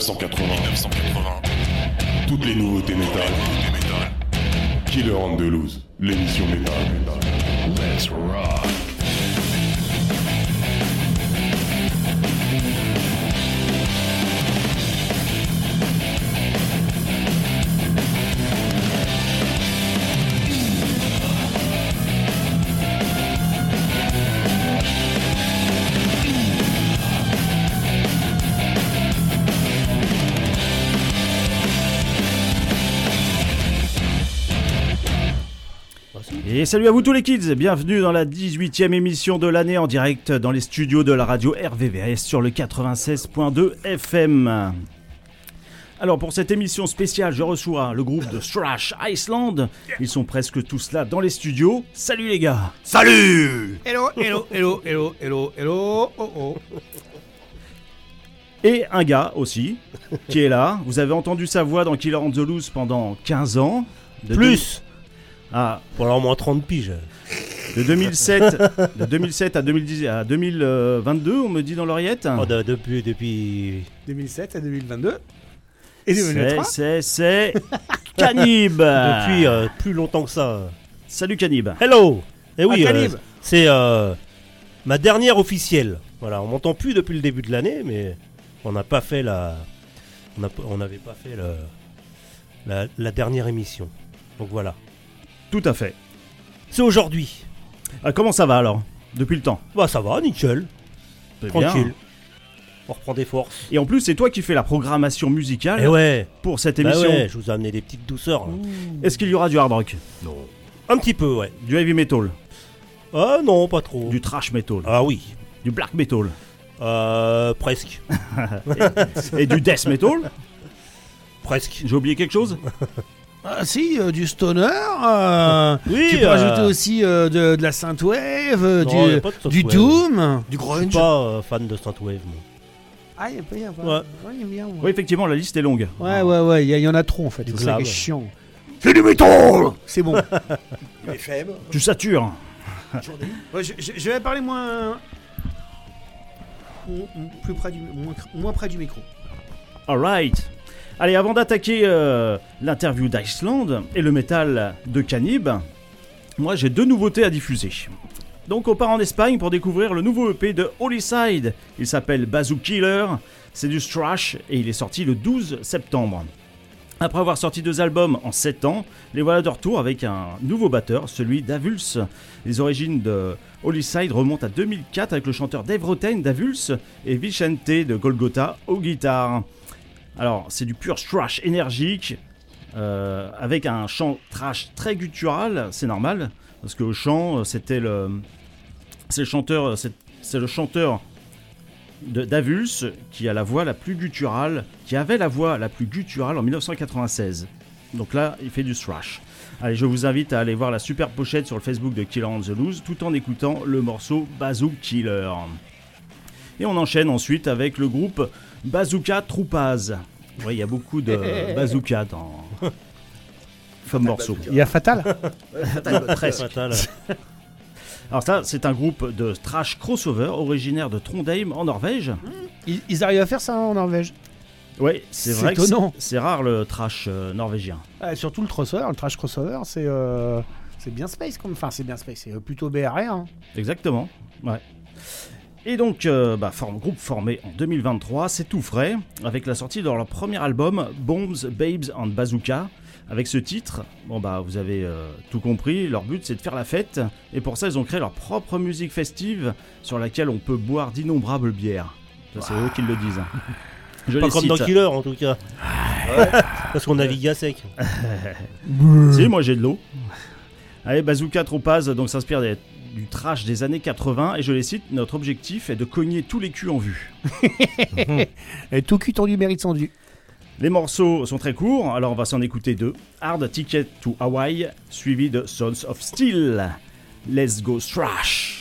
1980. 1980. Toutes les nouveautés métal. Killer Loose, l'émission métal. Let's rock. Et salut à vous tous les kids, bienvenue dans la 18e émission de l'année en direct dans les studios de la radio RVVS sur le 96.2 FM. Alors pour cette émission spéciale, je reçois le groupe de Thrash Iceland. Ils sont presque tous là dans les studios. Salut les gars Salut Hello, hello, hello, hello, hello, hello, oh oh. Et un gars aussi, qui est là. Vous avez entendu sa voix dans Killer on the Loose pendant 15 ans. De Plus Ah, Pour alors moins 30 piges. de 2007, de 2007 à, 2010, à 2022, on me dit dans l'oreillette. Oh, de- depuis, depuis... 2007 à 2022. Et C'est, 2023. c'est, c'est Canib Depuis euh, plus longtemps que ça. Salut Canib Hello Eh oui, Ah, euh, c'est euh, ma dernière officielle. Voilà, on m'entend plus depuis le début de l'année, mais on n'a pas fait la... On n'a- on n'avait pas fait le- la, la dernière émission. Donc voilà. Tout à fait. C'est aujourd'hui. Ah, comment ça va alors Depuis le temps? Bah ça va, nickel. C'est bien. Tranquille. On reprend des forces. Et en plus, c'est toi qui fais la programmation musicale Eh ouais, pour cette bah émission. ouais, je vous ai amené des petites douceurs. là. Est-ce qu'il y aura du hard rock? Un petit peu, ouais. Du heavy metal? Ah non, pas trop. Du trash metal? Ah oui, Du black metal? Euh, presque. Et du death metal? Presque. J'ai oublié quelque chose? Ah si, euh, du stoner. euh, Oui, tu peux euh, rajouter aussi euh, de, de la synthwave, euh, Non, du, du doom, du Je grunge. suis pas euh, fan de Synthwave. moi. Ah, il y a pas. Ouais. Ouais, il y a bien, moi. Oui, effectivement, la liste est longue. Ouais, ouais, ouais, il y, en a trop en fait. Du C'est ça qui est glab. chiant. C'est du métal C'est bon. Il est faible. Tu satures Ouais, je, je- je vais parler moins. Plus près du, moins, moins près du micro. Alright. Allez, avant d'attaquer euh, l'interview d'Iceland et le métal de Canib, moi j'ai deux nouveautés à diffuser. Donc on part en Espagne pour découvrir le nouveau EP de Hollyside. Il s'appelle Bazoo Killer, c'est du thrash et il est sorti le 12 septembre. Après avoir sorti deux albums en 7 ans, les voilà de retour avec un nouveau batteur, celui d'Avulse. Les origines de Hollyside remontent à 2004 avec le chanteur Dave Rotain d'Avulse et Vicente de Golgotha aux guitares. Alors, c'est du pur thrash énergique, euh, avec un chant trash très guttural, c'est normal, parce que le chant, euh, c'était le. C'est le chanteur, c'est c'est le qui a la voix la plus gutturale, qui avait la voix la plus gutturale en 1996. Donc là, il fait du thrash. Allez, je vous invite à aller voir la super pochette sur le Facebook de Killer on the Loose, tout en écoutant le morceau Bazoo Killer. Et on enchaîne ensuite avec le groupe Bazooka Troupaz. Oui, il y a beaucoup de bazooka dans comme morceau. Il y a Fatal Presque. Fatal. Alors ça, c'est un groupe de trash crossover originaire de Trondheim en Norvège. ils, ils arrivent à faire ça en Norvège. Oui, c'est vrai que étonnant. c'est- rare le trash euh, norvégien. Surtout le crossover, le trash crossover, c'est euh, c'est bien space comme. Enfin, c'est bien space, c'est plutôt BRR. Hein. Exactement. Ouais. Et donc, euh, bah, forme- groupe formé en 2023, c'est tout frais, avec la sortie de leur premier album, Bombs, Babes and Bazooka. Avec ce titre, bon bah vous avez euh, tout compris, leur but c'est de faire la fête, et pour ça ils ont créé leur propre musique festive sur laquelle on peut boire d'innombrables bières. Ça, C'est eux qui le disent. Je Pas comme dans. Killer en tout cas. Parce qu'on navigue à sec. Si, moi j'ai de l'eau. Allez, Bazooka Tropaz donc s'inspire des- du trash des années 80 et je les cite, notre objectif est de cogner tous les culs en vue. Et tout cul tendu mérite son dû. Les morceaux sont très courts, alors on va s'en écouter deux. Hard Ticket to Hawaii, suivi de Sons of Steel. Let's go thrash.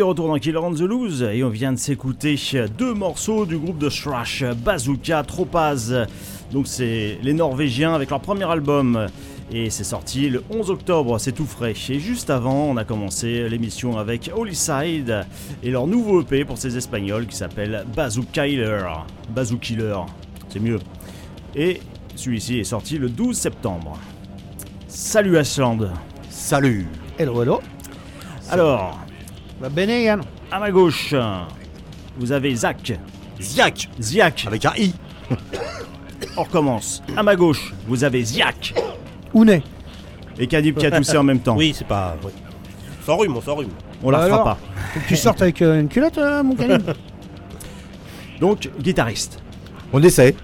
De retour dans Killer on the Loose et on vient de s'écouter deux morceaux du groupe de thrash Bazooka Tropaz. Donc c'est les Norvégiens avec leur premier album et c'est sorti le 11 octobre, c'est tout frais. Et juste avant, on a commencé l'émission avec Holyside et leur nouveau EP pour ces Espagnols qui s'appelle Bazookiller. Bazookiller, c'est mieux. Et celui-ci est sorti le 12 septembre. Salut Ashland. Salut Hello, hello. Alors, Va bene, Yann. à ma gauche, vous avez Zach. Ziak Ziak. Avec un I On recommence. À ma gauche, vous avez Ziak. Ounet. Et Kadib qui a toussé en même temps. Oui, c'est pas. oui. Sans rhume, on s'en rhume. On la Bah fera pas. Faut que tu sortes avec euh, une culotte, euh, mon canine. Donc, guitariste. On essaie.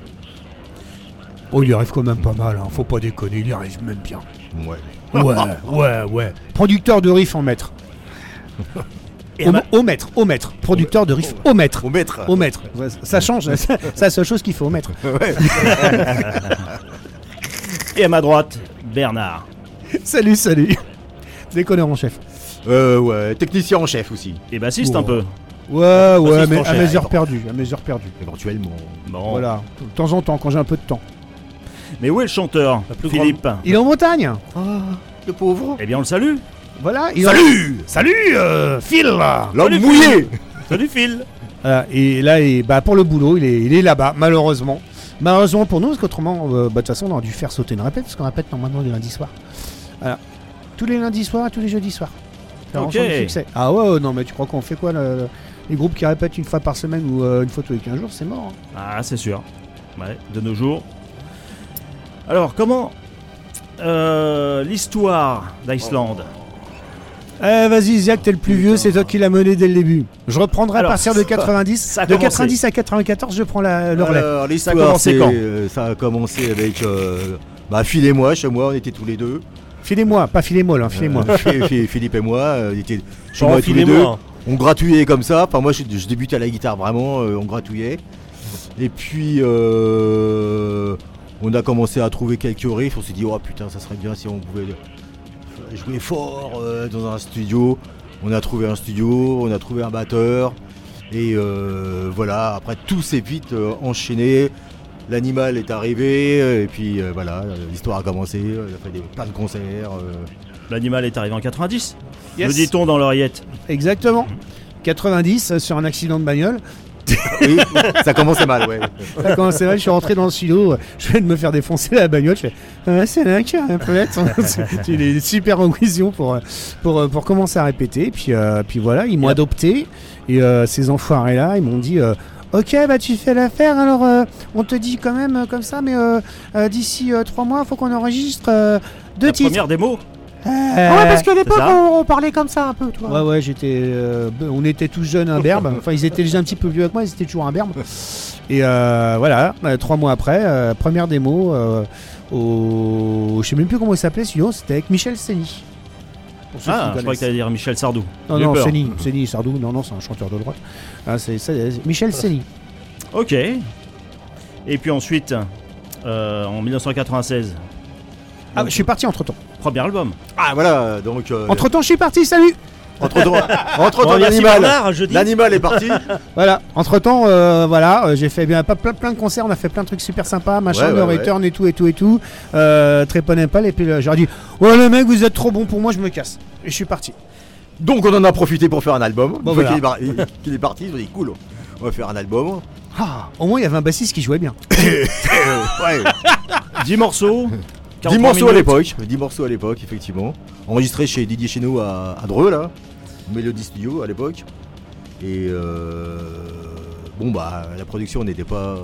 Oh, il y arrive quand même pas mal, hein. faut pas déconner, il y arrive même bien. Ouais. Ouais, ouais, ouais. Producteur de riff en maître. Et Au, ma- au maître, au maître. Producteur de riff au maître. Au maître. Au maître. Ouais, Ça change, c'est la seule chose qu'il faut au maître. Ouais. Et à ma droite, Bernard. Salut, salut. Déconneur en chef. Euh, ouais. Technicien en chef aussi. Et bassiste un peu. Ouais, ouais, mais à mes heures perdues, à mes heures perdues. Éventuellement. Bon. Voilà, de temps en temps, quand j'ai un peu de temps. Mais où est le chanteur Philippe? Il est en Bretagne Le pauvre. Eh bien, on le salue. Voilà, Salut Salut, euh, Phil L'homme mouillé Salut Phil Voilà, Et là, il- bah, pour le boulot, il est, il est là-bas, malheureusement. Malheureusement pour nous, parce qu'autrement, euh, bah, de toute façon, on aurait dû faire sauter une répète, parce qu'on répète normalement les lundis soirs. Voilà. Tous les lundis soirs, tous les jeudis soirs. Ça Ok. renforce le succès. Ah ouais, non, mais tu crois qu'on fait quoi le- Les groupes qui répètent une fois par semaine ou euh, une fois tous les 15 jours, c'est mort. hein. Ah, c'est sûr. Ouais, de nos jours. Alors, comment euh, l'histoire d'Islande Eh, vas-y, Ziak, t'es le plus vieux, c'est toi qui l'as mené dès le début. Je reprendrai Alors, à partir de 90. ça a de commencé. 90 à 94, je prends la, le relais. Alors, Ça a commencé c'est- quand euh, Ça a commencé avec. euh, bah, Phil et moi, chez moi, on était tous les deux. Filez-moi, pas filez-moi, là, filez-moi. Euh, Phil- Phil- Philippe et moi, euh, on était chez Oh, moi tous les deux. filez-moi. On gratouillait comme ça. Enfin, moi, je, je débutais à la guitare vraiment. euh, on gratouillait. Et puis, euh, on a commencé à trouver quelques riffs. On s'est dit, oh putain, ça serait bien si on pouvait jouer fort euh, dans un studio. On a trouvé un studio, on a trouvé un batteur. Et euh, voilà, après tout s'est vite euh, enchaîné. L'animal est arrivé, et puis euh, voilà, l'histoire a commencé. On a fait des, plein de concerts. euh. L'animal est arrivé en 90. Yes. Le dit-on dans l'oreillette. Exactement. 90 euh, sur un accident de bagnole. Oui, ça commençait mal, ouais. Quand c'est vrai, je suis rentré dans le studio, euh, je viens de me faire défoncer la bagnole. Je fais ah, c'est là qu'il un peu J'ai des super inquisitions pour, pour, pour commencer à répéter. Puis, euh, puis voilà, ils m'ont Yep. adopté. Et euh, ces enfoirés-là, ils m'ont dit euh, Ok, bah tu fais l'affaire. Alors, euh, on te dit quand même euh, comme ça, mais euh, euh, d'ici euh, trois mois, il faut qu'on enregistre euh, deux La titres. première démo. Euh, Ah ouais, parce qu'à l'époque, on, on parlait comme ça un peu, tu vois. Ouais, ouais, j'étais. euh, on était tous jeunes, un berbe. Enfin, ils étaient déjà un petit peu vieux avec moi, ils étaient toujours un berbe. Et euh, voilà, euh, trois mois après, euh, première démo euh, au. Je sais même plus comment il s'appelait, celui c'était avec Michel Seni. Ah, je crois connaissent. que t'allais dire Michel Sardou. Non, non. Seni, Seni, Sardou, non, non, c'est un chanteur de droite. Ah, c'est c'est- Michel Seni. Ok. Et puis ensuite, euh, en 1996, Ah, je suis parti entre temps. Premier album. Ah voilà, donc euh, Entre temps, je suis parti, salut entre temps, entre Bon, temps, merci l'animal, Bernard, l'animal est parti. Voilà, entre temps, voilà, euh, j'ai fait bien pas plein, plein de concerts, on a fait plein de trucs super sympas, machin, Ouais, le ouais, return et tout et tout et tout. Euh, très Impal, et puis euh, j'aurais dit, ouais, les mecs, vous êtes trop bons pour moi, je me casse. Et je suis parti. Donc on en a profité pour faire un album. Une Bon, fois voilà. qu'il est, bar- qu'il est parti, ils ont dit cool, on va faire un album. Ah, au moins, il y avait un bassiste qui jouait bien. ouais, 10 morceaux. 10 43 morceaux à l'époque, 10 morceaux à l'époque, effectivement. Enregistré chez Didier Chéneau à, à Dreux, là, Melody Studio à l'époque. Et euh, bon, bah, la production n'était pas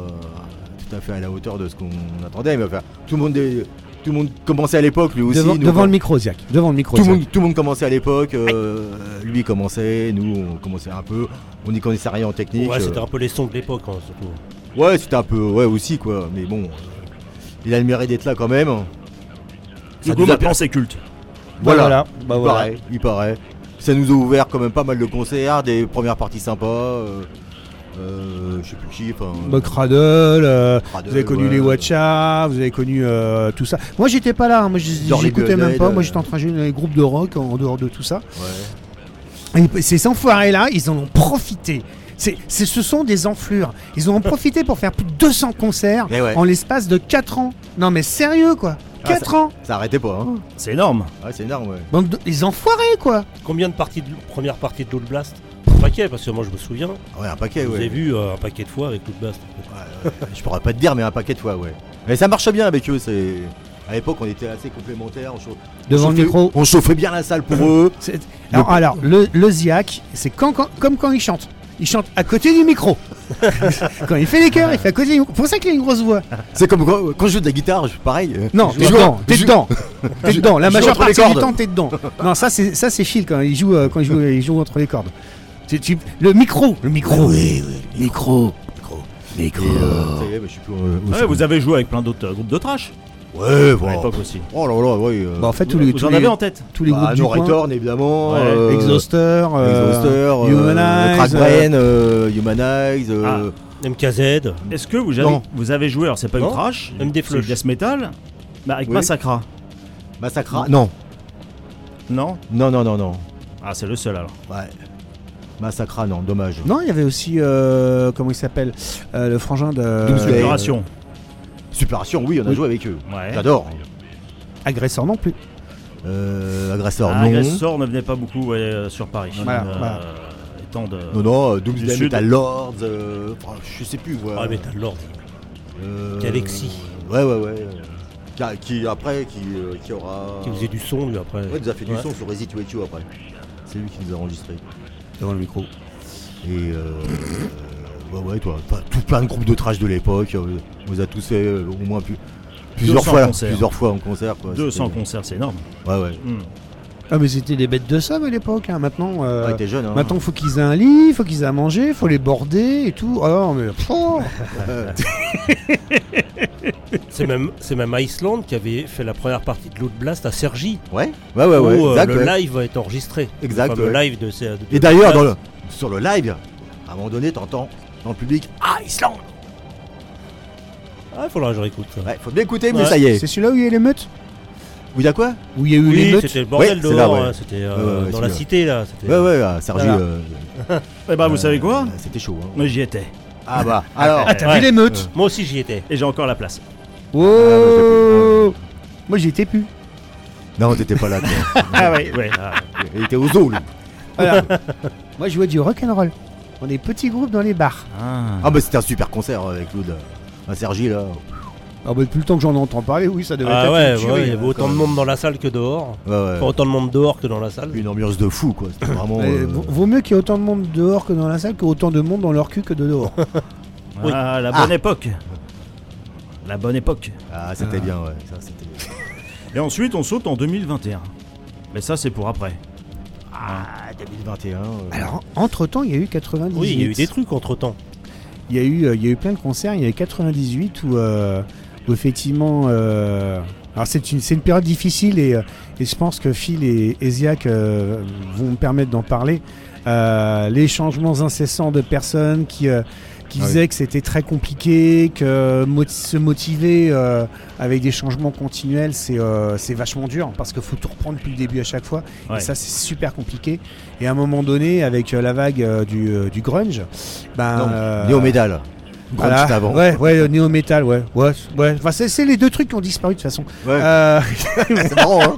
tout à fait à la hauteur de ce qu'on attendait, mais enfin, tout le monde, est- tout le monde commençait à l'époque, lui aussi. devant nous, devant le micro, Ziak. Devant le micro. Tout le, Ziak. monde, tout le monde commençait à l'époque, euh, lui commençait, nous on commençait un peu, on n'y connaissait rien en technique. Ouais, euh, c'était un peu les sons de l'époque, hein, surtout. Ouais, c'était un peu, ouais aussi quoi, mais bon, euh, il a le mérite d'être là quand même. Du nous a maintenant, c'est culte. Voilà, Voilà. Bah, il voilà. paraît, il paraît. Ça nous a ouvert quand même pas mal de concerts, des premières parties sympas. Euh, euh, je sais plus qui, enfin. Bah, Cradle, euh, Cradle, vous avez connu ouais. les Watcha, vous avez connu euh, tout ça. Moi, j'étais pas là, hein, moi, j'écoutais même pas. Moi, j'étais en train de jouer dans les groupes de rock en dehors de tout ça. Ouais. Et ces enfoirés-là, ils en ont profité. C'est, c'est- ce sont des enflures. Ils en ont profité pour faire plus de 200 concerts Eh ouais. en l'espace de 4 ans. Non mais sérieux quoi. Ah, 4 ans Ça arrêtait pas, hein. C'est énorme. Ouais, c'est énorme, ouais. Bande de- Les enfoirés quoi Combien de parties de première partie de Loot Blast? Un paquet, parce que moi je me souviens. Ouais, un paquet, vous ouais. ai vu euh, un paquet de fois avec Loot Blast. Ouais, ouais, Je pourrais pas te dire, mais un paquet de fois, ouais. Mais ça marche bien avec eux, c'est. À l'époque, on était assez complémentaires. On chauff- Devant on le chauffait- micro. On chauffait bien la salle pour eux. C'est- Alors, alors, le, le Ziac, c'est quand, quand- comme quand il chante. Il chante à côté du micro. quand il fait les chœurs, il fait à côté du micro. C'est pour ça qu'il a une grosse voix. C'est comme quand, quand je joue de la guitare, je- pareil. euh, Non, t'es dedans, t'es dedans. T'es dedans. La majeure partie du temps, t'es dedans. Non, ça c'est ça c'est Phil quand il joue euh, quand il joue, il joue entre les cordes. Tu- tu- le micro, le micro. Oui, oui, micro. Est, bah, je suis plus. euh, Ouais, c'est- vous avez joué avec plein d'autres euh, groupes de trash Ouais, à voilà. l'époque aussi. Oh là là, ouais. euh, Bah, en fait, tous les, vous tous en les, avez en tête tous les bah, groupes du No coin. Return, évidemment. Ouais, euh, Exhauster, euh, Exhauster, euh, Humanize, Crackbrain, euh, Humanize. euh, MKZ. Est-ce que vous avez, Non. vous avez joué, alors c'est pas Non. une trash, Même des c'est death metal, bah avec Oui. Massacra, Massacra. Non, non non, non, non, non. Ah, c'est le seul alors. Ouais. Massacra, non, dommage. Non, il y avait aussi euh, comment il s'appelle Euh, le frangin de Doomsday. Supération. Superation, oui, on a Oui. joué avec eux. Ouais. J'adore. agresseur non plus. Euh, agresseur, Ah, non. Agressor ne venait pas beaucoup ouais, euh, sur Paris. Voilà, Euh, voilà. Étant de. Non, non, euh, Doomsday. Metal Lords, euh, oh, je sais plus. Ouais. Ah, mais t'as Lord. Euh, Galaxy. Ouais, ouais, ouais. Qui, après, qui, qui aura. Qui faisait du son lui après. Ouais, il nous a fait du son sur Resident Evil après. C'est lui qui nous a enregistré. Devant le micro. Et euh, ouais, ouais, toi, tout plein de groupes de trash de l'époque. euh, On les a tous fait euh, au moins plus, plusieurs 200 fois, concerts. plusieurs fois en concert. Quoi. 200 C'était- concerts, c'est énorme. Ouais, ouais. Hmm. Ah mais c'était des bêtes de somme à l'époque. hein. Maintenant, euh, Ouais, jeune, hein. maintenant faut qu'ils aient un lit, faut qu'ils aient à manger, faut les border et tout. Ah non mais oh. C'est même, c'est même Iceland qui avait fait la première partie de Loot Blast à Sergi. Ouais, ouais, ouais, ouais. où euh, le ouais. live va être enregistré. Exact, Le live de, Et d'ailleurs, sur le live, à un moment donné, t'entends dans le public Ah, Islande Ah, il faudra que je réécoute ça. Ouais, faut bien écouter, mais Ouais. ça y est. C'est celui-là où il y a eu l'émeute Vous y a quoi Où il y a eu Oui, l'émeute c'était le bordel Ouais, c'est là, dehors, ouais. hein, c'était euh, Ouais, ouais, ouais, dans la celui-là. cité là. c'était- Ouais, ouais, à Sergi. Voilà. euh, Eh bah, vous euh, savez quoi? C'était chaud. Hein. Moi, j'y étais. Ah bah, alors. Ah t'as Ouais. vu l'émeute Moi aussi j'y étais. Et j'ai encore la place. Wow Moi j'y étais plus. Non, t'étais pas là. toi. Ah ouais, ouais. ah. Il était au zoo, lui. Voilà. Moi je jouais du rock'n'roll. Dans des petits groupes dans les bars. Ah. Ah bah, c'était un super concert avec Claude. À Sergi, là. Ah bah depuis le temps que j'en entends parler, oui ça devait Ah être ouais, ouais, tuerie, il y hein. avait autant de monde dans la salle que dehors. Ouais, ouais. Enfin, autant de monde dehors que dans la salle. Une ambiance de fou, quoi. C'était vraiment. Mais euh, vaut- Vaut mieux qu'il y ait autant de monde dehors que dans la salle que autant de monde dans leur cul que de dehors. Oui. Ah, la bonne époque. La bonne époque. Ah, c'était bien, ouais. Ça, c'était bien. Et ensuite, on saute en 2021. Mais ça, c'est pour après. Ah, 2021. euh, Alors entre temps il y a eu 98. Oui, il y a eu des trucs entre temps. Il y a eu, euh, il y a eu plein de concerts. Il y a eu 98 où, euh, où effectivement. euh, alors c'est une, période difficile et, et je pense que Phil et Esiac euh, vont me permettre d'en parler. Les changements incessants de personnes qui, qui Ah oui. disaient que c'était très compliqué, que se motiver euh, avec des changements continuels, c'est euh, vachement dur parce qu'il faut tout reprendre depuis le début à chaque fois. Ouais. Et ça, c'est super compliqué. Et à un moment donné, avec euh, la vague du, du grunge, ben, euh, Néo Médal. Grunge voilà. avant. Ouais, ouais, néo metal, ouais, ouais, ouais. Enfin, c'est c'est les deux trucs qui ont disparu de toute façon. Ouais. Euh, C'est marrant, hein.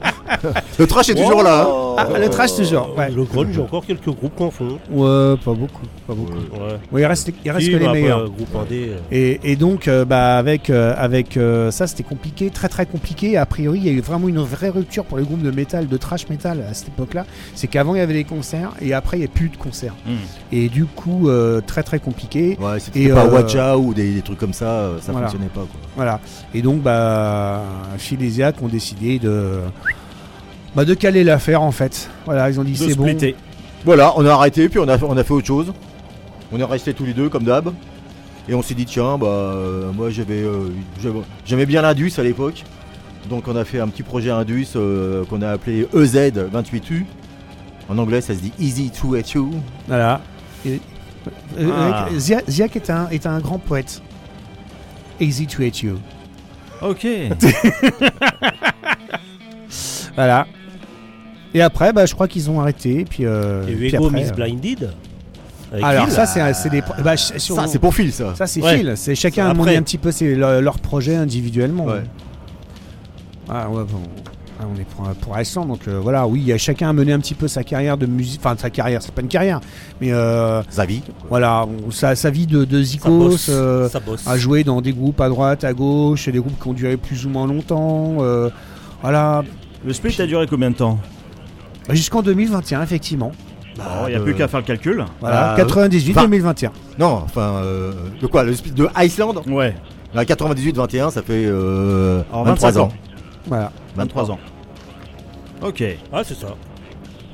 Le trash est toujours là. hein. Ah, le trash, toujours, ouais. Le grunge, encore quelques groupes qu'on font. ouais, pas beaucoup, pas beaucoup. Ouais. Ouais, il reste, il reste Si, que les meilleurs. euh, groupe indé. euh, Et, et donc, euh, bah, avec, euh, avec euh, ça, c'était compliqué, très très compliqué. A priori, il y a eu vraiment une vraie rupture pour les groupes de métal, de trash metal à cette époque-là. C'est qu'avant, il y avait des concerts et après, il n'y a plus de concerts. Hmm. Et du coup, euh, très très compliqué. Ouais, Et, c'était pas euh, Ou des, des trucs comme ça, euh, ça Voilà. fonctionnait pas, quoi. Voilà. Et donc, bah, Phil et Ziac ont décidé de, bah, de caler l'affaire en fait. Voilà, ils ont dit c'est bon. splitter. Voilà, on a arrêté, puis on a, on a fait autre chose. On est restés tous les deux, comme d'hab. Et on s'est dit, tiens, bah, euh, moi j'avais, euh, j'avais- j'aimais bien l'Indus à l'époque. Donc on a fait un petit projet Indus euh, qu'on a appelé E EZ28U. En anglais, ça se dit Easy to Hate You. Voilà. Et- Ah. euh, Zia- Ziac est un, est un grand poète. Easy to hate you. Ok. Voilà. Et après, bah, je crois qu'ils ont arrêté. Et puis, euh, Il y a eu puis après, Miss euh, Blinded. avec Alors, Phil. ça, c'est c'est des. bah, ch- Ça, c'est pour Phil, ça. ça, c'est Ouais. Phil. C'est chacun a mené après. un petit peu ses- leur, leur projet individuellement. Ouais. Ah, ouais, bon. Ah, on est pour, pour Iceland, donc euh, voilà, oui, il y a chacun a mené un petit peu sa carrière de musique, enfin sa carrière, c'est pas une carrière, mais euh, Zavi. voilà, on- sa, sa vie de, de ça Zikos, bosse. euh, ça bosse. à jouer dans des groupes à droite, à gauche, des groupes qui ont duré plus ou moins longtemps, euh, voilà, Le split a duré combien de temps jusqu'en 2021, effectivement. Il n'y a euh, plus qu'à faire le calcul. Voilà, Ah, 98, vingt. 2021. Non, enfin, euh, de quoi Le split de Iceland Ouais, La 98-21, ça fait euh, Alors, 23 25 ans. ans. Voilà. 23 ans. Ok, Ah, c'est ça.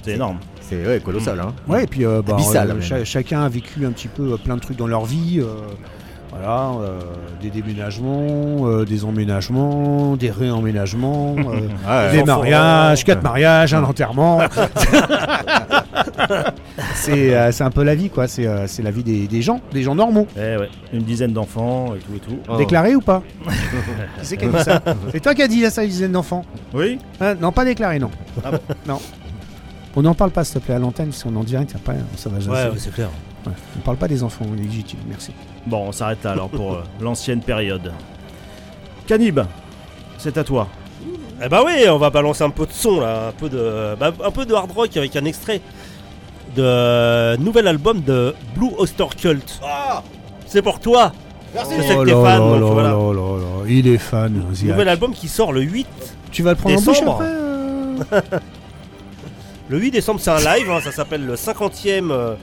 c'est énorme. C'est ouais, colossal, hein. Ouais, et puis euh, bah, Abyssal, euh, cha- chacun a vécu un petit peu euh, plein de trucs dans leur vie. euh, voilà, euh, des déménagements, euh, des emménagements, des réemménagements, euh, Ouais. des enfants, mariages, quatre mariages, un enterrement. c'est euh, c'est un peu la vie, quoi. C'est euh, la vie des, des gens, des gens normaux. Eh ouais, une dizaine d'enfants et tout et tout. Oh. Déclaré ou pas Qui c'est qui a dit ça C'est toi qui as dit ça, une dizaine d'enfants Oui Hein, Non, pas déclaré, non. Ah bon non. On n'en parle pas, s'il te plaît, à l'antenne, si on en direct, après, ça va Ouais, jaser. ouais, c'est clair. Ouais. On parle pas des enfants légitimes, merci. Bon, on s'arrête là alors pour euh, l'ancienne période. Canib, c'est à toi. Eh bah oui, on va balancer un peu de son là, un peu de, bah, un peu de hard rock avec un extrait de nouvel album de Blue Oyster Cult. C'est pour toi. Merci. Je sais que t'es fan, donc voilà. là, là, là, Il est fan, Ziak. Nouvel album qui sort le 8 Tu vas le prendre en bouche Décembre. après euh Le 8 décembre, c'est un live, hein, ça s'appelle le 50e euh,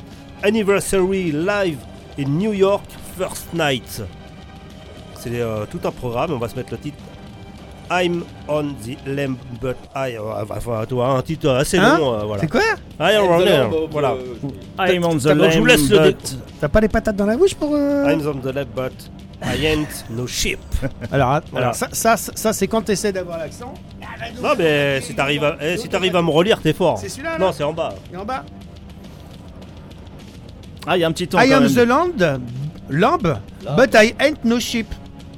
Anniversary Live in New York First Night. C'est euh, tout un programme, on va se mettre le titre I'm on the lamb but I. euh, enfin, tu vois, un titre assez Hein long, euh, voilà. C'est quoi I am on there, voilà. I'm on the Donc, je vous laisse lamb, le but- T'as pas les patates dans la bouche pour. euh I'm on the lamb but I ain't no ship. Alors, Voilà. alors, ça, ça, ça, ça, c'est quand t'essaies d'avoir l'accent. Non, mais si t'arrives à, eh, si t'arrives à me relire, t'es fort. C'est celui-là là Non, c'est en bas. Et en bas Ah, il y a un petit temps I quand am même. the land, lamb, but I ain't no ship.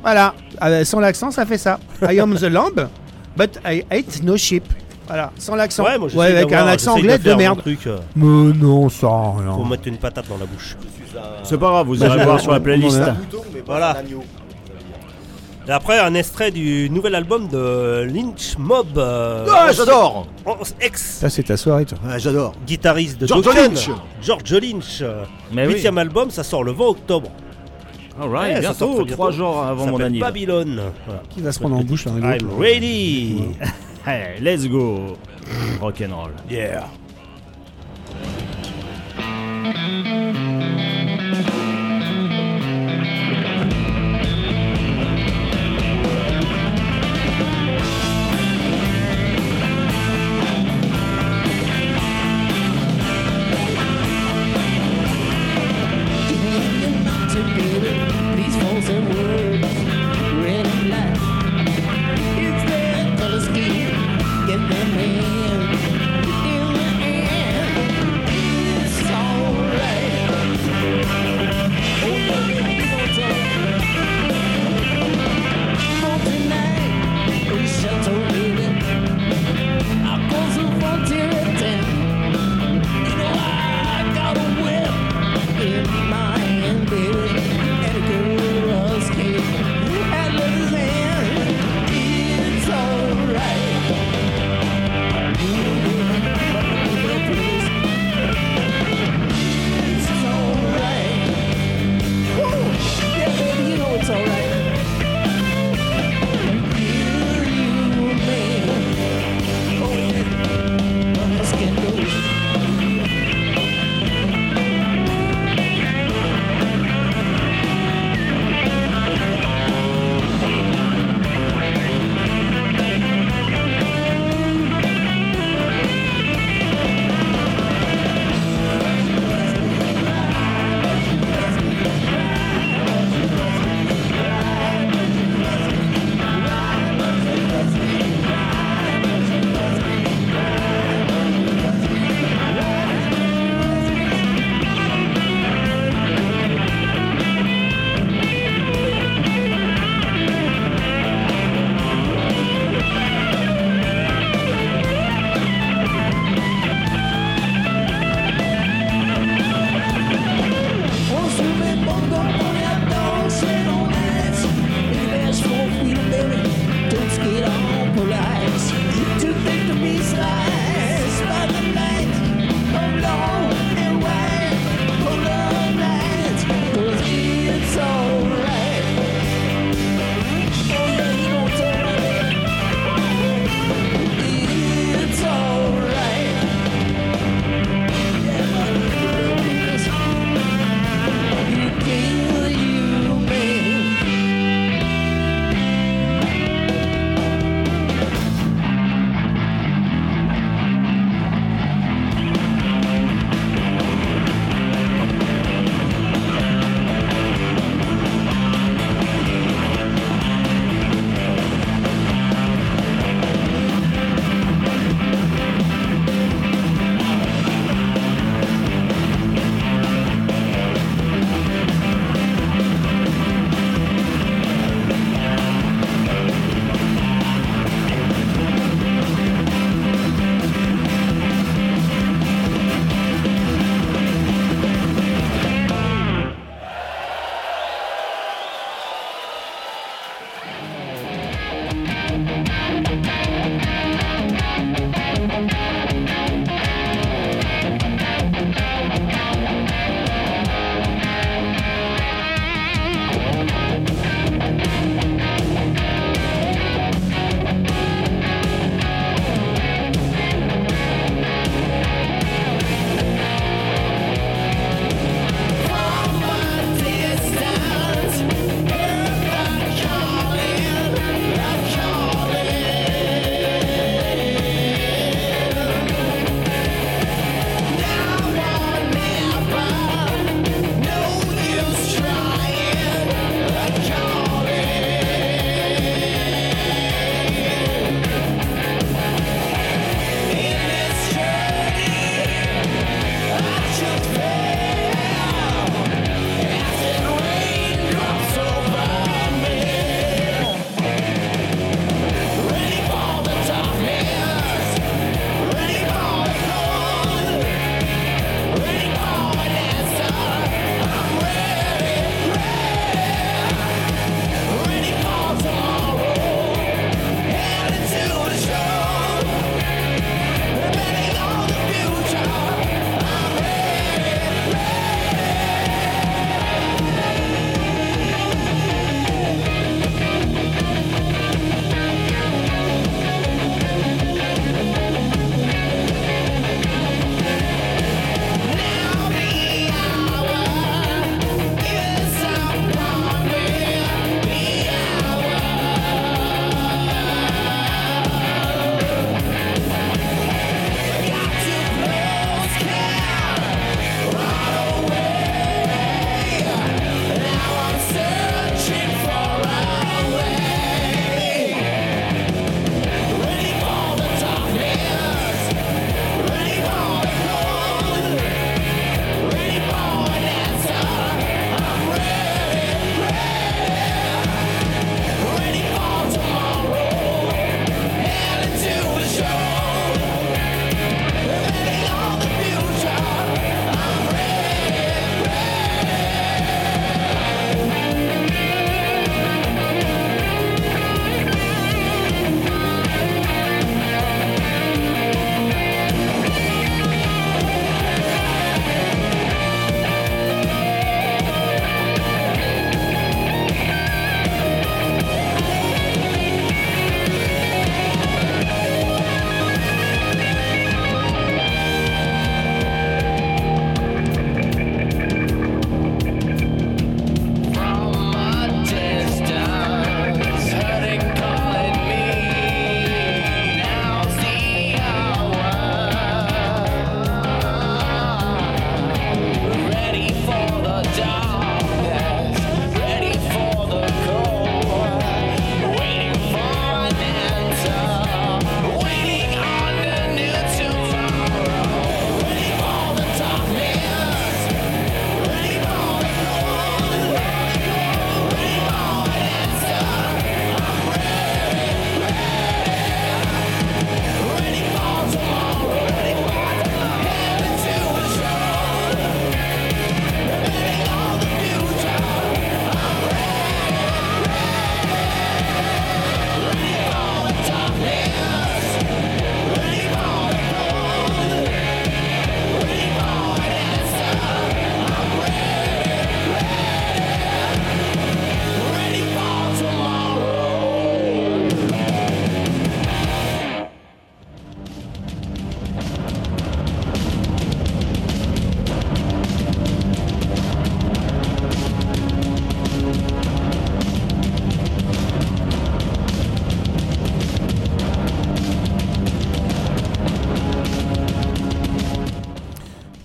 Voilà, Euh, sans l'accent, ça fait ça. I am the lamb, but I ain't no ship. Voilà, sans l'accent. Ouais, moi j'essaie avec un d'avoir- accent j'essaie anglais de, faire mon merde. Truc, euh, Mais non, ça rien. faut mettre une patate dans la bouche. C'est pas grave, vous Bah, irez je- voir sur la playlist. on en a- Voilà. Et après, un extrait du nouvel album de Lynch Mob. euh, Ah, j'adore Ex Ça, c'est ta soirée, toi. Ouais, j'adore guitariste de George Dokken. Lynch. George Lynch. euh, Mais oui. Huitième album, ça sort le 20 octobre. Alright, Ouais, ça sort bientôt, trois jours avant Ça mon anniversaire. Babylone. Voilà. Qui va se prendre en bouche là un I'm autre ready. Hey, let's go. Rock'n'roll. Yeah.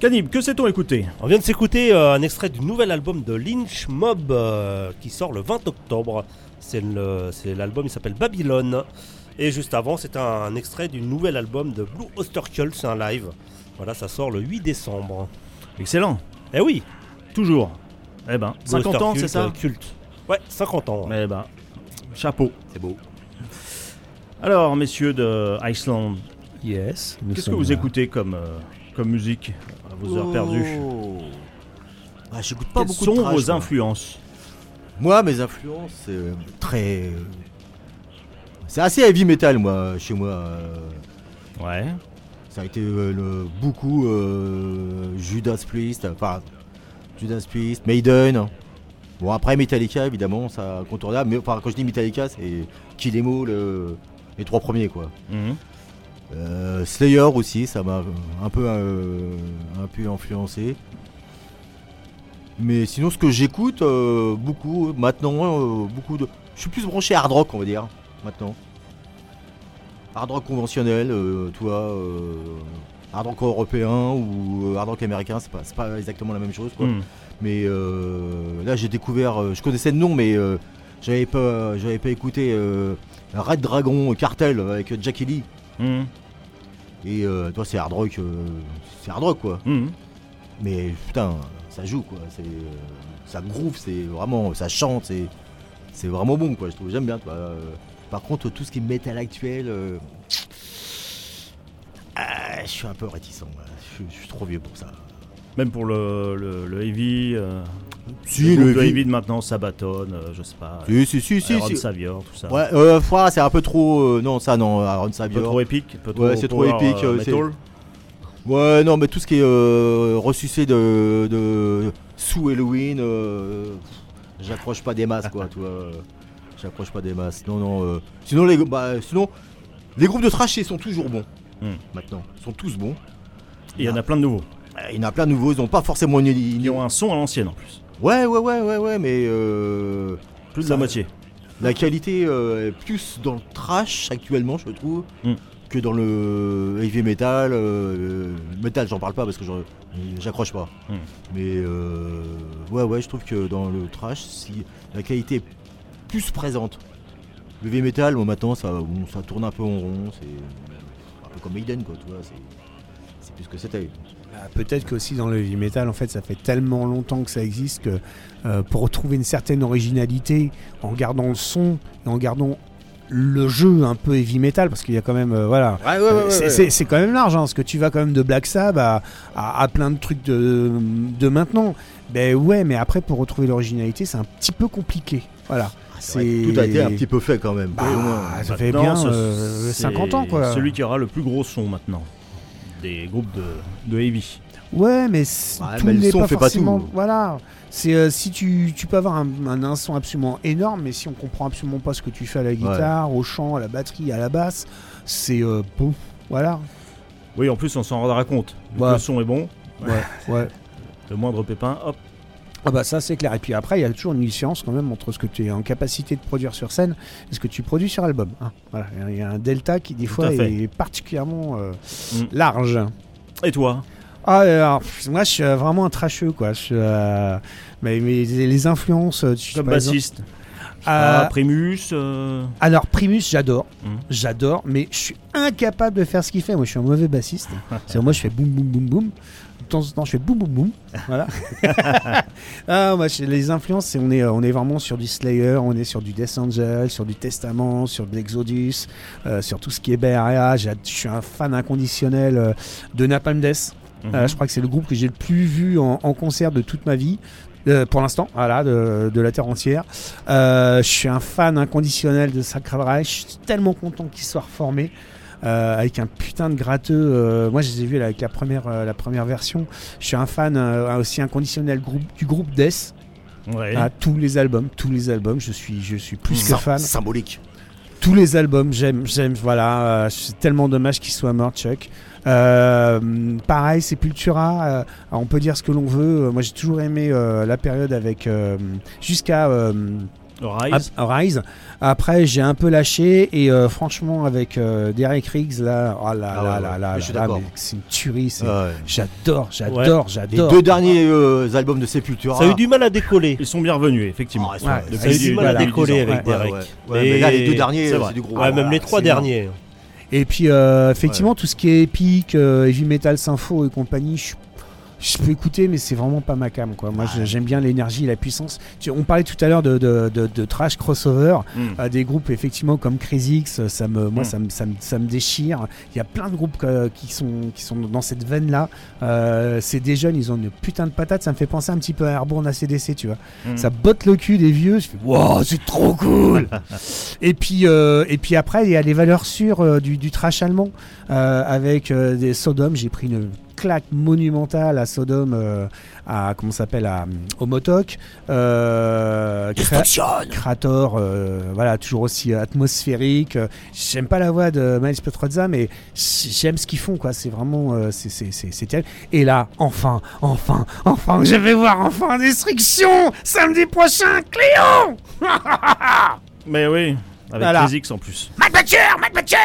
Canib, que s'est-on écouté On vient de s'écouter euh, un extrait du nouvel album de Lynch Mob euh, qui sort le 20 octobre. C'est c'est l'album, il s'appelle Babylone. Et juste avant, c'était un extrait du nouvel album de Blue Osterkull, c'est un live. Voilà, ça sort le 8 décembre. Excellent. Eh oui, Toujours. Eh ben, Blue 50 ans, c'est ça? euh, Culte. Ouais, 50 ans. ouais. Eh ben, chapeau. C'est beau. Alors, messieurs de Iceland, Yes. qu'est-ce que vous là. écoutez comme, euh, comme musique? À vos heures perdues Oh. Ah, J'écoute pas Quelles beaucoup sont de trash, vos moi. influences Moi, mes influences, c'est euh, très. C'est assez heavy metal, moi, chez moi. euh, Ouais. Ça a été euh, le- beaucoup euh, Judas Priest, enfin Judas Priest, Maiden. Bon après Metallica évidemment, ça incontournable. Mais enfin quand je dis Metallica, c'est Kill Em All, euh, les trois premiers quoi. Mhm. Euh, Slayer aussi, ça m'a un peu euh, un peu influencé. Mais sinon ce que j'écoute euh, beaucoup maintenant, beaucoup de, je suis plus branché hard rock on va dire maintenant. Hard rock conventionnel, toi, euh, hard rock européen ou hard rock américain, c'est pas, pas exactement la même chose quoi. Mhm. Mais là j'ai découvert, je connaissais le nom mais j'avais pas, j'avais pas écouté Red Dragon Cartel avec Jackie Lee. Mhm. Et euh, toi, c'est hard rock, euh, c'est hard rock quoi. Mhm. Mais putain, ça joue quoi. C'est, euh, ça groove, c'est vraiment, ça chante, c'est, c'est vraiment bon quoi. Je trouve, j'aime bien. toi. Euh, par contre, tout ce qui est métal actuel, ah, je suis un peu réticent. Je, suis- je suis trop vieux pour ça. Même pour le, le, le heavy. Si, le groupes de heavy- heavy de maintenant, Sabaton, euh, je sais pas. Si, si, si, si. Savior, tout ça. Ouais, euh, c'est un peu trop. euh, non, ça non, Aaron Un peu Savior. trop épique, un peu Ouais, c'est trop power, épique, euh, euh, c'est- metal. Ouais, non, mais tout ce qui est euh, ressucé de, de sous Halloween, euh, j'accroche pas des masses, quoi, tu vois. euh, J'accroche pas des masses. Non, non. euh, sinon, les, bah, sinon, les groupes de trash, ils sont toujours bons. Hmm. Maintenant, ils sont tous bons. Et il y en a plein de nouveaux. Euh, Il y en a plein de nouveaux, ils ont pas forcément une. une- Ils ont un son à l'ancienne en plus. Ouais, ouais, ouais, ouais, ouais, mais euh, Plus de la moitié. la qualité euh, est plus dans le trash actuellement, je trouve, Hmm. que dans le heavy metal. euh, metal, j'en parle pas parce que j'accroche pas. Hmm. Mais euh, ouais, ouais, je trouve que dans le trash, si la qualité est plus présente. Le heavy metal, bon, maintenant, ça, bon, ça tourne un peu en rond. C'est un peu comme Maiden, quoi, tu vois. c'est- C'est plus ce que c'était. Bah, Peut-être qu'aussi dans le heavy metal, en fait, ça fait tellement longtemps que ça existe que euh, pour retrouver une certaine originalité, en gardant le son et en gardant le jeu un peu heavy metal, parce qu'il y a quand même, euh, voilà, Ouais, Euh, c'est- quand même large, hein, parce que tu vas quand même de Black Sabbath à, à- à plein de trucs de, de maintenant. Ben ouais, mais après pour retrouver l'originalité, c'est un petit peu compliqué. Voilà. Tout a été un petit peu fait quand même. Bah, ça fait bien ce- euh, c'est 50 ans quoi. Celui qui aura le plus gros son maintenant. Des groupes de, de heavy. Ouais, mais Ouais, tout mais le son pas fait pas tout. Voilà. C'est euh, si tu, tu peux avoir un, un, un son absolument énorme, mais si on comprend absolument pas ce que tu fais à la guitare, au chant, à la batterie, à la basse, c'est euh, pouf. Voilà. Oui, en plus, on s'en rendra compte. Ouais. Le son est bon. Ouais. Le moindre pépin, hop. Ah bah ça c'est clair. Et puis après, il y a toujours une différence quand même entre ce que tu es en capacité de produire sur scène et ce que tu produis sur album. hein. Voilà. Il y a un delta qui des Tout fois est particulièrement euh, Mm. large. Et toi? Ah, alors, moi je suis euh, vraiment un trasheux quoi. Je suis, euh, mais, mais les influences, tu Comme bassiste Ah, Primus euh, Alors Primus, j'adore, Mhm. j'adore, mais je suis incapable de faire ce qu'il fait. Moi, je suis un mauvais bassiste. Moi, je fais boum boum boum boum. De temps en temps, je fais boum boum boum. Voilà. ah, je- les influences, on est, euh, on est vraiment sur du Slayer, on est sur du Death Angel, sur du Testament, sur de l'Exodus, euh, sur tout ce qui est BRA. Je suis un fan inconditionnel euh, de Napalm Death. mhm. Euh, je crois que c'est le groupe que j'ai le plus vu en, en concert de toute ma vie. euh, pour l'instant, voilà, de, de la terre entière. Euh, je suis un fan inconditionnel de Sacred Reich. Je suis tellement content qu'il soit reformé. Euh, avec un putain de gratteux. euh, moi, je les ai vus là, avec la première, euh, la première version. Je suis un fan euh, aussi inconditionnel groupe, du groupe Death. Ouais. À tous les albums, tous les albums. Je suis, je suis plus que fan. Symbolique. Tous les albums, j'aime, j'aime. Voilà, euh, c'est tellement dommage qu'il soit mort, Chuck. Euh, pareil, Sepultura. euh, on peut dire ce que l'on veut. Moi, j'ai toujours aimé euh, la période avec euh, jusqu'à euh, Rise. Ap- Rise. Après, j'ai un peu lâché et euh, franchement, avec euh, Derek Riggs, là, oh là Ah là ouais, là ouais. là, Je suis là, c'est une tuerie. c'est- Ouais. J'adore, j'adore, Les j'adore. deux derniers euh, albums de Sepultura. Ça a eu du mal à décoller. Ils sont bien revenus, effectivement. Ah, Ça a eu du mal à décoller avec Ouais, Derek. ouais. Ouais, mais là, les deux derniers, c'est du gros. Ouais, même les trois derniers. Et puis, euh, effectivement, tout ce qui est épique, euh, heavy metal, sympho et compagnie, je, je peux écouter, mais c'est vraiment pas ma cam. Quoi. Moi, j'aime bien l'énergie la puissance. Tu- on parlait tout à l'heure de, de, de- de trash crossover. Mm. Euh, des groupes, effectivement, comme Crazy X, ça me, moi, Mm. ça, me, ça, me, ça me déchire. Il y a plein de groupes euh, qui, sont, qui sont dans cette veine-là. Euh, c'est des jeunes, ils ont une putain de patate. Ça me fait penser un petit peu à Airborne ACDC, tu vois. Mm. Ça botte le cul des vieux. Je fais wow, c'est trop cool. et puis euh, et puis après il y a les valeurs sûres euh, du, du trash allemand euh, avec euh, des Sodom. J'ai pris une claque monumentale à Sodom, euh, à comment ça s'appelle à au Motok. Euh, Cra- Krator, euh, voilà toujours aussi atmosphérique. Euh, J'aime pas la voix de Miles Petrozza, mais j'aime ce qu'ils font quoi. C'est vraiment euh, c'est terrible. Et là enfin enfin enfin je vais voir enfin Destruction samedi prochain Cléon. Mais oui, avec Voilà. les X en plus. Mac Butcher, Mac Butcher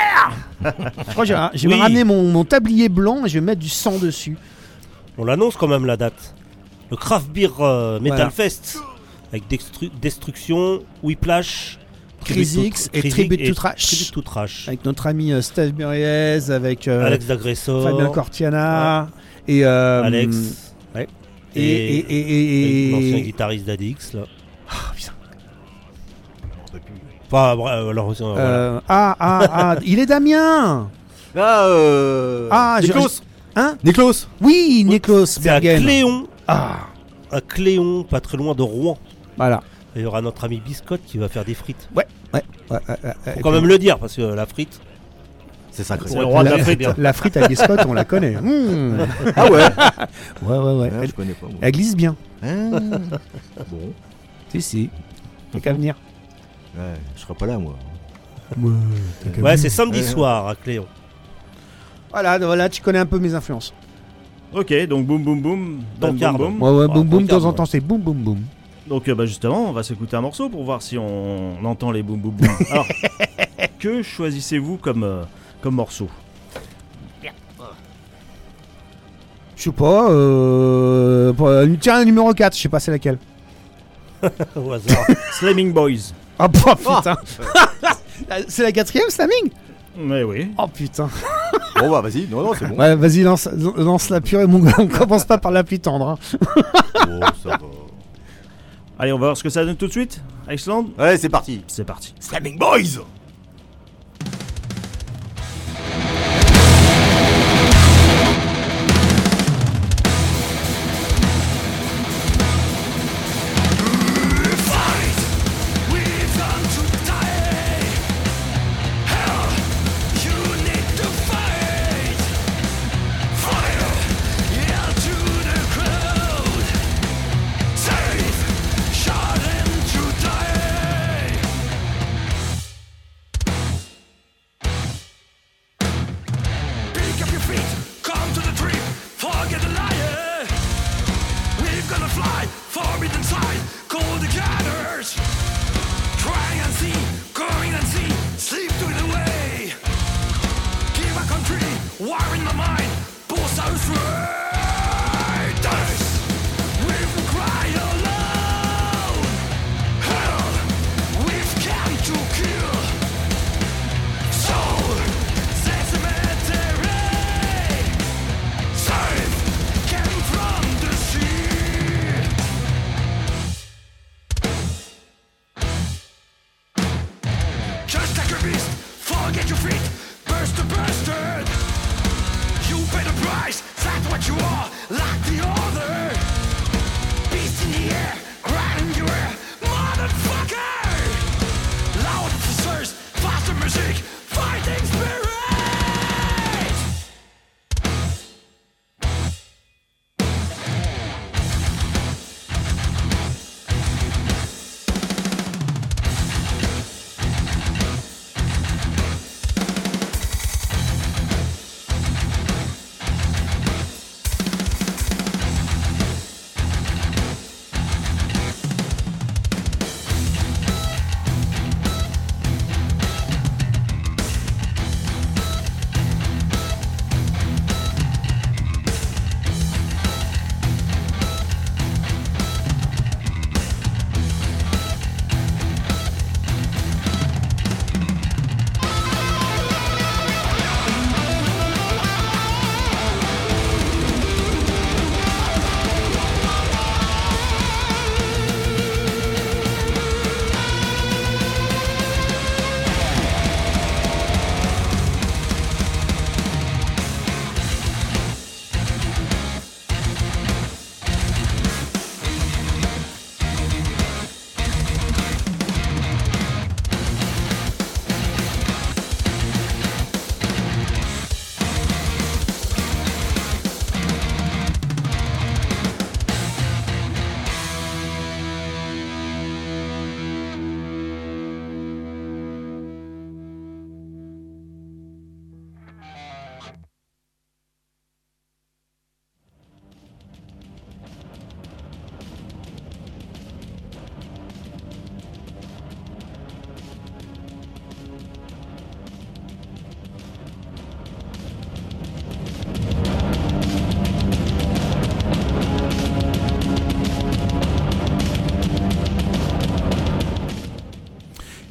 Je crois que je vais- je vais Oui. ramener mon, mon tablier blanc et je vais mettre du sang dessus. On l'annonce quand même la date. Le Craft Beer euh, Metal Voilà. Fest. Avec Destruction, Whiplash, X et Tribute to Trash. Tribute to Trash. Avec notre ami euh, Steve Muriez, avec euh, Alex D'Agressor. Fabien Cortiana et euh, Alex. ouais. Et, et, et, et- et l'ancien et- guitariste d'Adix là. Ah, putain. Enfin, bref, alors, euh, voilà. Euh, ah ah ah il est Damien Ah, euh. Ah, je- Niklos Hein Niklos Oui, Nikos C'est à. Cléon, Ah à Cléon, pas très loin de Rouen. voilà. Et il y aura notre ami Biscotte qui va faire des frites. Ouais, ouais, ouais, ouais, Faut quand même le dire parce que la frite. C'est sacré. C'est le roi de la, la frite. bien. la frite à biscotte, on la connaît. Mmh. Ah ouais Ouais, ouais, ouais. Ah, Elle, Je connais pas. moi. elle glisse bien. Hein bon. Si, si. T'as qu'à venir. Ouais, je serai pas là, moi. Ouais, c'est samedi Ouais. soir à Cléon. Voilà, voilà, tu connais un peu mes influences. Ok, donc boum boum boum. Donc, boum, boum. Ouais, ouais, boum boum, de temps en temps, c'est boum boum boum. Donc euh, bah, justement, on va s'écouter un morceau pour voir si on entend les boum boum boum. Alors, que choisissez-vous comme, euh, comme morceau? Je sais pas, euh. euh, Tiens, numéro 4, je sais pas c'est laquelle. Au hasard. Slamming Boys. Ah, oh, putain C'est la quatrième, Slamming Mais oui. Oh putain. Bon, bah, vas-y. Non, non, c'est bon. Ouais, vas-y, lance, lance la purée, mon gars. On commence pas par la plus tendre. hein. Bon, ça va. Allez, on va voir ce que ça donne tout de suite. Iceland, Allez, c'est parti. c'est parti. Slamming Boys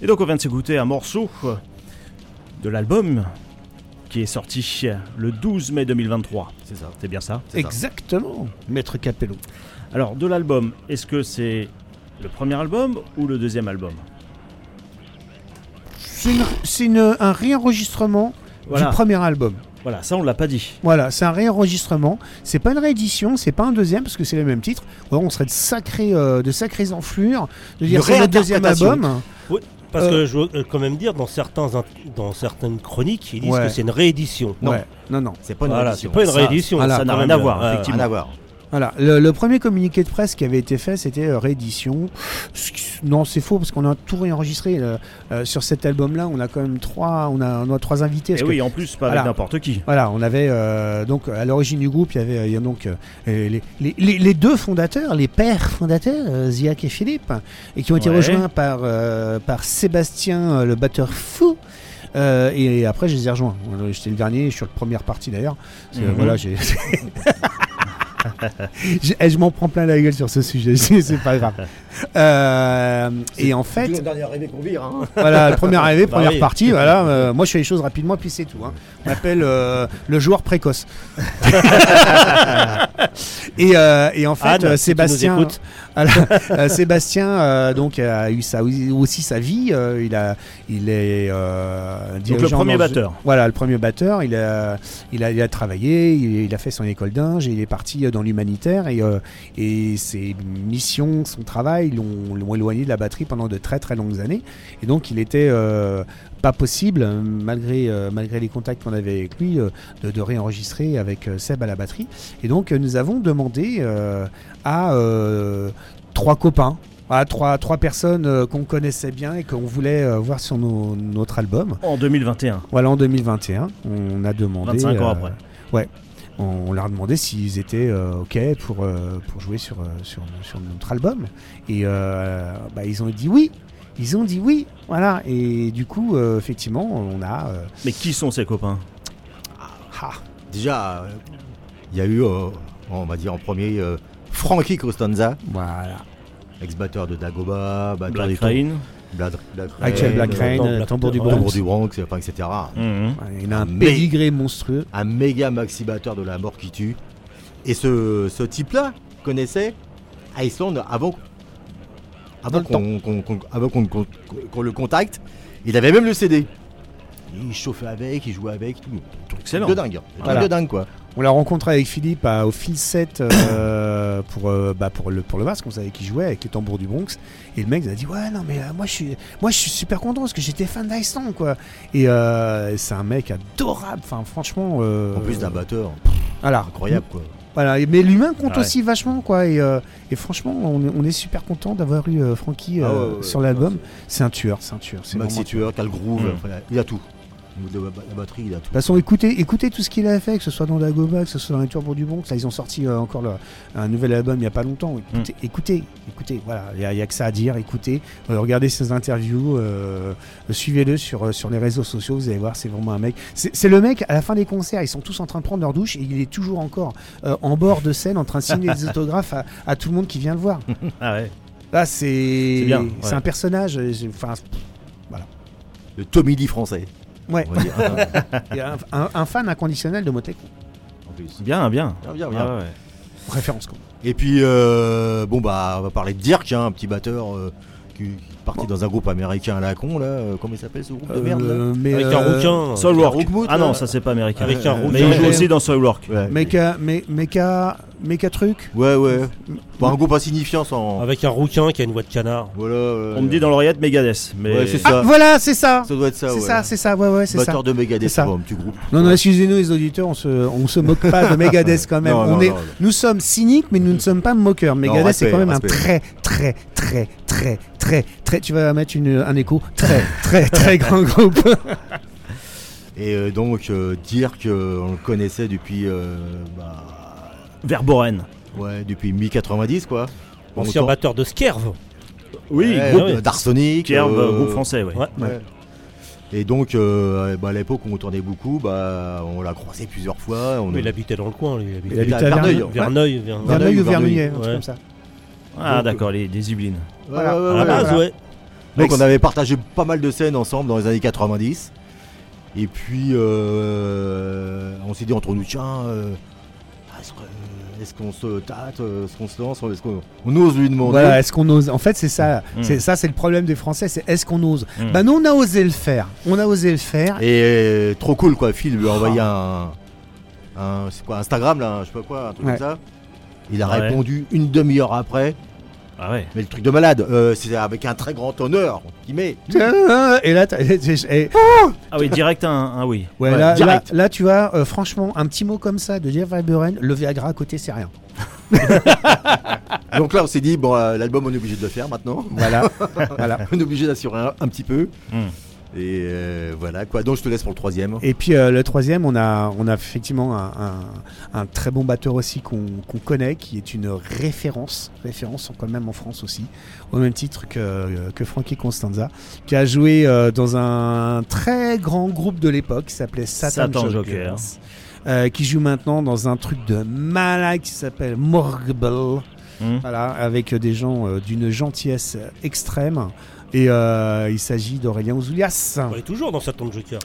donc on vient de s'écouter un morceau de l'album qui est sorti le 12 mai 2023. C'est ça. C'est bien ça? Exactement, Maître Capello. Alors de l'album, est-ce que c'est le premier album ou le deuxième album? C'est un réenregistrement Voilà. du premier album. Voilà, ça on l'a pas dit. Voilà, c'est un réenregistrement. C'est pas une réédition, c'est pas un deuxième parce que c'est le même titre. Ouais, on serait de sacrés, euh, de sacrées enflures de dire c'est le deuxième album. Parce Euh, que je veux euh, quand même dire, dans, certains, int- dans certaines chroniques, ils disent Ouais. que c'est une réédition. Non. Ouais, non, non. C'est pas une Voilà, réédition. c'est pas une Ça- réédition. voilà, ça n'a quand rien à voir, euh, effectivement. Rien à voir. Voilà, le, le premier communiqué de presse qui avait été fait, c'était euh, réédition. Non, c'est faux parce qu'on a tout réenregistré euh, sur cet album-là. On a quand même trois, on a, on a trois invités. Et que- oui, en plus, pas Voilà. avec n'importe qui. Voilà, on avait euh, donc à l'origine du groupe, il y avait il y a donc les, les- les- les deux fondateurs, les pères fondateurs, Ziak et Philippe, et qui ont été Ouais. rejoints par, par Sébastien, le batteur fou. Euh, et après, je les ai rejoints. J'étais le dernier, je suis sur la première partie d'ailleurs. Que, Mhm. Voilà, j'ai. J'ai- eh, je m'en prends plein la gueule sur ce sujet, c'est pas grave. Euh, et en fait, le dernier arrivé qu'on vire. Hein. voilà, première arrivée, Bah première oui. partie. Voilà, euh, moi je fais les choses rapidement, puis c'est tout. Hein. On m'appelle euh, le joueur précoce. et, euh, et en fait, Anne, euh, si alors, euh, Sébastien euh, donc a eu ça aussi sa vie. euh, il a, il est euh, Donc le premier batteur. Voilà, le premier batteur. Il a, il a, il a travaillé, il, il a fait son école d'Inge, il est parti euh, dans l'humanitaire et, euh, et ses missions, son travail l'ont éloigné de la batterie pendant de très très longues années. Et donc il était euh, pas possible, euh, malgré, euh, malgré les contacts qu'on avait avec lui, euh, de, de réenregistrer avec Seb à la batterie. Et donc nous avons demandé à trois copains. À trois, trois personnes qu'on connaissait bien et qu'on voulait voir sur nos- notre album. En 2021. Voilà, en 2021, on a demandé. 25 ans après. Ouais. On, leur a demandé s'ils étaient euh, OK pour, euh, pour jouer sur, sur, sur notre album. Et euh, bah, ils ont dit oui. Ils ont dit oui. Voilà. Et du coup, euh, effectivement, on a. euh, Mais qui sont ces copains? Ah, Déjà, euh, il y a eu, euh, on va dire en premier, euh, Frankie Costanza, voilà. ex-batteur de Dagoba, batteur Black des Rain Black, euh, Rain, Black- tambour du. Bronx. Tambour du Bronx, enfin, etc. Mhm. Ouais, Il a un Mais- pédigré monstrueux. Un méga maxi batteur de la mort qui tue. Et ce, ce type-là connaissait Iceland avant, avant qu'on le contacte. Il avait même le CD. Il chauffait avec, il jouait avec, tout. Excellent. De dingue. Voilà. de dingue, quoi. On l'a rencontré avec Philippe à- au fil 7 euh, pour, euh, bah, pour, le, pour le masque, on savait qu'il jouait avec les tambours du Bronx. Et le mec il a dit Ouais, non, mais euh, moi, je suis, moi je suis super content parce que j'étais fan d'Iceland, quoi. Et c'est un mec adorable, enfin, franchement. En plus d'un batteur. Voilà. Incroyable, quoi. Voilà, mais l'humain compte Ah ouais. aussi vachement, quoi. Et, euh, et franchement, on, est- on est super content d'avoir eu euh, Francky Ah euh, ouais, ouais, sur l'album. C'est un tueur, c'est un tueur. c'est Maxi tueur. tueur, Cal Groove, Mm. il a tout. De la, la batterie, il a tout. De toute façon, écoutez, écoutez tout ce qu'il a fait, que ce soit dans Dagoba, que ce soit dans les Tours du Bronx. Là, ils ont sorti euh, encore le- un nouvel album il n'y a pas longtemps. Écoutez, écoutez, écoutez, voilà, il n'y a, que ça à dire. Écoutez, euh, regardez ses interviews, euh, suivez-le sur, sur les réseaux sociaux. Vous allez voir, c'est vraiment un mec. C'est le mec, à la fin des concerts, ils sont tous en train de prendre leur douche et il est toujours encore euh, en bord de scène en train de signer des autographes à, à tout le monde qui vient le voir. Ah ouais. Là, c'est bien, c'est ouais. un personnage. Enfin, Le Tommy Lee français. Ouais, On va dire. il y a un, un- un fan inconditionnel de en plus. Bien, bien. Bien, bien, bien. Ah ouais. Référence, quoi. Et puis, euh, bon, bah, on va parler de Dirk, hein, un petit batteur euh, qui, parti dans un groupe américain à la con, là. euh, comment il s'appelle ce groupe de merde là Euh, mais, Avec un euh, rouquin. Soulwork. Rookmout, Ah là. non, ça c'est pas américain. Avec un Mais il rouquin. joue aussi dans Soulwork. Ouais, Mecha, me- Mecha, Mecha truc. ouais, ouais. Bon, un groupe insignifiant sans. Avec un rouquin qui a une voix de canard. Voilà. euh, On me dit dans l'oreillette Megadeth. Mais Ouais, c'est Ah, ça. voilà, c'est ça. Ça doit être ça, C'est ouais. ça, c'est ça, ouais, ouais, c'est ça. Batteur de Megadeth, C'est ça. c'est un petit groupe. Non, non, excusez-nous les auditeurs, on se, on se moque pas de Megadeth quand même. Non, on non, est, non, non. nous sommes cyniques, mais nous ne sommes pas moqueurs. Megadeth, respect, c'est quand même respect. un très, très, très, très, très, très. Tu vas mettre une, un écho. Très, très, très grand groupe. Et euh, donc, euh, Dirk, euh, on le connaissait depuis. euh, bah, Verboren. ouais, depuis mi-90, quoi. Ancien batteur de Skerv. Oui, Ouais, groupe d'Arsenic. euh, groupe français, ouais. Ouais. Ouais. Et donc, euh, bah, à l'époque où on tournait beaucoup, bah, on l'a croisé plusieurs fois. On Mais il habitait dans le coin, lui. Il Il habitait à Verneuil. Verneuil. Verneuil. Verneuil. Verneuil ou Verneuil, comme ça. Ah d'accord, les, les Yvelines. Voilà. ouais, À la ouais, base, voilà. ouais. Donc on avait partagé pas mal de scènes ensemble dans les années 90. Et puis euh, on s'est dit entre nous, tiens, euh, est-ce que- est-ce qu'on se tâte, euh, est-ce qu'on se lance, est-ce qu'on on ose lui demander Voilà, est-ce qu'on ose En fait, c'est ça. Mm. C'est ça, c'est le problème des Français. C'est est-ce qu'on ose Mm. Bah nous, on a osé le faire. On a osé le faire. Et trop cool quoi, Phil lui a envoyé un, un c'est quoi Instagram là, je sais pas quoi, un truc Ouais. comme ça. Il a Ouais. répondu une demi-heure après, Ah ouais. mais le truc de malade, euh, c'est avec un très grand honneur qui met. Et là, t'as- et- Ah oui, direct un, un oui. ouais, Ouais, là, là, direct. là, tu vois, euh, franchement, un petit mot comme ça de Jeff Viberen, le Viagra à côté, c'est rien. Donc là on s'est dit bon euh, l'album on est obligé de le faire maintenant. Voilà, voilà. on est obligé d'assurer un, un petit peu. Hmm. Et euh, voilà quoi. Donc je te laisse pour le troisième. Et puis euh, le troisième, on a, on a effectivement un, un- un très bon batteur aussi qu'on qu'on connaît, qui est une référence, référence quand même en France aussi, au même titre que, que Frankie Constanza, qui a joué euh, dans un très grand groupe de l'époque qui s'appelait Satan, Satan Jokers, Joker. euh, qui joue maintenant dans un truc de malade qui s'appelle Morgable. Hmm. Voilà, avec des gens euh, d'une gentillesse extrême. Et euh, il s'agit d'Aurélien Ouzoulias. On est toujours dans Satan Joker.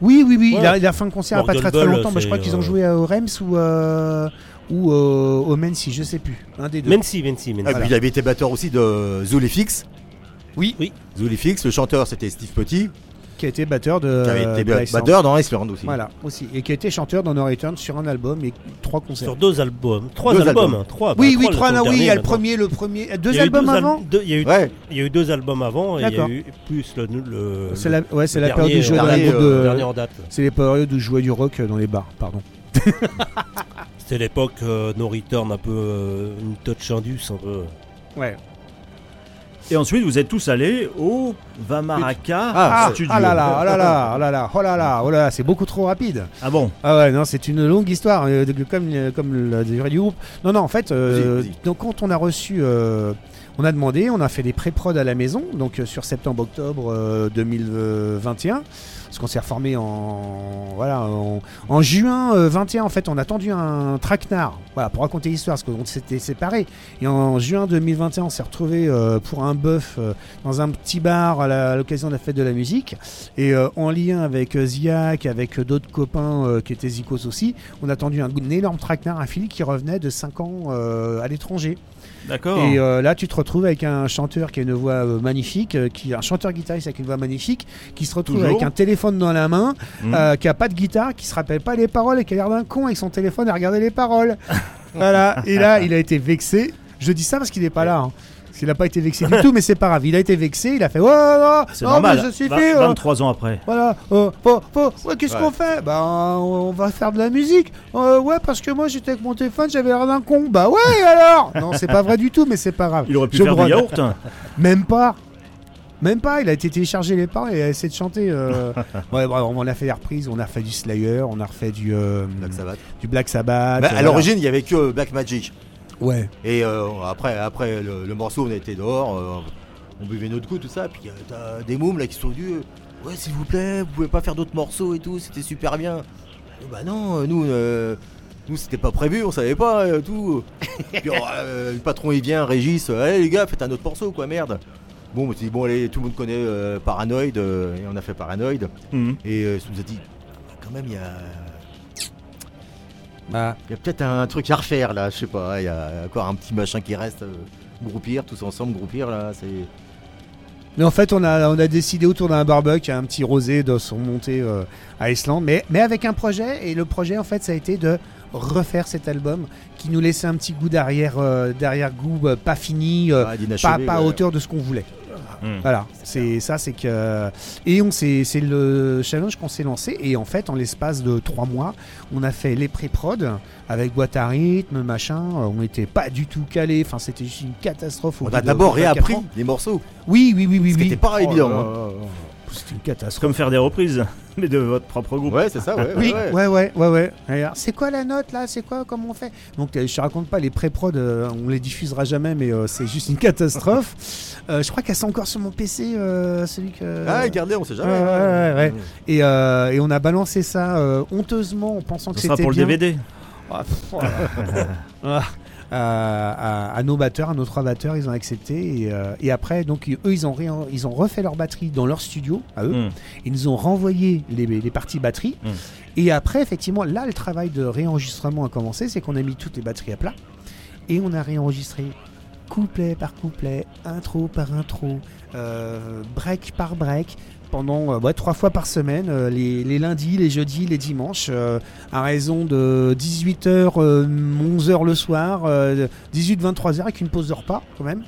Oui, oui, oui, Ouais. il, a, il a fait un concert il pas très longtemps. Mais je crois qu'ils ont euh, joué au Rems ou, euh, ou euh, au Mency, je sais plus. Un des deux. Mency, Mency, Mency. Et puis il avait été batteur aussi de Zulifix. Oui. Oui. Zulifix, le chanteur c'était Steve Petit, Qui a été batteur de. qui avait été de Iceland. batteur dans Iceland aussi. Voilà, aussi. Et qui a été chanteur dans No Return sur un album et trois concerts. Sur deux albums. Trois Deux albums. albums. Trois. bah, oui, oui, le trois, oui, il y a le premier, le premier. euh, Deux Il albums avant deux- Il y, a eu- Ouais. il y a eu deux albums avant et il y a D'accord. eu plus le. le C'est la, ouais, c'est la dernier, période du jeu euh, dernier en date. C'est les périodes où je jouais du rock dans les bars, pardon. C'était l'époque euh, No Return, un peu euh, une touch indus, un peu. Ouais. Et ensuite, vous êtes tous allés au Vamaraka Ah, Studio. Ah là là, oh là là, oh là là, oh là là, oh là là, c'est beaucoup trop rapide. Ah bon Ah ouais, non, c'est une longue histoire, euh, de- comme, euh, comme le durée du groupe. Non, non, en fait, euh, donc quand on a reçu, on a demandé, on a fait des pré-prod à la maison, donc euh, sur septembre-octobre euh, 2021, parce qu'on s'est reformé en, voilà, en, juin euh, 21, en fait, on a tendu un traquenard, voilà, pour raconter l'histoire, parce qu'on s'était séparés. Et en juin 2021, on s'est retrouvé euh, pour un bœuf euh, dans un petit bar à l'occasion de la fête de la musique. Et euh, en lien avec euh, Ziak, avec euh, d'autres copains euh, qui étaient Zikos aussi, on a tendu un, énorme traquenard, un Philippe qui revenait de 5 ans euh, à l'étranger. D'accord. Et euh, là, tu te retrouves avec un chanteur qui a une voix euh, magnifique, euh, qui un chanteur guitariste avec une voix magnifique, qui se retrouve Toujours avec un téléphone dans la main, euh, qui a pas de guitare, qui se rappelle pas les paroles et qui a l'air d'un con avec son téléphone à regarder les paroles. voilà. Et là, il a été vexé. Je dis ça parce qu'il n'est pas là. hein. Qu'il n'a pas été vexé du tout, mais c'est pas grave. Il a été vexé, il a fait Oh, oh, C'est oh, normal. mais ça suffit, Vingt- oh. 23 ans après. Voilà, faut- ouais, qu'est-ce Ouais. qu'on fait? Bah, on va faire de la musique. Euh, ouais, parce que moi j'étais avec mon téléphone, j'avais l'air d'un con. Bah ouais, alors Non, c'est pas vrai du tout, mais c'est pas grave. Il aurait pu Je faire du yaourt. Même pas. Même pas, il a été téléchargé les paroles et a essayé de chanter. euh. ouais, bon, on a fait des reprises, on a refait du Slayer, on a refait du, euh, Black Sabbath. du Black Sabbath. Bah, à l'origine, il y avait que Black Magic. Ouais. Et euh, après, après le, le morceau, on était dehors, euh, on buvait notre coup, tout ça. Puis euh, t'as des mômes là qui sont venus. ouais, s'il vous plaît, vous pouvez pas faire d'autres morceaux et tout, c'était super bien. Euh, Bah non, nous, euh, nous c'était pas prévu, on savait pas euh, tout. Puis euh, le patron il vient, Régis, allez les gars, faites un autre morceau quoi, merde. Bon, on s'est dit, bon, allez, tout le monde connaît Paranoid, et on a fait Paranoid. Mhm. Et ça nous a dit, quand même, il y a. Bah, Il y a peut-être un truc à refaire là, je sais pas, il y a encore un petit machin qui reste. euh, groupir, tous ensemble, groupir là, c'est. Mais en fait, on a, on a décidé autour d'un barbecue, un petit rosé de se remonter euh, à Islande, mais, mais avec un projet. Et le projet, en fait, ça a été de refaire cet album qui nous laissait un petit goût d'arrière, euh, d'arrière-goût euh, pas fini, euh, Ah, pas, à hauteur de ce qu'on voulait. Hmm. Voilà, c'est ça, c'est que et on c'est le challenge qu'on s'est lancé et en fait, en l'espace de trois mois, on a fait les pré-prod avec boîte à rythme, machin. euh, On n'était pas du tout calé. Enfin, c'était juste une catastrophe. au On a d'abord 24 réappris les morceaux. Oui, oui, oui, oui, qui oui. pas évident, là hein. C'était une catastrophe. Comme faire des reprises, mais de votre propre groupe. Ouais, c'est ça, ouais. Oui, ouais, ouais, ouais, ouais, ouais. Alors, C'est quoi la note là? C'est quoi Comment on fait? Donc, euh, je te raconte pas les pré-prod, euh, on les diffusera jamais, mais euh, c'est juste une catastrophe. Euh, je crois qu'elles sont encore sur mon PC, euh, celui que. Ah, regardez, on sait jamais. Ouais, ouais, ouais, Et, euh, et on a balancé ça euh, honteusement en pensant que Ce sera c'était pour le. DVD. Ah, à, nos batteurs, à nos trois batteurs, ils ont accepté. Et, euh, et après, donc eux, ils ont, ré- ils ont refait leur batterie dans leur studio à eux. Mm. Ils nous ont renvoyé les, les parties batterie. Mm. Et après, effectivement, là, le travail de réenregistrement a commencé. C'est qu'on a mis toutes les batteries à plat. Et on a réenregistré couplet par couplet, intro par intro, euh, break par break. Pendant euh, ouais, trois fois par semaine, euh, les, les lundis, les jeudis, les dimanches, euh, à raison de 18h, 11h le soir, 18-23h avec une pause de repas quand même.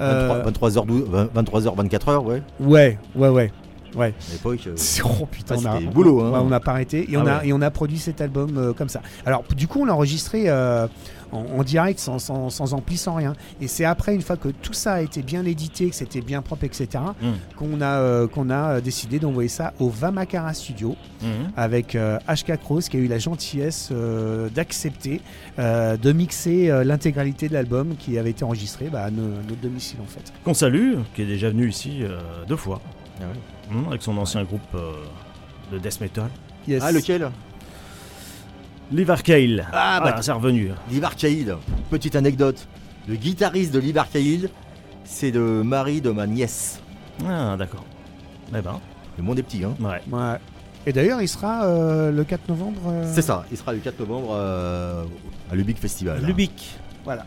Euh, 23h, 23h, 24h, ouais. ouais, ouais, ouais. Ouais. À l'époque. euh, Oh putain, Ah, on a, boulot, hein. ouais, on n'a pas arrêté et Ah on a ouais. et on a produit cet album euh, comme ça. Alors du coup, on l'a enregistré euh, en, en direct, sans, sans, sans ampli, sans rien. Et c'est après, une fois que tout ça a été bien édité, que c'était bien propre, etc., Mm. qu'on a euh, qu'on a euh, décidé d'envoyer ça au Vamakara Studio Mhm. avec euh, HK Cross qui a eu la gentillesse euh, d'accepter euh, de mixer euh, l'intégralité de l'album qui avait été enregistré bah, à, no- à notre domicile en fait. Qu'on salue, qui est déjà venu ici euh, deux fois, Ah, ouais. Mhm, avec son ancien groupe euh, de death metal. Yes. Ah, lequel? Liv Arcale. Ah, bah, c'est revenu. Liv Arcaïd. Petite anecdote. Le guitariste de Liv Arcaïd, c'est le mari de ma nièce. Ah, d'accord. Eh ben, Le monde est petit, hein. ouais. Ouais. Et d'ailleurs, il sera euh, le 4 novembre. euh, C'est ça, il sera le 4 novembre euh, à Lubic Festival. Lubic. Voilà.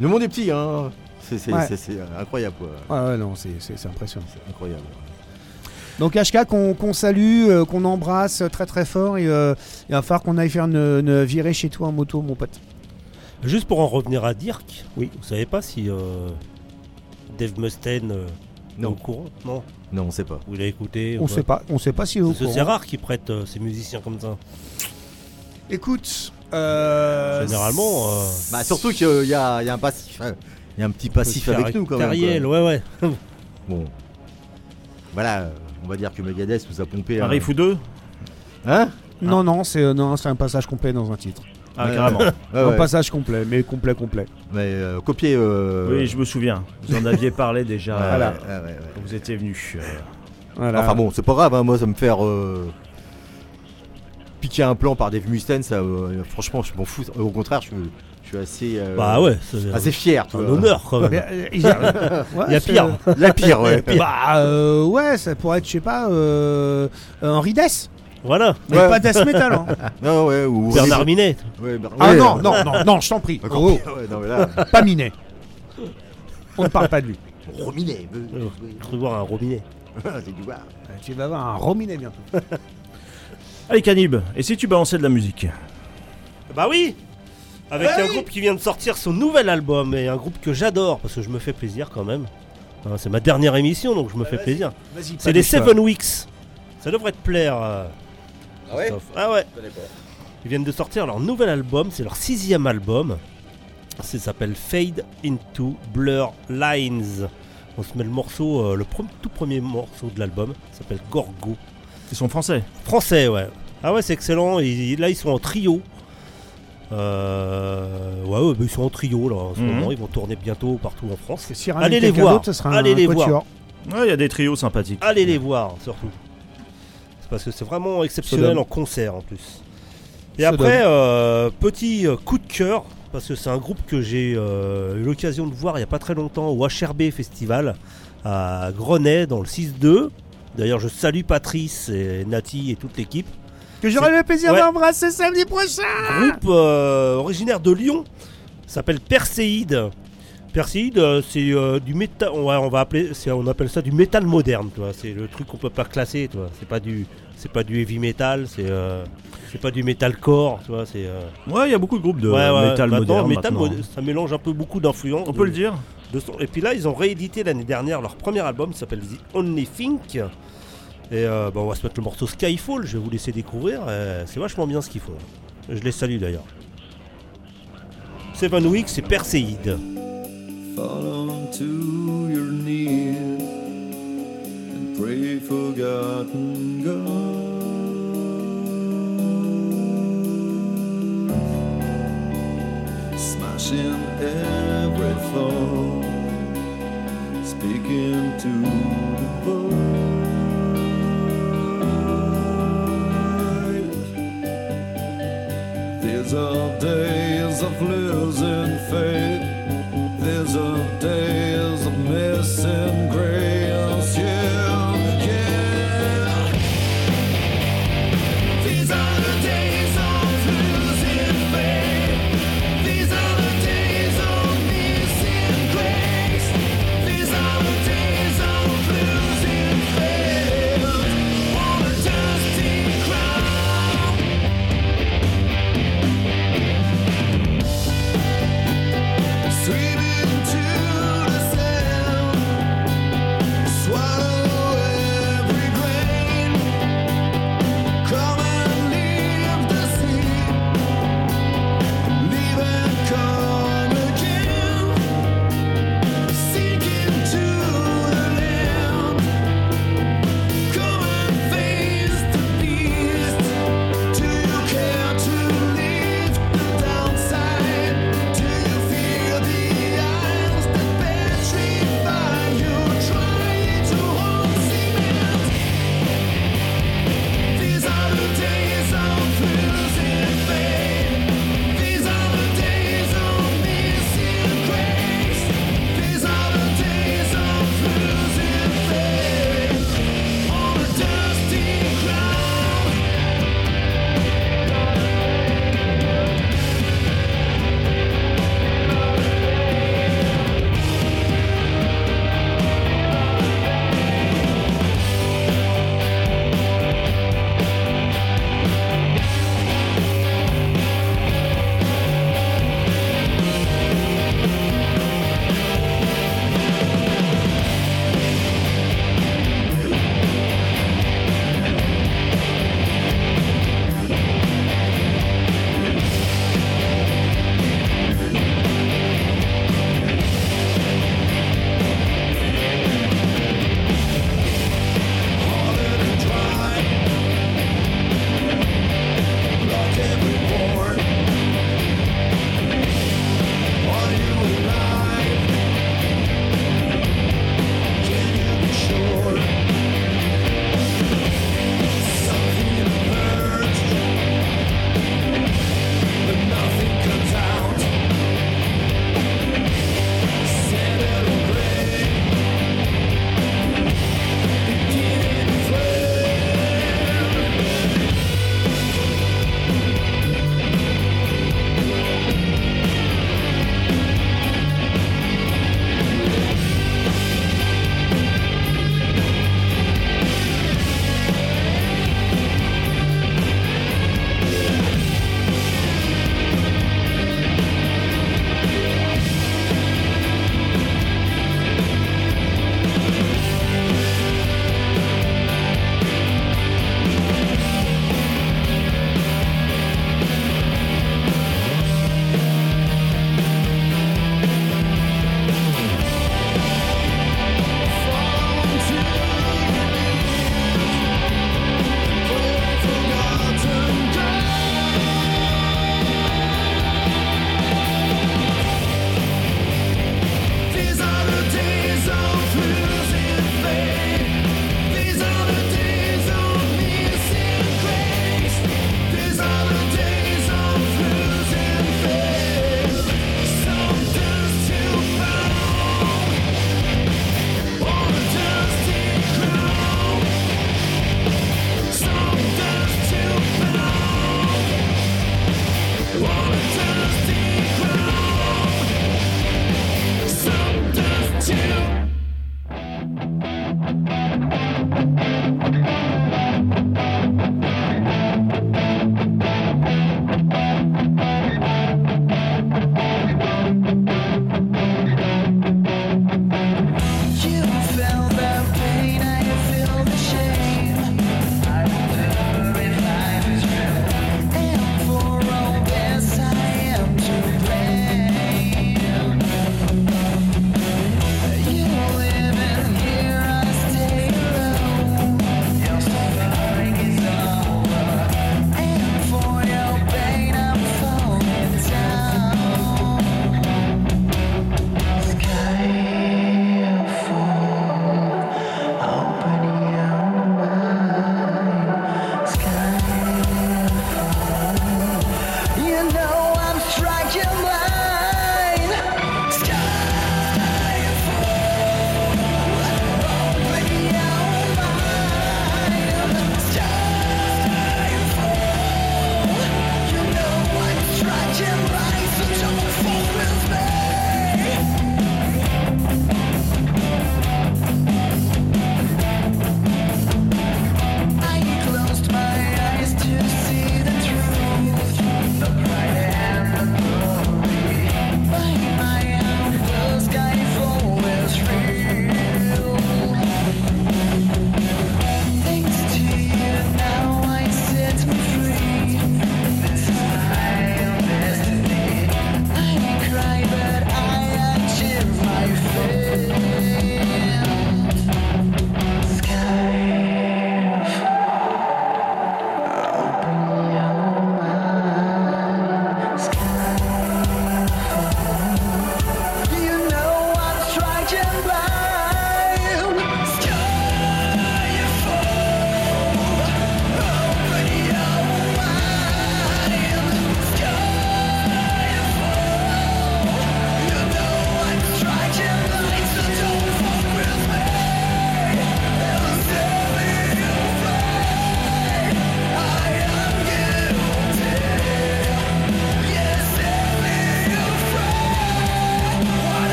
Le monde est petit, hein. C'est Ouais. incroyable, quoi. Ouais, ouais, non, c'est impressionnant. C'est incroyable. Donc HK qu'on qu'on salue, euh, qu'on embrasse très très fort et euh, il va falloir qu'on aille faire une, une virée chez toi en moto, mon pote. Juste pour en revenir à Dirk, Oui. vous savez pas si euh, Dave Mustaine euh, est Non. au courant? Non, Non, on sait pas. vous l'avez écouté On sait pas, on sait pas si il est au Parce que courant. c'est rare qu'ils prêtent euh, ces musiciens comme ça. Écoute, euh, Généralement, euh, Bah, surtout qu'il y a, il y a un passif. hein. Il y a un petit passif avec nous, quand même. Quoi. ouais, ouais. Bon. Voilà, euh, on va dire que Megadeth nous a pompé. Un riff ou deux Hein? Non non, c'est euh, non, c'est un passage complet dans un titre. Ah, Ouais, carrément. Ouais, un ouais. passage complet, mais complet complet. Mais euh, copier. euh, Oui, je me souviens. Vous en aviez parlé déjà. Voilà. quand Vous étiez venu. euh, Voilà. Enfin bon, c'est pas grave, hein, moi ça me faire euh, piquer un plan par Dave Mustaine, ça, euh, franchement, je m'en fous. Au contraire, je, je suis assez, euh, Bah ouais, c'est assez fier. tu un honneur quand même. Euh, il y a, ouais, Il y a c'est- pire. La pire, ouais. Bah euh, ouais, ça pourrait être, je sais pas, euh, Henri Dess, Voilà. mais Ouais. pas death metal. Hein. Non, ouais, ou Bernard Minet. Ouais, Ber- Ah ouais, non, euh, non, non, non, je t'en prie. Oh, pire, ouais, non, mais là, pas Minet. On ne parle pas de lui. Rominet, euh, Euh, Je peux voir un robinet. c'est du voir. Tu vas avoir un Rominet bientôt. Allez, Canib, et si tu balançais de la musique? Bah oui Avec un groupe qui vient de sortir son nouvel album et un groupe que j'adore parce que je me fais plaisir quand même. Hein, c'est ma dernière émission donc je me fais plaisir. Vas-y. C'est les Seven Weeks. Ça devrait te plaire. euh, Ah ouais Christophe. Ah ouais. Ils viennent de sortir leur nouvel album, c'est leur sixième album. Ça s'appelle Fade into Blur Lines. On se met le morceau, euh, le pre- tout premier morceau de l'album, ça s'appelle Gorgo. Ils sont français. Français, ouais. Ah ouais, c'est excellent. Ils- là, ils sont en trio. Euh, ouais, ouais, bah, ils sont en trio là en ce Mhm. moment. Ils vont tourner bientôt partout en France. Si Allez les voir. ce sera Allez un les. Ouais, il y a des trios sympathiques. Allez les voir, surtout. C'est parce que c'est vraiment exceptionnel en concert en plus. Et après, euh, petit euh, coup de cœur, parce que c'est un groupe que j'ai euh, eu l'occasion de voir il n'y a pas très longtemps au HRB Festival à Grenay dans le 6-2. D'ailleurs, je salue Patrice et Nati et toute l'équipe. Que j'aurai le plaisir Ouais. d'embrasser samedi prochain. Groupe euh, originaire de Lyon, s'appelle Perséide. Perséide, euh, c'est euh, du métal. Ouais, on va appeler, c'est- on appelle ça du métal moderne, tu vois. C'est le truc qu'on peut pas classer, tu vois. C'est pas du, c'est pas du heavy metal, c'est, euh, c'est pas du metalcore, tu vois. C'est. euh, Ouais, il y a beaucoup de groupes de ouais, ouais, métal maintenant, moderne. maintenant. mod- ça mélange un peu beaucoup d'influences. On de- peut le dire de son- Et puis là, ils ont réédité l'année dernière leur premier album, qui s'appelle The Only Think. Et euh, bah, on va se mettre le morceau Skyfall, je vais vous laisser découvrir. euh, c'est vachement bien ce qu'ils font. Je les salue d'ailleurs. Seven Weeks, c'est Perséide. Fall onto your knees and pray forgotten God. Smashing every thought, speaking to the void. These are days of losing faith. These are days of missing grace.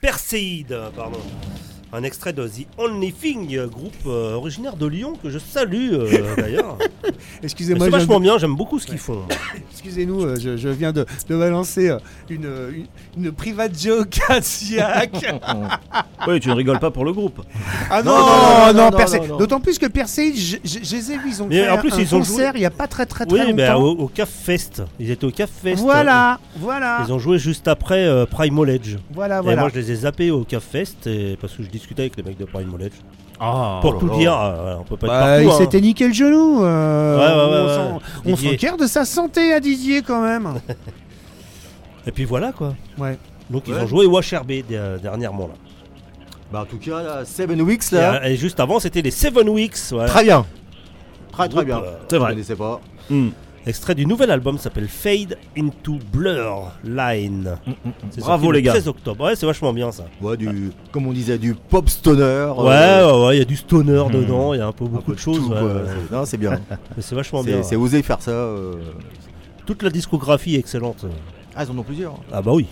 Perseid, euh, pardon. Un extrait de The Only Thing, euh, groupe euh, originaire de Lyon que je salue euh, d'ailleurs. Excusez-moi, C'est vachement de- bien, j'aime beaucoup ce qu'ils font. excusez-nous, euh, je, je viens de, de balancer euh, une, une, une private joke à Siak. Oui, tu ne rigoles pas pour le groupe. Ah non, Non, non, non, non, non, non, Perse- non, non. D'autant plus que Perseid, je, je- je les ai vus, ils ont Mais fait en plus, un ils ont concert joué- il y a pas très très très Oui, ben, longtemps. au, au CAF Fest. Ils étaient au CAF Fest. Voilà, voilà, Ils ont joué juste après euh, Primal Edge. voilà, Et voilà. moi, je les ai zappés au CAF Fest et- parce que je discutais avec les mecs de Primal Edge. Ah, Pour tout là. dire, euh, on peut pas Bah, être il partout. hein. s'était niqué le genou. euh, Ouais, ouais, ouais, on ouais. Didier. s'en garde de sa santé à Didier quand même. Et puis voilà quoi. Ouais. Donc ils Ouais. ont joué Wash RB der- dernièrement là. Bah en tout cas là, Seven Weeks là, euh, Et, juste avant c'était les Seven Weeks. voilà. très bien. Très très bien. euh, C'est Je vrai. connaissais pas. Hmm. Extrait du nouvel album s'appelle Fade into Blur Line. C'est Bravo, sorti le les gars. 13 octobre. Ouais, c'est vachement bien ça. Ouais, du, comme on disait, du pop stoner. Ouais, euh, ouais, ouais, il y a du stoner dedans, il y a un peu un beaucoup peu de choses. tout, ouais, ouais. Non, c'est bien. C'est vachement bien. c'est osé faire ça. euh. Toute la discographie est excellente. Ah, ils en ont plusieurs. Ah bah oui,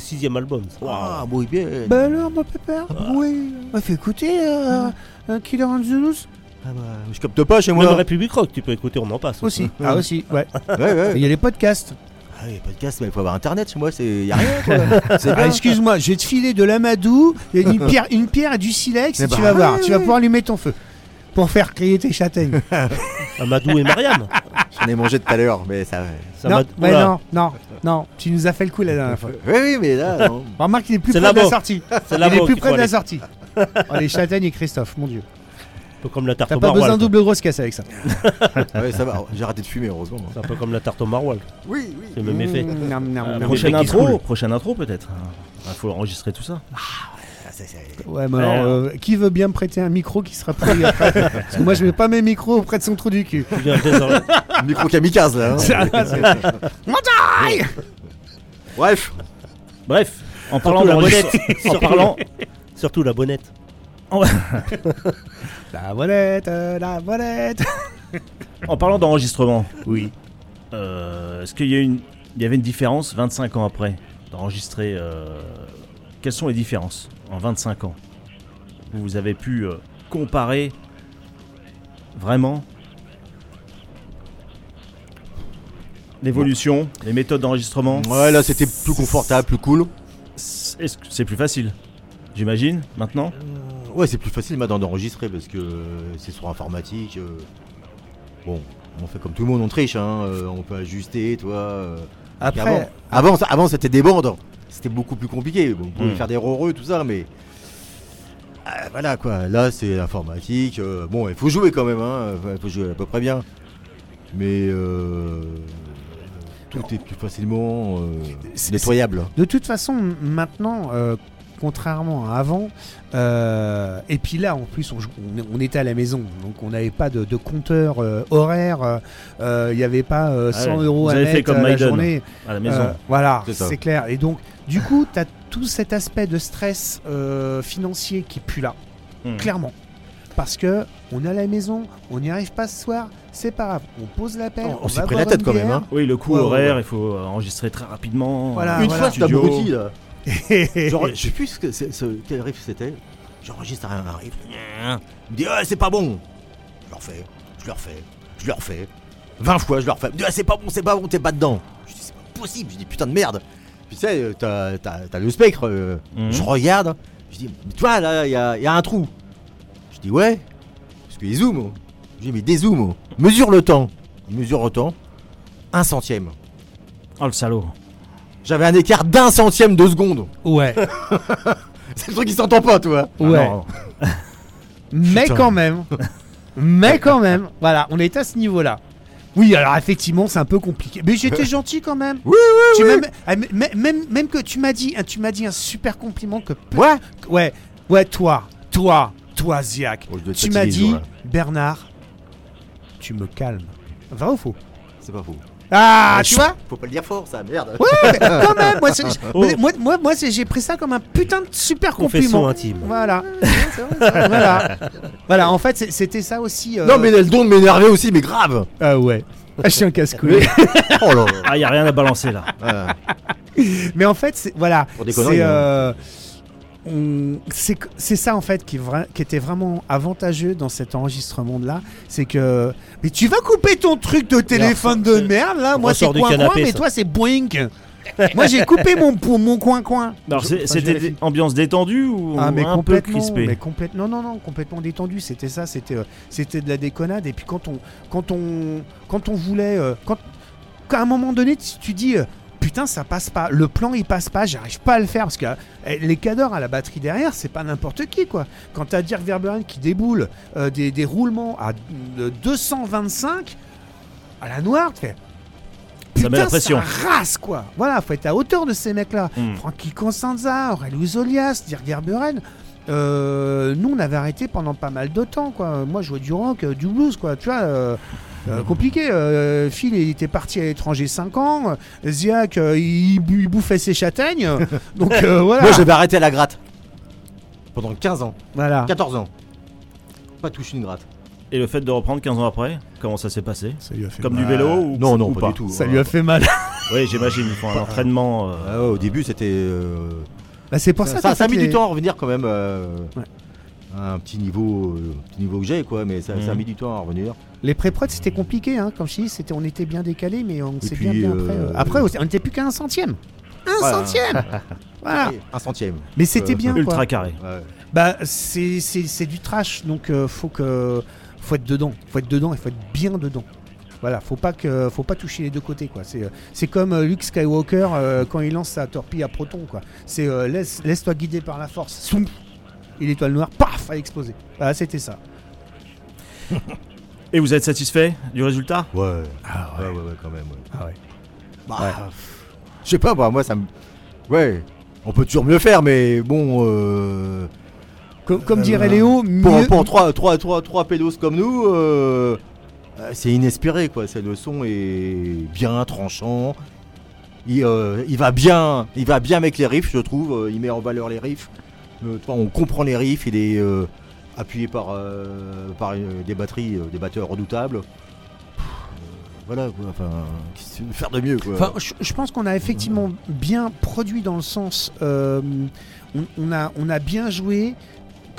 c'est sixième album. ça. Ah, bon, bien. Bah alors, mon pépère Oui. On fait écouter euh, un Killer on the Loose Ah bah, je capte pas chez Même moi. République Rock, tu peux écouter, on en passe. Aussi. Ah, aussi, ouais. Ouais, ouais. Il y a les podcasts. Ah oui, podcast, mais il faut avoir internet chez moi, c'est y a rien Ah, excuse-moi, je vais te filer de l'amadou, et une pierre, une pierre et du silex, et Eh tu bah, vas voir. ouais, Tu vas pouvoir allumer ton feu. Pour faire crier tes châtaignes. Amadou et Mariam. J'en ai mangé tout à l'heure, mais ça. Ça non, mais Oula, non, non, non. Tu nous as fait le coup la dernière fois. Oui, oui, mais là, non. Remarque, il est plus près de la sortie. C'est Il est plus près de la sortie. Oh, les châtaignes et Christophe, mon dieu. Un peu comme la tarte T'as au pas besoin maroilles. de double grosse casse avec ça. ouais, ça va. J'ai arrêté de fumer, heureusement. C'est un peu comme la tarte au maroilles. Oui, oui. C'est le même effet. Mmh, Ah, mais Prochaine intro, coulent. prochaine intro peut-être. Il faut enregistrer tout ça. Ouais, mais alors, euh, qui veut bien me prêter un micro qui sera pris après Parce que moi, je mets pas mes micros auprès de son trou du cul. Micro kamikaze là. hein. C'est- Bref. Bref, en parlant la d'enregistre- bonnette. en parlant, Surtout la bonnette. La volette, euh, la volette. en parlant d'enregistrement, Oui. euh, est-ce qu'il y a une, il y avait une différence 25 ans après d'enregistrer euh, Quelles sont les différences en 25 ans? Vous avez pu euh, comparer vraiment l'évolution, les méthodes d'enregistrement? Ouais, là c'était plus confortable, plus cool. C'est est-ce que c'est plus facile J'imagine maintenant? Ouais, c'est plus facile maintenant d'enregistrer parce que euh, c'est sur informatique. euh, Bon, on fait comme tout le monde, on triche, hein. euh, on peut ajuster, toi. euh, Après, Avant, avant, ça- avant, c'était des bandes. C'était beaucoup plus compliqué. Bon, on pouvait Mm. faire des roreux, tout ça, mais. Ah, voilà quoi, là c'est informatique. euh, bon, il faut jouer quand même, hein. Il faut jouer à peu près bien. Mais. euh, tout est plus facilement euh, C'est- nettoyable. De toute façon, maintenant, euh, contrairement à avant, euh, et puis là, en plus, on, jou- on, on était à la maison, donc on n'avait pas de, de compteur euh, horaire, euh, euh, il n'y avait pas euh, Ah 100 ouais. euros Vous à avez mettre fait comme à la Maiden. journée. à la maison Euh, voilà, C'est clair. Et donc, du coup, tu as tout cet aspect de stress euh, financier qui est plus là, Hmm. clairement. Parce que on est à la maison, on n'y arrive pas ce soir, c'est pas grave. On pose la paire. On- on s'est pris la tête quand même, hein. Oui, le coût Ouais, horaire, ouais. il faut enregistrer très rapidement. Voilà, Une voilà. fois, c'est studio. abruti là. Genre, je sais plus ce que ce, quel riff c'était. J'enregistre un, un riff. Il me dit, ah, c'est pas bon. Je le refais, je le refais, je le refais. 20 fois, je le refais. Il me dit, ah, c'est pas bon, c'est pas bon, t'es pas dedans. Je dis, c'est pas possible. Je dis, putain de merde. Puis tu sais, euh, t'as, t'as- t'as le spectre. euh, Mhm. Je regarde. Je dis, mais toi, là, il y a, il y a un trou. Je dis, ouais. Parce qu'il zoome. Je dis, mais dézoome. Mesure le temps. Il mesure le temps. Un centième. Oh le salaud. J'avais un écart d'un centième de seconde. Ouais, C'est le truc qui s'entend pas, toi. Ah ouais. non. Mais quand même, mais quand même, voilà, on est à ce niveau-là. Oui, alors effectivement, c'est un peu compliqué. Mais j'étais gentil quand même. Oui, oui, Tu oui. m'as- ah, même, même que tu m'as dit, hein, tu m'as dit un super compliment que. Ouais. Ouais, ouais, toi, toi, toi, Ziak. Oh, Tu m'as dit. Bernard, tu me calmes. Vrai ou faux C'est pas faux. Ah, tu vois Faut pas le dire fort, ça, merde. Ouais, mais quand même. Moi, c'est- Oh. moi, moi, moi, c'est- j'ai pris ça comme un putain de super Confession compliment. intime. Voilà. voilà. Voilà, en fait, c'est- c'était ça aussi. euh, Non, mais elle a le don de m'énerver aussi, mais grave. Ah ouais. Ah, je suis un casse-couille. oh là là. Ah, y a rien à balancer là. Voilà. Mais en fait, c'est voilà, Pour des c'est hein. euh, c'est c'est ça en fait qui, était vraiment avantageux dans cet enregistrement là, c'est que mais tu vas couper ton truc de téléphone de merde là, moi c'est coin coin, mais ça. toi c'est boing. moi j'ai coupé mon mon coin coin. C'était ambiance détendue ou Ah mais un peu crispée mais complètement, non non non, complètement détendu. C'était ça, c'était euh, c'était de la déconnade. Et puis quand on quand on quand on voulait, euh, quand qu'à un moment donné tu, tu dis euh, putain ça passe pas, le plan il passe pas, j'arrive pas à le faire parce que euh, les cadors à la batterie derrière c'est pas n'importe qui quoi. Quand t'as Dirk Verberen qui déboule euh, des, des roulements à euh, 225 à la noire, tu fais Ça met la Putain, pression. Ça rase quoi. Voilà, faut être à hauteur de ces mecs-là. Hmm. Frankie Constanza, Aurelio Zolias, Dirk Gerberen. Euh, nous, on avait arrêté pendant pas mal de temps, quoi. Moi, je jouais du rock, euh, du blues, quoi. Tu vois, euh, euh, compliqué. Euh, Phil, il était parti à l'étranger 5 ans. Ziak, euh, il, bou- il bouffait ses châtaignes. Donc, euh, voilà. Moi, j'avais arrêté la gratte. Pendant 15 ans. Voilà. 14 ans. Pas touché une gratte. Et le fait de reprendre 15 ans après, comment ça s'est passé? Ça lui a fait Comme mal. du vélo ou Non, non, ou pas, du tout. Ça lui a fait mal. Oui, j'imagine, ils font un entraînement. euh, ah ouais, au début, c'était. euh, Bah, c'est pour ça, ça, ça, qu'en a fait, mis les- du temps à revenir quand même. euh, Ouais. à un petit niveau, euh, petit niveau que j'ai, quoi. Mais ça, ça a Mhm. mis du temps à revenir. Les pré-prod, c'était compliqué, hein. Comme je dis, c'était, on était bien décalé, mais on s'est bien, bien euh, après. euh, Après, on n'était plus qu'à un centième. Un Voilà. centième Voilà. Un centième. Mais c'était Euh, bien, quoi. ultra carré. Ouais. Bah, c'est, c'est, c'est du trash, donc euh, faut que faut être dedans, faut être dedans et faut être bien dedans. Voilà, faut pas que faut pas toucher les deux côtés quoi. C'est euh, c'est comme euh, Luke Skywalker euh, quand il lance sa torpille à proton quoi. C'est euh, laisse laisse-toi guider par la force. Soum et l'étoile noire, paf, a explosé. Voilà, c'était ça. Et vous êtes satisfait du résultat? Ouais. Ah ouais, ouais, ouais, quand même. ouais. Ah ouais. Bah, je sais pas, bah, moi, ça me. Ouais. On peut toujours mieux faire, mais bon. euh, Comme, comme Euh, dirait Léo, Pour, mieux- pour trois, trois, trois, trois pédos comme nous, euh, euh, c'est inespéré quoi. C'est le son est bien tranchant. Il, il va bien, il va bien avec les riffs, je trouve. Il met en valeur les riffs. On comprend les riffs. Il est appuyé par, euh, par euh, des batteries, euh, des batteurs redoutables. Voilà quoi. Enfin, faire de mieux quoi? Enfin, je, pense qu'on a effectivement bien produit dans le sens. on, on a, on a bien joué.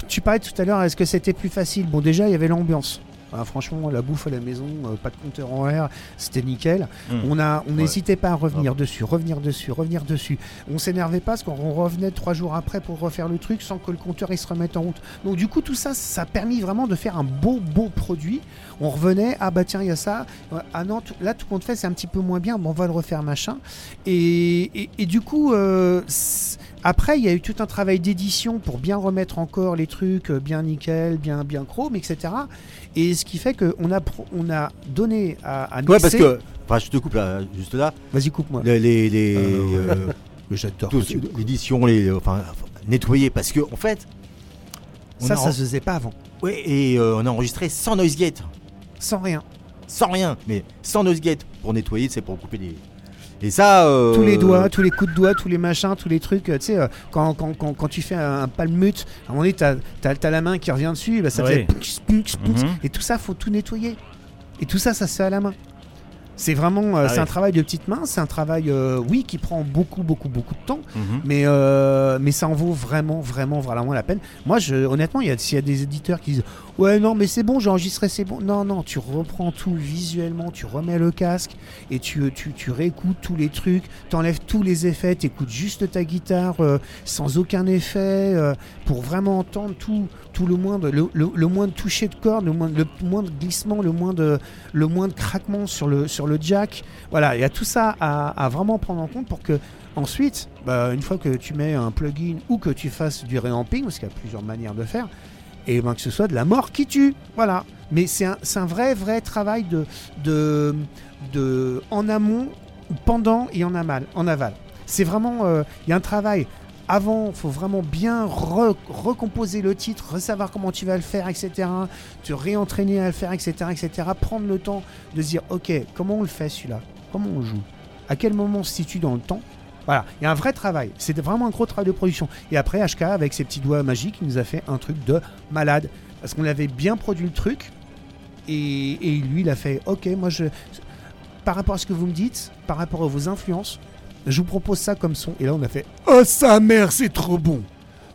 Tu parlais tout à l'heure, est-ce que c'était plus facile? Bon, déjà, il y avait l'ambiance. Ah, franchement, la bouffe à la maison, euh, pas de compteur en air, c'était nickel. Mm. On a, on Ouais. n'hésitait pas à revenir dessus, revenir dessus, revenir dessus. On s'énervait pas parce qu'on revenait trois jours après pour refaire le truc sans que le compteur il se remette en route. Donc du coup, tout ça, ça a permis vraiment de faire un beau, beau produit. On revenait, ah bah tiens, il y a ça. Ah non, tout- là, tout compte fait, c'est un petit peu moins bien. Bon, on va le refaire, machin. Et, et- et du coup, euh, après, il y a eu tout un travail d'édition pour bien remettre encore les trucs euh, bien nickel, bien, bien chrome, etc. Et ce qui fait qu'on a, pro- on a donné à, à ouais, parce que. Enfin, je te coupe là, juste là. Vas-y, coupe-moi. Les, les, les, Euh, ouais. euh, J'adore. l'édition, les, enfin, nettoyer parce que en fait. Ça, ça en- se faisait pas avant. Ouais, et euh, on a enregistré sans noise gate, Sans rien. sans rien, mais sans noise gate pour nettoyer, c'est pour couper des. Et ça. euh, Tous les doigts, tous les coups de doigts, tous les machins, tous les trucs. Tu sais, euh, quand, quand, quand, quand tu fais un, un palmute, à un moment donné, t'as as, la main qui revient dessus, bah, ça Ouais. fait punks, punks, punks. Mhm. Et tout ça, faut tout nettoyer. Et tout ça, ça se fait à la main. C'est vraiment, euh, Ah c'est un travail de petite main, c'est un travail, euh, oui, qui prend beaucoup, beaucoup, beaucoup de temps, Mhm. mais, euh, mais ça en vaut vraiment, vraiment, vraiment la peine. Moi, je, honnêtement, il y a, s'il y a des éditeurs qui disent Ouais, non, mais c'est bon, j'ai enregistré, c'est bon. Non, non, tu reprends tout visuellement, tu remets le casque et tu, tu, tu réécoutes tous les trucs, t'enlèves tous les effets, t'écoutes juste ta guitare euh, sans aucun effet euh, pour vraiment entendre tout, tout le moindre, le, le, le moindre toucher de corde, le moindre, le glissement, le moindre, le craquement sur le, sur le jack. Voilà, il y a tout ça à, vraiment prendre en compte pour que ensuite, bah, une fois que tu mets un plugin ou que tu fasses du reamping, parce qu'il y a plusieurs manières de faire, et ben que ce soit de la mort qui tue. Voilà. Mais c'est un, un vrai, vrai travail de, de, de, en amont, pendant et en aval. En aval. C'est vraiment, euh, il y a un travail. Avant, faut vraiment bien re- recomposer le titre, savoir comment tu vas le faire, etc. Te réentraîner à le faire, etc., etc. Prendre le temps de dire, ok, comment on le fait celui-là? Comment on joue? À quel moment se situe dans le temps? Voilà, il y a un vrai travail. C'est vraiment un gros travail de production. Et après, HK, avec ses petits doigts magiques, il nous a fait un truc de malade. Parce qu'on avait bien produit le truc. Et, et lui, il a fait Ok, moi, je. Par rapport à ce que vous me dites, par rapport à vos influences, Je vous propose ça comme son. Et là, on a fait Oh, sa mère, c'est trop bon.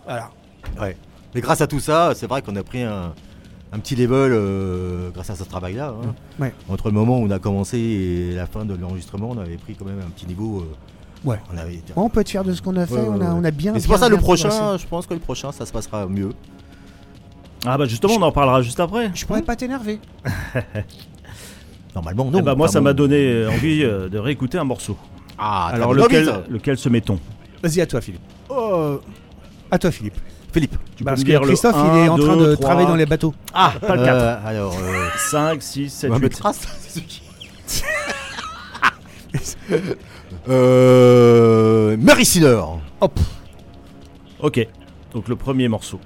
Voilà. Ouais. Mais grâce à tout ça, c'est vrai qu'on a pris un, un petit level euh, grâce à ce travail-là. hein. Ouais. Entre le moment où on a commencé et la fin de l'enregistrement, on avait pris quand même un petit niveau. euh, Ouais. On avait été- On peut être fier de ce qu'on a fait. Ouais, on, a, ouais. on a bien. C'est pour ça le prochain, progressé. je pense que le prochain, ça se passera mieux. Ah bah justement, on en parlera juste après. Je pourrais pas t'énerver. Normalement, non. Eh bah moi, ça m'a donné euh, envie euh, de réécouter un morceau. Ah, Alors envie, lequel, se met-on? Vas-y, à toi, Philippe. Oh. À toi, Philippe. Philippe. Tu Parce peux me que dire le Christophe, il 1, est en train 2, de 3, travailler dans les bateaux. Ah, pas le 4. Euh, alors, euh, 5, 6, 7, on va 8. mettre Euh, Mary Sinner. Hop. Ok, donc le premier morceau.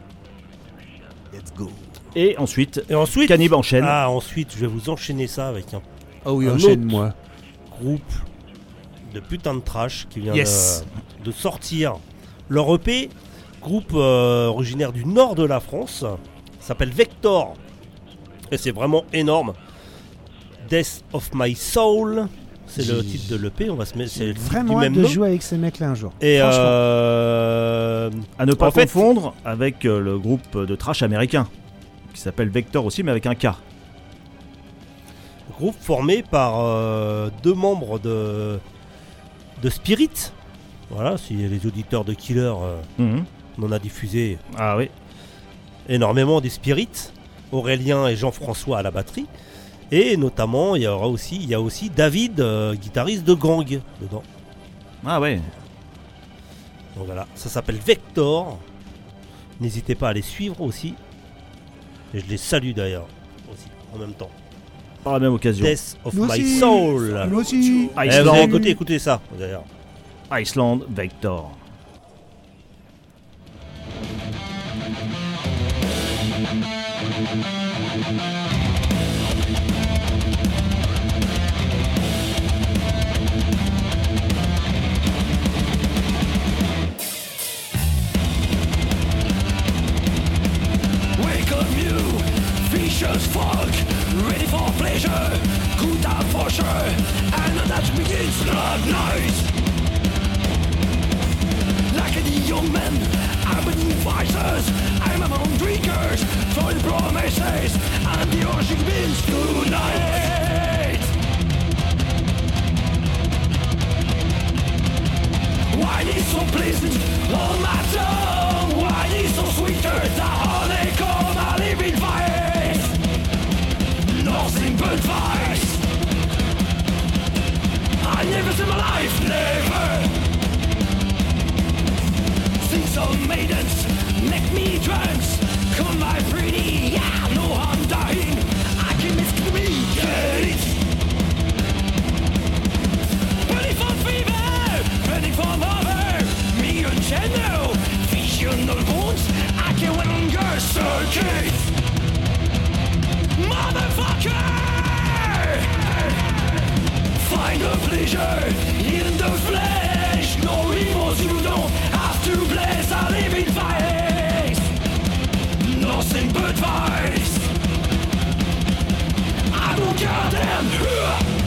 Let's go. Et ensuite, Et ensuite, Canib enchaîne. ah, ensuite, je vais vous enchaîner ça avec un Oh oui, Un enchaîne-moi. groupe de putain de trash qui vient Yes. de, de sortir leur EP, groupe euh, originaire du nord de la France, s'appelle Vector. Et c'est vraiment énorme. Death of My Soul, c'est le titre de l'EP, on va se mettre c'est Vraiment du même de nom. jouer avec ces mecs-là un jour. Et Franchement. euh, À ne pas en fait- confondre avec euh, le groupe de trash américain qui s'appelle Vector aussi, mais avec un K. groupe formé par euh, deux membres de, de Spirit. Voilà, si les auditeurs de Killer, euh, Mhm. on en a diffusé Ah oui. énormément des Spirits, Aurélien et Jean-François à la batterie. Et notamment, il y aura aussi, il y a aussi David, euh, guitariste de Gang, dedans. Ah ouais. Donc voilà, ça s'appelle Vector. N'hésitez pas à les suivre aussi. Et je les salue d'ailleurs, aussi, en même temps. Par la même occasion. Death of Nous My aussi. Soul. Nous aussi. Eh, vous avez Iceland, écouté, écoutez ça, d'ailleurs. Iceland, Vector. Vicious fuck. Ready for pleasure, good time for sure. And that begins the night. Like a young man, I'm in vices I'm among drinkers, for the promises And the orgy begins tonight. Wine is so pleasant on my tongue Wine is so sweeter The honeycomb Nothing but vice. I never see my life, never. See some maidens make me drunk Come my pretty, yeah, no I'm dying. I can miscommunicate Ready for fever, ready for lover Me and Cheno, visional wounds I can hunger circuit Motherfucker! Find a pleasure in the flesh. No remorse, you don't have to bless. I live in vice. Nothing but vice. I don't care goddamn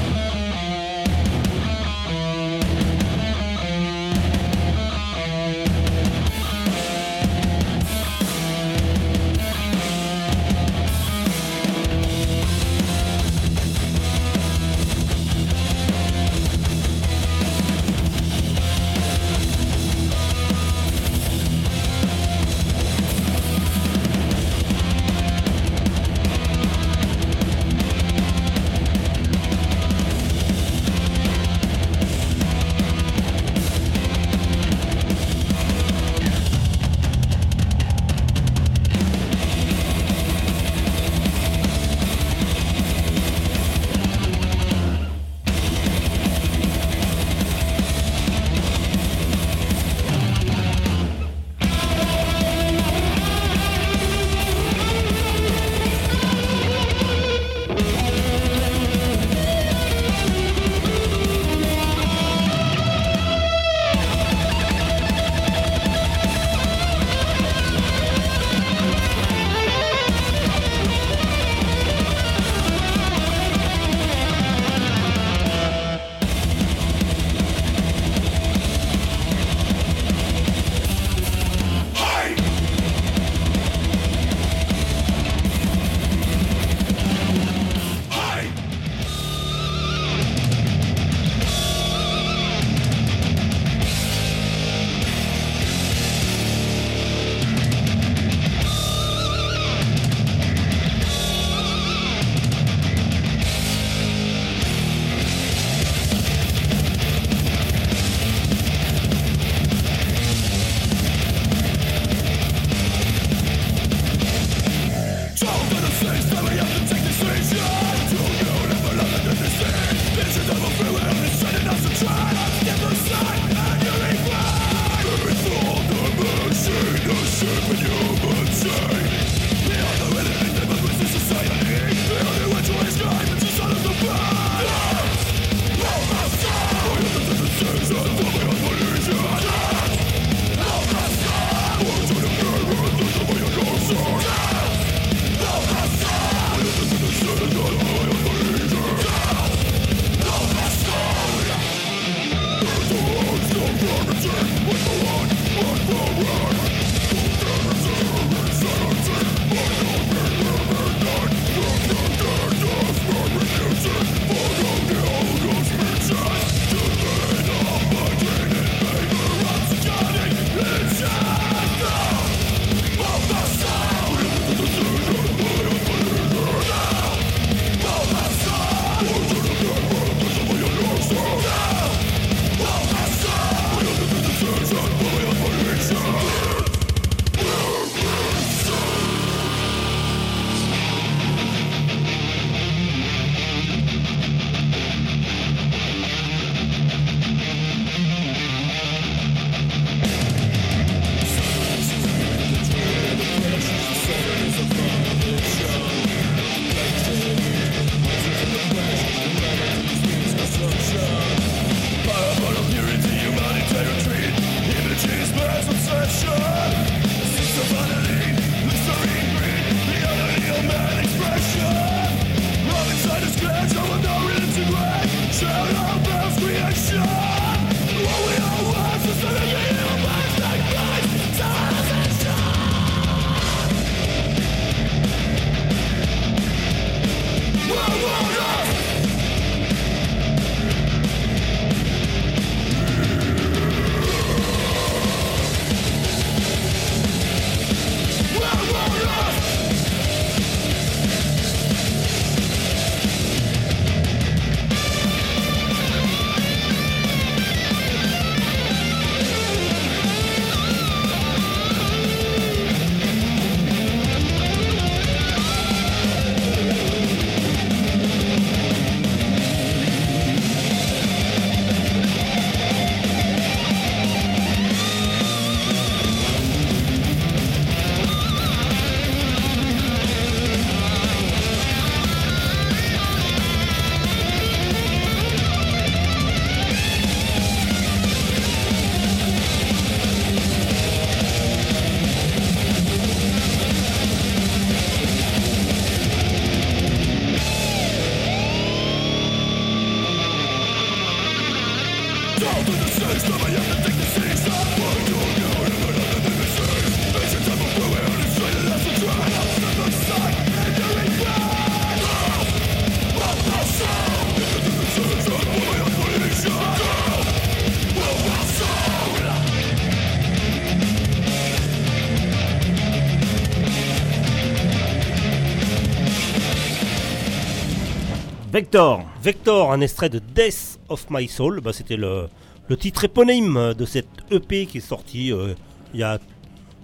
Vector. Vector, un extrait de Death of My Soul. Bah, C'était le, le titre éponyme de cette EP qui est sorti euh, il y, a,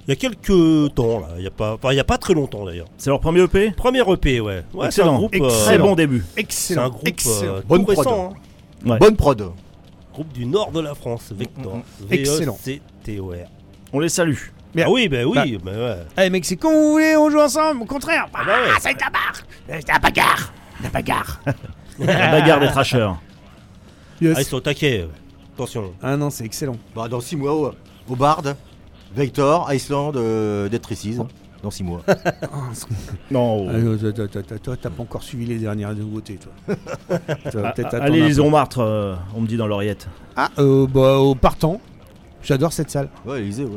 il y a quelques temps. Il n'y a, pas- enfin, il y a pas très longtemps d'ailleurs. C'est leur premier EP Premier EP, ouais. ouais c'est Excellent. un groupe, euh, Très bon début. c'est un Excellent. groupe Excellent. euh, tout Bonne prod. récent. hein. Ouais. Bonne prod. Groupe du nord de la France, Vector. Excellent. V-E-C-T-O-R. On les salue. Bien. Ah oui, bah oui, Bah. bah ouais. Eh mec, c'est quand vous voulez, on joue ensemble. Au contraire. Ah bah ouais. Ah, c'est la barre C'est la bagarre La bagarre La bagarre des trashers. Yes. Ah, ils sont taquet. ouais. Attention. Ah non, c'est excellent. Bah, dans 6 mois, au, au Bard, Vector, Iceland, euh, Dead Traces. Dans 6 mois. Non. Ah, non, toi, toi, toi, toi, toi, t'as pas encore suivi les dernières nouveautés, toi. Ah, ah, allez, les. Montmartre, euh, on me dit dans l'oreillette. Ah, euh, bah, au partant. J'adore cette salle. Ouais, Élysée, ouais.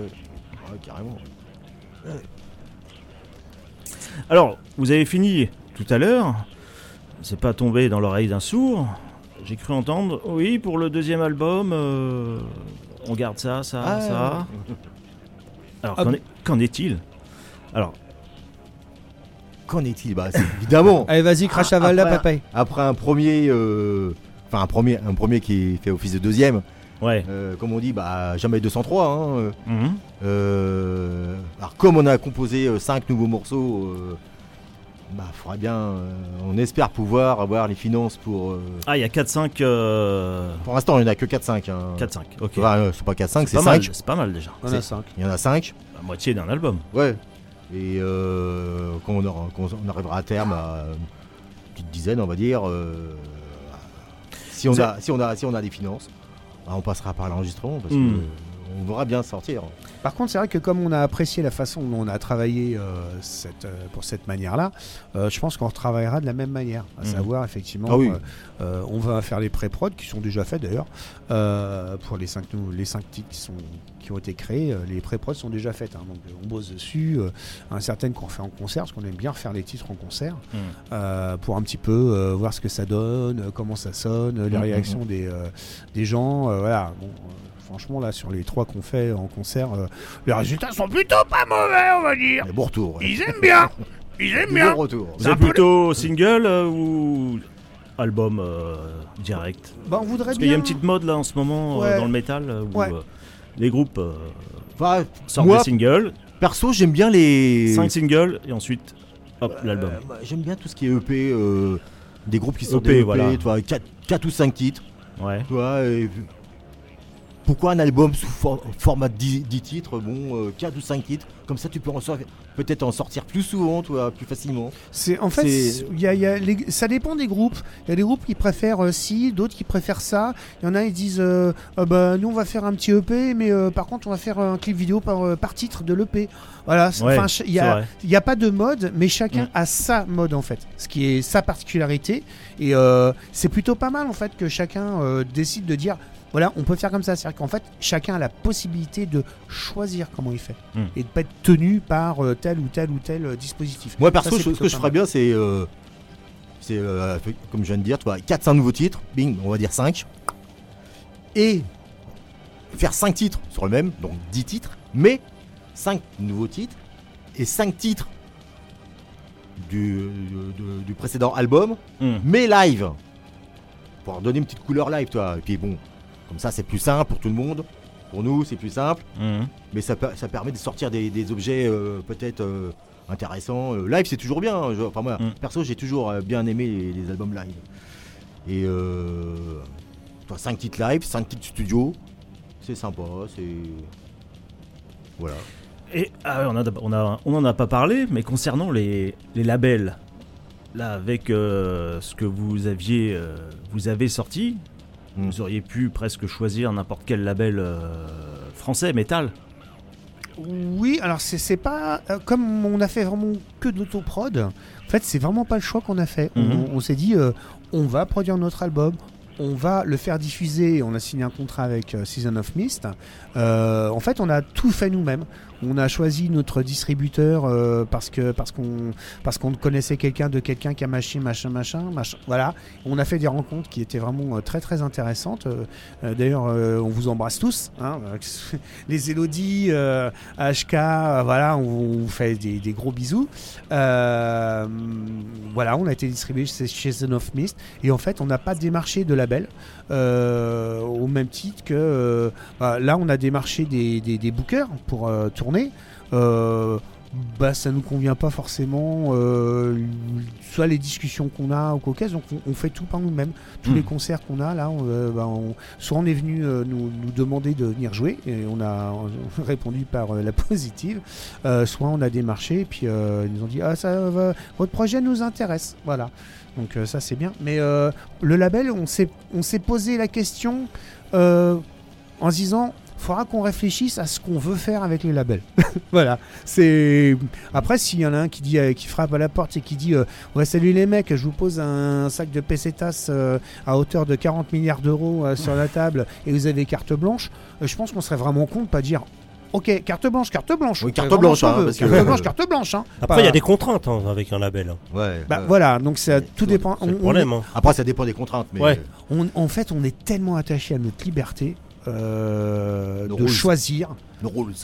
Ouais, carrément. Alors, vous avez fini tout à l'heure. C'est pas tombé dans l'oreille d'un sourd. J'ai cru entendre, oui, pour le deuxième album, euh, on garde ça, ça, Ah, ça. Alors, Ah qu'en est- est-il Alors, Qu'en est-il Bah, c'est- évidemment. Allez, vas-y, crache la valda, Après- papaye. Après un premier. euh, Enfin, un premier, un premier qui fait office de deuxième. ouais. euh, comme on dit, bah, jamais 203. Hein, euh, Mhm. Euh, alors comme on a composé 5 nouveaux morceaux, euh, Bah, faudrait bien. euh, on espère pouvoir avoir les finances pour. euh, Ah, il y a 4-5. euh, Pour l'instant, il n'y en a que 4-5. Hein. 4-5, ok. Enfin, euh, c'est pas 4-5, c'est pas mal, 5. c'est pas mal déjà. On a 5. Il y en a 5. La moitié d'un album. Ouais. Et euh, quand, on aura- quand on arrivera à terme à une petite dizaine, on va dire, euh, si, on a, si, on a, si on a des finances, bah, on passera par l'enregistrement parce Hmm. que, euh, on voudra bien sortir. Par contre, c'est vrai que comme on a apprécié la façon dont on a travaillé euh, cette, euh, pour cette manière-là, euh, je pense qu'on retravaillera de la même manière. À Mhm. savoir, effectivement, Ah oui. on va faire les pré-prod qui sont déjà faits d'ailleurs. pour les 5 les cinq titres qui, sont, qui ont été créés, les pré-prod sont déjà faites. hein. donc on bosse dessus. un certaines qu'on fait en concert, parce qu'on aime bien refaire les titres en concert, Mhm. pour un petit peu voir ce que ça donne, comment ça sonne, les Mhm, réactions des, des gens. voilà. Bon, franchement, là, sur les trois qu'on fait en concert, euh, les résultats sont plutôt pas mauvais, on va dire. Mais bon retour. ouais. Ils aiment bien. Ils aiment bien. bons retours. Vous êtes plutôt single euh, ou album euh, direct? Bah, on voudrait Parce bien. qu'il y a une petite mode là en ce moment euh, Ouais. dans le métal euh, où Ouais. euh, les groupes euh, Enfin, sortent moi, des singles, perso, j'aime bien les. 5 singles et ensuite hop l'album. Euh, bah, j'aime bien tout ce qui est EP, euh, des groupes qui sont EP, des EP, voilà. tu vois, 4, ou 5 titres. Ouais. Tu vois, et pourquoi un album sous for- format de 10, 10 titres Bon, 4 ou 5 titres, comme ça tu peux en sortir- peut-être en sortir plus souvent, tu vois, plus facilement. C'est en fait, C'est- il y a- il y a les- ça dépend des groupes. Il y a des groupes qui préfèrent euh, ci, d'autres qui préfèrent ça. Il y en a ils disent, euh, Ah bah nous on va faire un petit EP, mais euh, par contre on va faire un clip vidéo par, euh, par titre de l'EP. Voilà. Ouais, il y c'est a, pas de mode, mais chacun Mm. a sa mode en fait, ce qui est sa particularité. Et euh, c'est plutôt pas mal en fait que chacun euh, décide de dire. Voilà, on peut faire comme ça. C'est-à-dire qu'en fait, chacun a la possibilité de choisir comment il fait Mm. et de pas être tenu par euh, tel ou tel ou tel euh, dispositif. Moi perso, ce que je ferais bien, c'est. euh, c'est comme je viens de dire, tu vois, 4-5 nouveaux titres, bing, on va dire 5. Et faire 5 titres sur le même, donc 10 titres, mais 5 nouveaux titres et 5 titres du, du précédent album, Hmm. mais live. Pour leur donner une petite couleur live, toi. Et puis bon, comme ça c'est plus simple pour tout le monde. Pour nous, c'est plus simple. Mhm. Mais ça, per- ça permet de sortir des, des objets euh, peut-être euh, intéressants. Euh, live, c'est toujours bien. hein. Je- enfin, moi, Mm. perso, j'ai toujours bien aimé les, les albums live. Et euh, 5 titres live, 5 titres studio. C'est sympa. C'est. Voilà. Et ah ouais, on, a, on, a, on en a pas parlé, mais concernant les, les labels, là avec ce que vous aviez, vous avez sorti, Mm. vous auriez pu presque choisir n'importe quel label euh, français métal. Oui, alors c'est pas euh, comme on a fait vraiment que de l'autoprod. En fait, c'est vraiment pas le choix qu'on a fait. On- Mhm. On, s'est dit, euh, on va produire notre album, on va le faire diffuser. On a signé un contrat avec Season of Mist. Euh, en fait, on a tout fait nous-mêmes. On a choisi notre distributeur euh, parce que parce qu'on connaissait quelqu'un de quelqu'un qui a machin machin machin machin. Voilà. On a fait des rencontres qui étaient vraiment euh, très très intéressantes. Euh, D'ailleurs, on vous embrasse tous. hein, les Elodie, HK, voilà, on, vous fait des, gros bisous. Voilà, on a été distribué chez, The North Mist et en fait, on n'a pas démarché de label au même titre que bah, là, on a démarché des, des, des bookers pour euh, tourner. Euh, bah, ça nous convient pas forcément, euh, soit les discussions qu'on a au caucase, donc on, on fait tout par nous-mêmes. Tous les concerts qu'on a là, on, euh, bah, on- soit on est venu euh, nous, nous demander de venir jouer et on a répondu par la positive, soit on a démarché et puis ils nous ont dit ah ça va, votre projet nous intéresse, voilà. Donc ça c'est bien. Mais le label, on s'est on s'est posé la question en se disant faudra qu'on réfléchisse à ce qu'on veut faire avec les labels. voilà. C'est après s'il y en a un qui dit euh, qui frappe à la porte et qui dit euh, ouais salut les mecs, je vous pose un sac de pesetas euh, à hauteur de 40 milliards d'euros euh, sur la table et vous avez carte blanche, euh, je pense qu'on serait vraiment con de pas dire Ok, carte blanche, carte blanche. Oui, carte blanche, hein, parce carte que- blanche, carte blanche. hein. Après, il y a des contraintes hein, avec un label. Ouais. Bah, voilà, donc ça, tout dépend. C'est le on- on problème. hein. Après, ça dépend des contraintes. Mais Ouais. On- en fait, on est tellement attaché à notre liberté euh, Nos de rules. choisir. nos rules.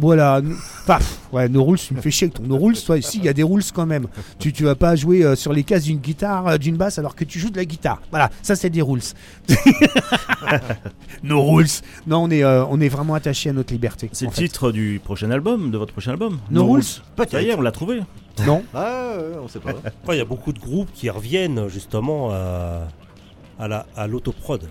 Voilà. Enfin, pff, ouais, nos rules, tu me fais chier avec ton no rules. Toi, ici, il y a des rules quand même. Tu, tu vas pas jouer euh, sur les cases d'une guitare, euh, d'une basse, alors que tu joues de la guitare. Voilà, ça, c'est des rules. no rules. Non, on est, euh, on est vraiment attaché à notre liberté. C'est le fait. titre du prochain album, de votre prochain album. No Rules Ça y est, on l'a trouvé. Non Ah, ouais, on sait pas. Il y a beaucoup de groupes qui reviennent justement à, à la- à l'autoprod.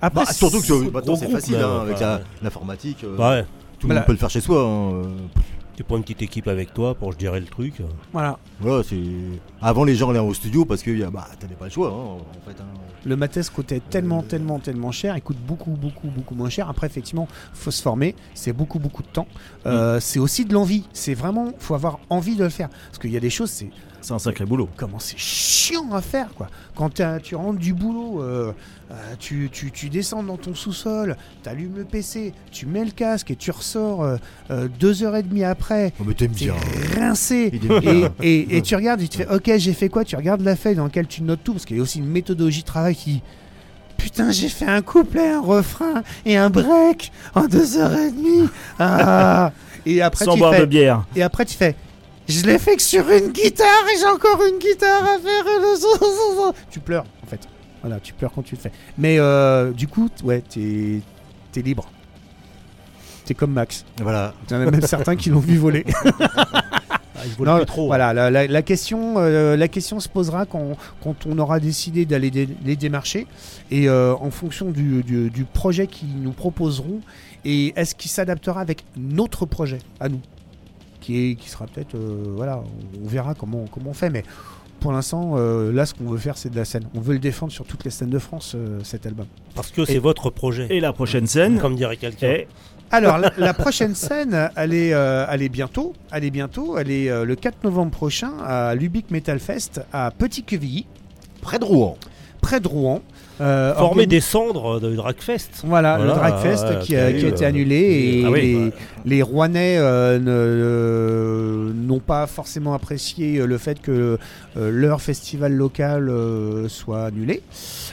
Après, Bah, surtout que c'est facile hein, avec l'informatique. euh, Ouais, Tout le monde peut le faire chez soi. hein, euh. tu prends une petite équipe avec toi pour gérer le truc. voilà. Voilà, c'est. Avant les gens allaient au studio parce que bah, t'avais pas le choix hein, en fait. hein. Le mathès coûtait tellement, tellement, tellement cher. Il coûte beaucoup, beaucoup, beaucoup moins cher. Après, effectivement, faut se former. C'est beaucoup, beaucoup de temps. Euh, C'est aussi de l'envie. C'est vraiment, faut avoir envie de le faire. Parce qu'il y a des choses, c'est C'est un sacré boulot. comment c'est chiant à faire, quoi. Quand tu rentres du boulot, euh, euh, tu, tu- tu descends dans ton sous-sol, t'allumes le PC, tu mets le casque et tu ressors euh, euh, deux heures et demie après. Oh, mais t'aimes T'es bien. rincé et, et- et tu regardes et tu fais ok j'ai fait quoi? Tu regardes la feuille dans laquelle tu notes tout parce qu'il y a aussi une méthodologie de travail qui putain j'ai fait un couplet un refrain et un break en deux heures et demie ah. et après Sans tu boire de fais bière. et après tu fais je l'ai fait que sur une guitare et j'ai encore une guitare à faire tu pleures en fait. Voilà tu pleures quand tu le fais. Mais euh, du coup ouais t'es t'es libre. T'es comme Max. Voilà. il y en a même certains qui l'ont vu voler. Ah, non, trop. Voilà, la, la- la question, euh, la question se posera quand, quand on aura décidé d'aller dé- les démarcher. Et euh, en fonction du, du- du projet qu'ils nous proposeront et est-ce qu'il s'adaptera avec notre projet à nous, qui, est, qui sera peut-être, euh, voilà, on, on verra comment, comment on fait, mais pour l'instant, euh, là, ce qu'on veut faire, c'est de la scène. On veut le défendre sur toutes les scènes de France, euh, cet album. Parce que c'est votre projet. Et la prochaine scène Comme dirait quelqu'un. Alors, la, la prochaine scène, elle est, euh, elle est bientôt. Elle est bientôt. Elle est euh, le 4 novembre prochain à l'Ubique Metal Fest à Petit-Quevilly, Près de Rouen. près de Rouen. Euh, Former organi- des cendres de Dragfest. Voilà, Voilà, le Dragfest ouais, qui, a, qui été annulé et ah oui, les, ouais. les Rouennais euh, ne- euh, n'ont pas forcément apprécié euh, le fait que leur festival local soit annulé,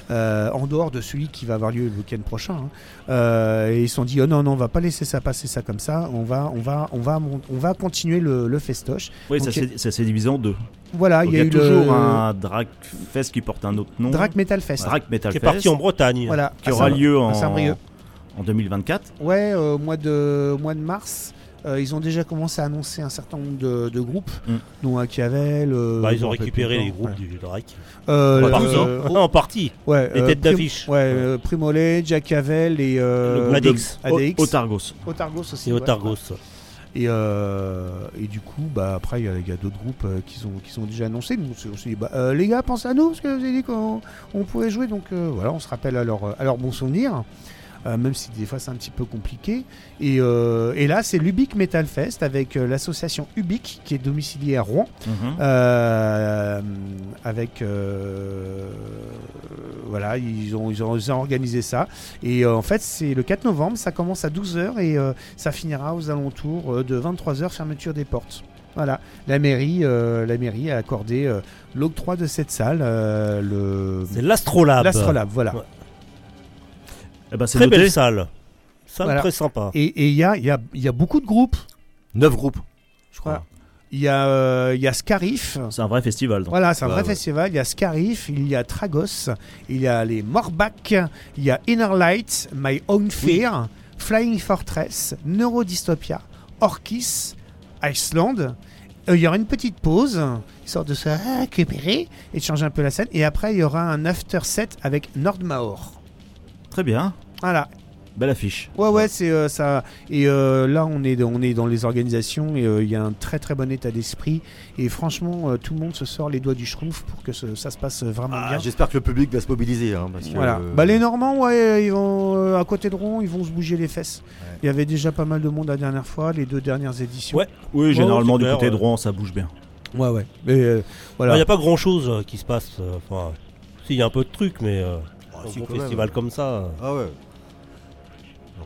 en dehors de celui qui va avoir lieu le week-end prochain. hein. Euh, et ils se sont dit oh non non on va pas laisser ça passer ça comme ça, on va on va on va on va continuer le, le festoche. Oui, s'est- ça s'est divisé en deux. Voilà, Donc, il y a, eu toujours le un Drag Fest qui porte un autre nom. Drag Metal Fest. Drag Metal Qui est Fest. parti en Bretagne. Voilà, qui aura lieu en, Saint-Brieuc. en 2024. Ouais, euh, au mois de, au mois de mars, euh, ils ont déjà commencé à annoncer un certain nombre de, de groupes, Mm. dont Machiavel. euh, Bah, ils ont récupéré les groupes ouais. du Drake. Euh, En partie. euh, en partie. ouais, les euh, têtes d'affiche. Ouais, euh, Primolet, Jacavel et euh, Adix. Otargos. Otargos aussi. Et ouais. Otargos. Et, euh, et du coup, bah, après, il y a, il y a d'autres groupes euh, qui, ont, qui sont déjà annoncés. Nous, on s'est- dit, bah, euh, les gars, pensez à nous, parce que vous avez dit qu'on on pouvait jouer. Donc euh, voilà, on se rappelle à leur, à leur bon souvenir. Euh, même si des fois c'est un petit peu compliqué. Et, euh, et là, c'est l'Ubique Metal Fest avec euh, l'association Ubique qui est domiciliée à Rouen. Mhm. Avec voilà ils ont, ils ont ils ont organisé ça et en fait c'est le 4 novembre ça commence à 12h et ça finira aux alentours de 23h fermeture des portes voilà la mairie euh, la mairie a accordé euh, l'octroi de cette salle euh, le C'est l'Astrolabe. l'Astrolabe voilà Ouais. Eh ben, c'est Très noté. belle salle. Salle Voilà. très sympa. et il y a, il y, a, il y a beaucoup de groupes Neuf groupes. je crois il y a euh, il y a Scarif C'est un vrai festival. donc. Voilà, c'est un Ouais, vrai ouais. festival. Il y a Scarif, il y a Tragos, il y a les Morbach, il y a Inner Light, My Own Fear, Flying Fortress, Neurodystopia, Orkis, Iceland. Euh, il y aura une petite pause, histoire de se récupérer et de changer un peu la scène. Et après, il y aura un after set avec Nordmaor. Très bien. Voilà. Belle affiche. Ouais, ouais, c'est euh, ça. Et euh, là, on est, on est dans les organisations et euh, il y a un très très bon état d'esprit. Et franchement, euh, tout le monde se sort les doigts du schtroumpf pour que ce- ça se passe vraiment Ah, bien. J'espère que le public va se mobiliser. hein, parce que, Voilà. euh, Bah, les Normands, ouais, ils vont euh, à côté de Rouen, ils vont se bouger les fesses. Ouais. Il y avait déjà pas mal de monde la dernière fois, les deux dernières éditions. Ouais. Oui, généralement du côté de. Rouen, ça bouge bien. ouais, ouais. Mais euh, Il voilà. n'y a pas grand chose qui se passe. Enfin, si, il y a un peu de trucs, mais un si, même. festival comme ça. Ah ouais.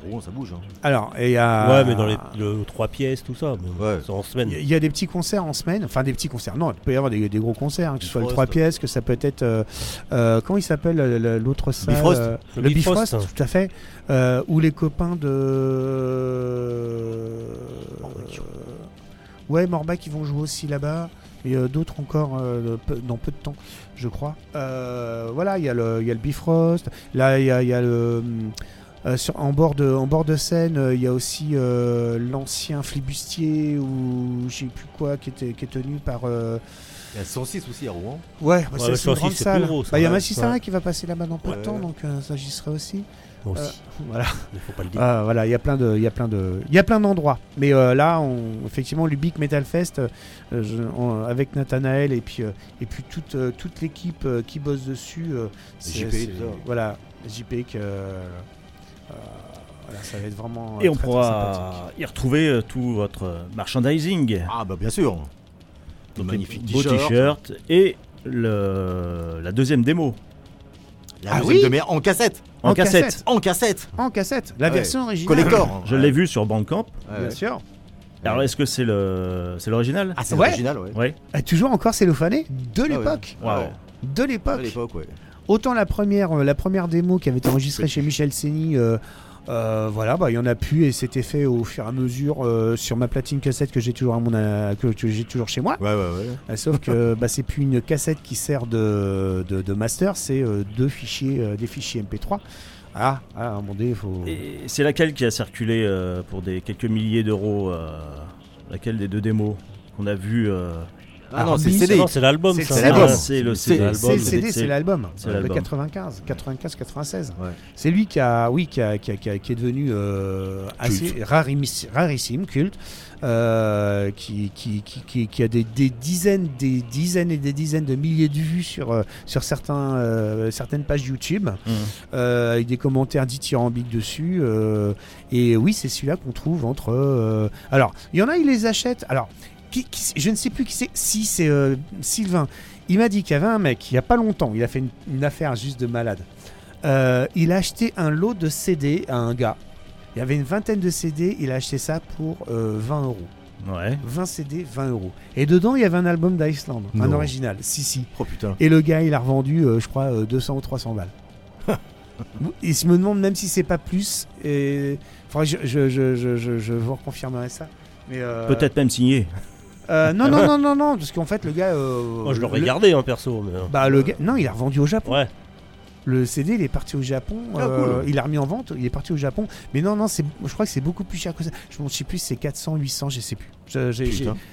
Rouen, ça bouge. hein. Alors, et il y a. Ouais, mais dans les le, trois pièces, tout ça. mais Ouais. C'est en semaine. Il y, a- il y a des petits concerts en semaine, enfin des petits concerts. Non, il peut y avoir des, des gros concerts, hein, que ce soit le. 3 pièces, que ça peut être. euh, euh, comment il s'appelle le- l'autre salle Bifrost. euh, Le Le Bifrost. Bifrost, tout à fait. Euh, ou les copains de. Ouais, Morbach, ils vont jouer aussi là-bas. Et euh, d'autres encore euh, dans peu de temps, je crois. Euh, voilà, il y, a le- il y a le Bifrost. Là, il y a, il y a le. Euh, sur, en, bord de, en bord de scène, euh, il y a aussi euh, l'ancien flibustier ou je sais plus quoi qui, était, qui est tenu par. euh, Il y a 106 aussi à Rouen. Ouais, bah, Ouais, c'est une grande salle. Bah, Il y a Ouais. qui va passer là-bas dans peu de temps, ouais. donc euh, ça j'y serai aussi. Moi aussi. Euh, voilà. Il faut pas le dire. Ah, voilà, il y a plein de, il y a plein de, il y a plein d'endroits. Mais euh, là, on, effectivement, l'Ubique Metal Fest, euh, je- on- avec Nathanaël et puis euh, et puis toute euh, toute l'équipe euh, qui bosse dessus. euh, c'est- JP. Voilà, JP que. euh, euh, voilà, ça va être vraiment. Et euh, on très, très pourra sympathique. y retrouver euh, tout votre merchandising. Ah bah bien sûr. De magnifiques t-shirts. et le, la deuxième démo La Ah deuxième oui demi-heure en cassette. En, En cassette. cassette. En cassette. En cassette, la Ouais. version originale. Collector. Je l'ai vu sur Bandcamp. Ouais, Bien ouais. sûr. Alors est-ce que c'est le c'est l'original Ah, c'est Ouais. original, ouais. Ouais. Ah, toujours encore cellophané de ouais. l'époque. Waouh. Ouais. De l'époque. l'époque, ouais. Autant la première, euh, la première démo qui avait été enregistrée chez Michel Seni, euh, euh, voilà, bah il y en a plus et c'était fait au fur et à mesure euh, sur ma platine cassette que j'ai toujours à mon euh, que, que j'ai toujours chez moi. Ouais, ouais, ouais. Sauf que bah, c'est plus une cassette qui sert de, de, de master, c'est euh, deux fichiers, euh, des fichiers MP3. Ah, ah, il faut. Et c'est laquelle qui a circulé euh, pour des quelques milliers d'euros euh, Laquelle des deux démos qu'on a vu euh, Ah non, c'est Arby, CD. C'est l'album. C'est- ça. c'est l'album. C'est le C'est- CD. C'est le CD, c'est l'album c'est l'album. 95, 95, 96. Ouais. C'est lui qui a, oui, qui, a, qui, a- qui a- qui est devenu euh, assez rarissime, culte, euh, qui, qui, qui, qui- a des, des dizaines, des dizaines et des dizaines de milliers de vues sur, euh, sur certains, euh, certaines pages YouTube, euh, avec des commentaires dithyrambiques dessus. et oui, c'est celui-là qu'on trouve entre. alors, il y en a, ils les achètent. Alors, qui- qui- je ne sais plus qui c'est. Si c'est euh, Sylvain. Il m'a dit qu'il y avait un mec, il y a pas longtemps, il a fait une, une affaire juste de malade. Euh, il a acheté un lot de CD à un gars. Il y avait une vingtaine de CD, il a acheté ça pour euh, 20 euros. Ouais. 20 CD, 20 euros. Et dedans, il y avait un album d'Iceland, un original. Si, si. Oh putain. Et le gars, il a revendu, euh, je crois, euh, 200 ou 300 balles. il se me demande même si c'est pas plus. Et... Faudrait que je, je, je, je, je, je vous reconfirmerai ça. Mais Peut-être même signé. Euh, non, non, non, non, non, parce qu'en fait, le gars. euh, Moi, je le- l'aurais gardé, hein, perso. Mais... Bah, le gars. Non, il a revendu au Japon. Ouais. Le CD, il est parti au Japon. Ah, euh, cool. Il l'a remis en vente. Il est parti au Japon. Mais non, non, c'est. Je crois que c'est beaucoup plus cher que ça. Je ne sais plus, si c'est 400, 800, je sais plus.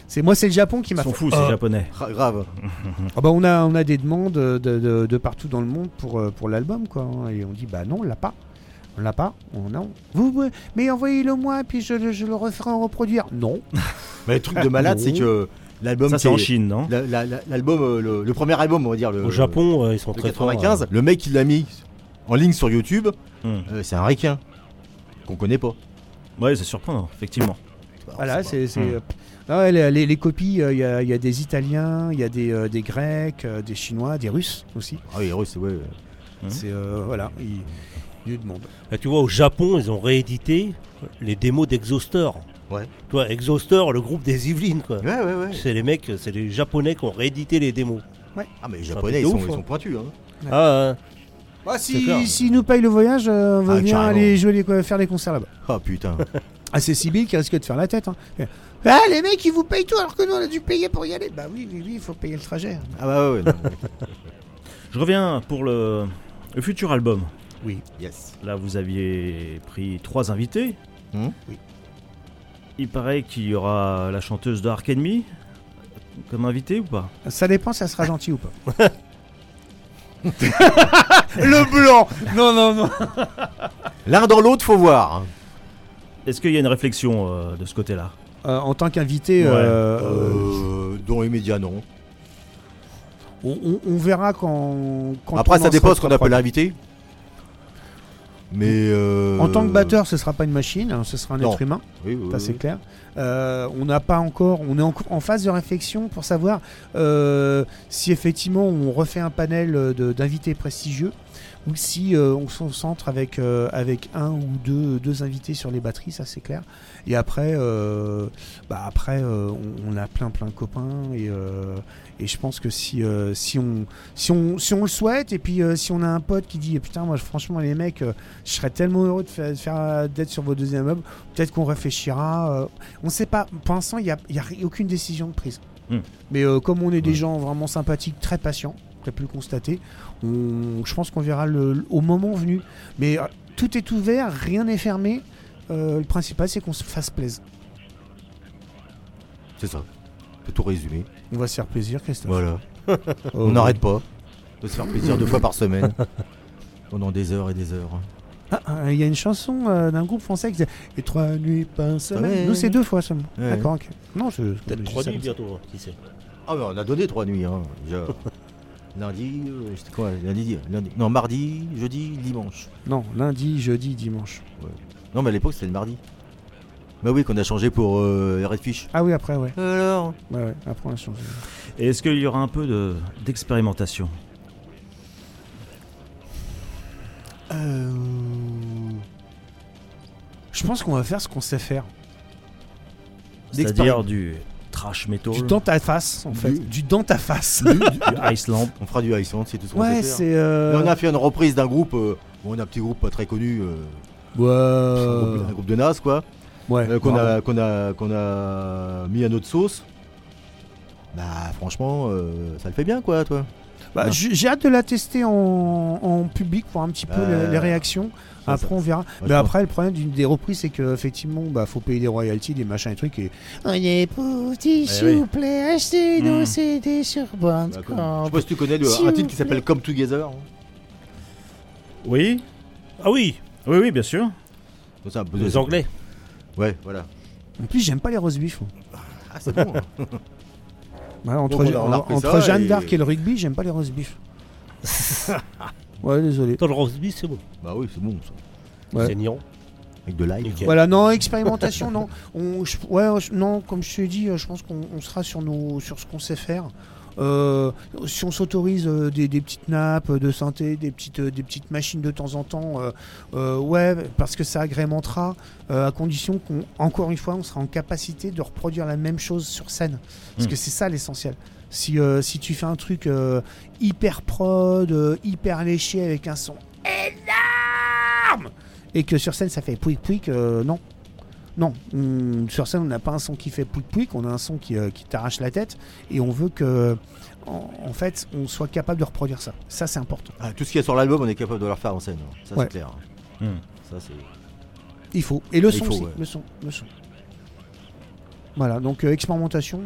C'est moi, c'est le Japon qui Ils m'a. sont fait- fous, Ah. ces japonais. Ra- Grave. Ah bah on a on a des demandes de, de, de partout dans le monde pour pour l'album quoi. hein. Et on dit bah non, on l'a pas. On l'a pas. On non. Vous mais envoyez-le moi puis je, le- je le referai en reproduire. Non. Mais le truc de malade, c'est que l'album. Ça, c'est en Chine, non la- la- la- L'album, euh, le, le premier album, on va dire. Le, Au Japon, euh, ils sont le très forts. 95, le mec qui l'a mis en ligne sur YouTube, Hmm. euh, c'est un requin. Qu'on connaît pas. Ouais, c'est surprenant, effectivement. Voilà, c'est. Hmm. ah ouais, les, les- les copies, euh, il y, a, il y a des Italiens, il y a des, euh, des Grecs, euh, des Chinois, des Russes aussi. Ah oui, Russe, ouais. Mhm. C'est euh, voilà, ils, Là, tu vois, au Japon, ils ont réédité les démos d'Exhauster. Ouais. Toi, Exhauster, le groupe des Yvelines, quoi. Ouais, ouais, ouais. C'est les mecs, c'est les Japonais qui ont réédité les démos. Ah, mais les japonais, ils sont, ils hein. sont pointus. Hein. Ah, Bah, C'est clair. si, s'ils nous payent le voyage, euh, on veut Ah, carrément. aller jouer les, faire les concerts là-bas. Ah putain. Ah, c'est Sibyl qui risque de faire la tête. Hein. Ah, les mecs, ils vous payent tout alors que nous, on a dû payer pour y aller. Bah oui, oui, oui, il faut payer le trajet. Ah bah ouais, ouais. non. Je reviens pour le, le futur album. Oui. yes. Là, vous aviez pris trois invités. Hmm. Oui. Il paraît qu'il y aura la chanteuse de Ark Enemy comme invité ou pas? Ça dépend si ça sera gentil ou pas. le blanc Non, non, non. L'un dans l'autre, faut voir. Est-ce qu'il y a une réflexion euh, de ce côté-là? Euh, en tant qu'invité, Ouais. euh, Euh, dans les médias, non. on, on- on verra quand. quand Après, on ça en dépend ce qu'on appelle prod. Mais. euh, En tant que batteur, ce sera pas une machine, hein, ce sera un Non. être humain. Oui, oui, c'est clair. Euh, on n'a pas encore, on est en, en phase de réflexion pour savoir euh, si effectivement on refait un panel d'invités prestigieux ou si on se concentre avec avec un ou deux deux invités sur les batteries, ça c'est clair. Et après, euh, bah après euh, on, on a plein plein de copains et euh, et je pense que si si on si on si on le souhaite et puis si on a un pote qui dit putain moi franchement les mecs je serais tellement heureux de faire, faire- d'être sur vos deuxièmes meubles peut-être qu'on réfléchira on sait pas pour l'instant il n'y a, y a aucune décision de prise Hmm. mais euh, comme on est des Ouais. gens vraiment sympathiques très patients as pu le constater on- je pense qu'on verra le, le- au moment venu mais euh, tout est ouvert, rien n'est fermé. Euh, le principal, c'est qu'on se fasse plaisir. C'est ça. On peut tout résumer. On va se faire plaisir, Christophe. Voilà. Oh, On n'arrête pas de se faire plaisir deux fois par semaine. Pendant des heures et des heures. Ah, ah, Il y a une chanson euh, d'un groupe français qui disait Et trois nuits par semaine. Ouais. Nous, c'est deux fois seulement. Ouais. D'accord, ok. Non, je. Peut-être trois nuits bientôt, hein, qui sait. Ah mais on a donné trois nuits. Hein, déjà. lundi, euh, c'était quoi lundi, lundi Non, mardi, jeudi, dimanche. Non, lundi, jeudi, dimanche. Non mais à l'époque c'était le mardi. Bah oui qu'on a changé pour euh, Redfish. Ah oui, après, ouais. Alors Ouais, ouais. Après, on a changé. Et est-ce qu'il y aura un peu de- d'expérimentation? Euh... Je pense qu'on va faire ce qu'on sait faire. C'est-à-dire du trash metal, Du dans ta face, en fait. Du- Du dans ta face. du Iceland. On fera du Iceland, c'est tout ce qu'on ouais, sait faire. c'est. euh, Mais on a fait une reprise d'un groupe, euh, bon, un petit groupe pas très connu, euh, un, Ouais. groupe, un groupe de Nas quoi, Ouais. euh, qu'on a, qu'on a, qu'on a mis à notre sauce. Bah franchement, euh, ça le fait bien quoi toi. Bah, j'ai j'ai hâte de la tester en, en public pour un petit peu Euh, les, les réactions. ça, après, ça- on verra. Ouais, Mais après, le problème d'une des reprises, c'est qu'effectivement, bah, faut payer des royalties, des machins et trucs. Et... On est petit, s'il oui. vous plaît, achetez nos Hmm. CD sur Bah, comme- je sais pas si tu connais le- un titre qui s'appelle Come Together. hein. Oui, Ah oui, oui, oui, bien sûr. Peu- les Anglais. Ouais, voilà. En plus, j'aime pas les roast beef. Ah c'est bon. hein. Ouais, entre Donc, on a- on a en- repris entre ça Jeanne et- d'Arc et le rugby, j'aime pas les roast beef. ouais, désolé. Dans le roast beef, c'est bon. bah oui, c'est bon ça. Ouais. C'est niant. Avec de l'ail. Nickel. Voilà, non, expérimentation, non. On, je- ouais, je- non, comme je t'ai dit, euh, je pense qu'on on sera sur, nos, sur ce qu'on sait faire. Euh, si on s'autorise euh, des, des petites nappes de synthé, des petites, euh, des petites machines de temps en temps, euh, ouais, parce que ça agrémentera, à condition qu'on, encore une fois, on sera en capacité de reproduire la même chose sur scène. Parce Mm. que c'est ça l'essentiel. Si, si tu fais un truc hyper prod, hyper léché avec un son énorme, et que sur scène ça fait pouic pouic, euh, non. Non, on- sur scène on n'a pas un son qui fait pouic pouic, on a un son qui, euh, qui t'arrache la tête et on veut que, en, en fait, on soit capable de reproduire ça. Ça c'est important. Ah, tout ce qu'il y a sur l'album, on est capable de le refaire en scène. hein. Ça Ouais. c'est clair. Hmm. Ça c'est. Il faut. Et le Il son faut, aussi, ouais. le son, le son. Voilà, donc euh, expérimentation.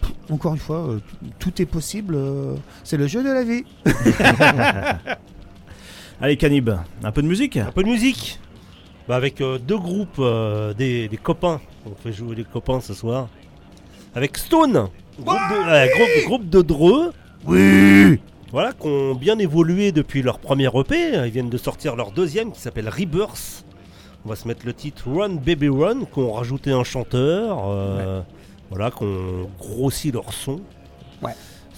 pff, Encore une fois, euh, tout est possible. euh, c'est le jeu de la vie. Allez, Canib, un peu de musique? Un peu de musique. Bah, avec euh, deux groupes, euh, des, des copains. On fait jouer les copains ce soir. Avec Stone, groupe de, groupe, groupe de Dreux. Oui. Voilà, qui ont bien évolué depuis leur premier EP. Ils viennent de sortir leur deuxième qui s'appelle Rebirth. On va se mettre le titre Run Baby Run, qui ont rajouté un chanteur. euh, Voilà, qui ont grossi leur son. Ouais.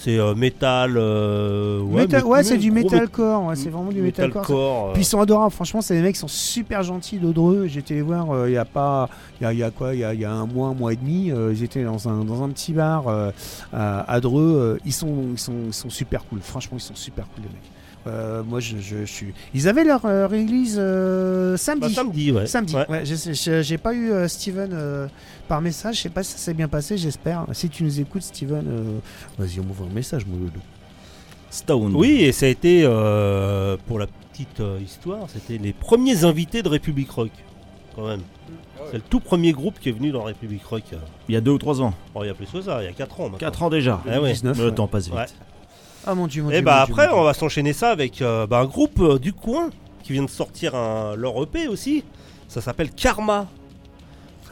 C'est euh, métal. euh, ouais, Métal- mais- ouais, c'est du gros metalcore. Ouais, c'est vraiment du metalcore. metalcore, euh, Puis ils sont adorables, franchement, c'est des mecs qui sont super gentils, d'Audreux. J'étais les voir euh, il y a pas, il y a, il y a quoi, il y a, il y a un mois, un mois et demi. euh, J'étais dans un, dans un petit bar euh, à, à Dreux. euh, ils sont, ils sont, ils sont super cool. Franchement, ils sont super cool les mecs. Euh, moi, je, je, je suis. Ils avaient leur euh, release euh, bah, samedi. samedi, ouais. Samedi. Ouais. Ouais, je sais- je- j'ai pas eu euh, Steven euh, par message. Je sais pas si ça s'est bien passé. J'espère. Si tu nous écoutes, Steven, euh, vas-y, on m'envoie un message, mon loulou. Stone. Oui, et ça a été, euh, pour la petite euh, histoire, c'était les premiers invités de République Rock, quand même. C'est le tout premier groupe qui est venu dans République Rock. Il y a deux ou trois ans. Oh, il y a plus que ça, il y a 4 ans maintenant. 4 ans déjà. Ah ouais. 19, Le ouais. temps passe vite. Ouais. Ah mon dieu, mon Et dieu. bah mon Dieu, après, Dieu. on va s'enchaîner ça avec euh, bah, un groupe euh, du coin qui vient de sortir un, leur EP aussi. Ça s'appelle Karma.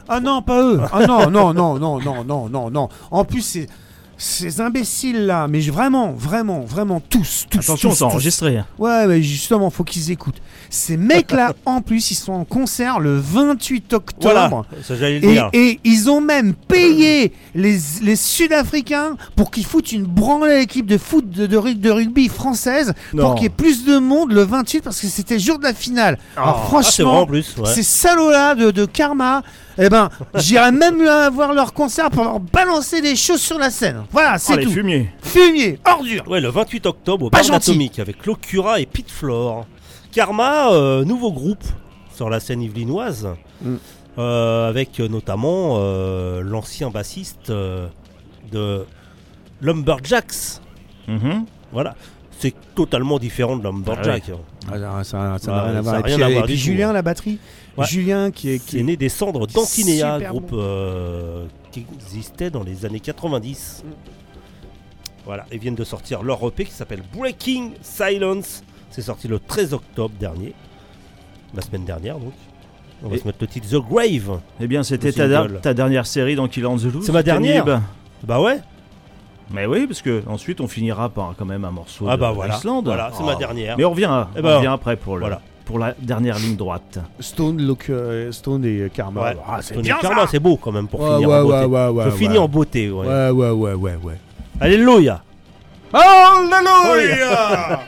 Ah non, pas eux. Ah non, non, non, non, non, non, non, non. En plus, c'est ces imbéciles là, mais vraiment, vraiment, vraiment tous, tous. Attention, tous, c'est tous. enregistré. hein. Ouais, mais justement, faut qu'ils écoutent. Ces mecs là, en plus, ils sont en concert le 28 octobre. Voilà, ça Et, dire. et ils ont même payé les, les Sud-Africains pour qu'ils foutent une branlée à l'équipe de foot de, de, rug- de rugby française Non. pour qu'il y ait plus de monde le 28 parce que c'était le jour de la finale. Alors Ah, franchement, en plus. ouais. ces salauds-là de, de Karma, eh ben, j'irai même voir leur concert pour leur balancer des choses sur la scène. Voilà, c'est Oh, les tout. fumiers. Fumier, ordure. Ouais, le 28 octobre au Pas Bar gentil. Atomique avec Locura et Pete Flore. Karma, euh, nouveau groupe sur la scène yvelinoise, Mm. euh, avec euh, notamment euh, l'ancien bassiste euh, de Lumberjacks. Mhm. Voilà. c'est totalement différent de Lumberjack. hein. Ah, ça n'a Ouais, rien à voir. Et rien puis, Julien, hein. la batterie. Ouais. Julien qui est. Qui Qui est est... né des cendres d'Antinéa, groupe bon. euh, qui existait dans les années 90. Voilà, ils viennent de sortir leur EP qui s'appelle Breaking Silence. C'est sorti le 13 octobre dernier, la semaine dernière donc. On va Et- se mettre le titre The Grave. Eh bien, c'était ta, dernière série dans Kill on the Loose. C'est ma dernière. Canib. Bah ouais. Mais oui, parce que ensuite on finira par quand même un morceau Ah de bah voilà. d'Islande. Voilà, c'est Oh. ma dernière. Mais on revient, Eh on ben, revient après pour, le, voilà. Pour la dernière ligne droite. Stone, Look, euh, Stone et Karma. Ouais. Ah, c'est Tony bien Karma, c'est beau quand même pour Ouais, finir ouais, en beauté. ouais, ouais, ouais, Je ouais. finis en beauté. Ouais. Ouais, ouais, ouais, ouais, ouais. Alléluia. Alléluia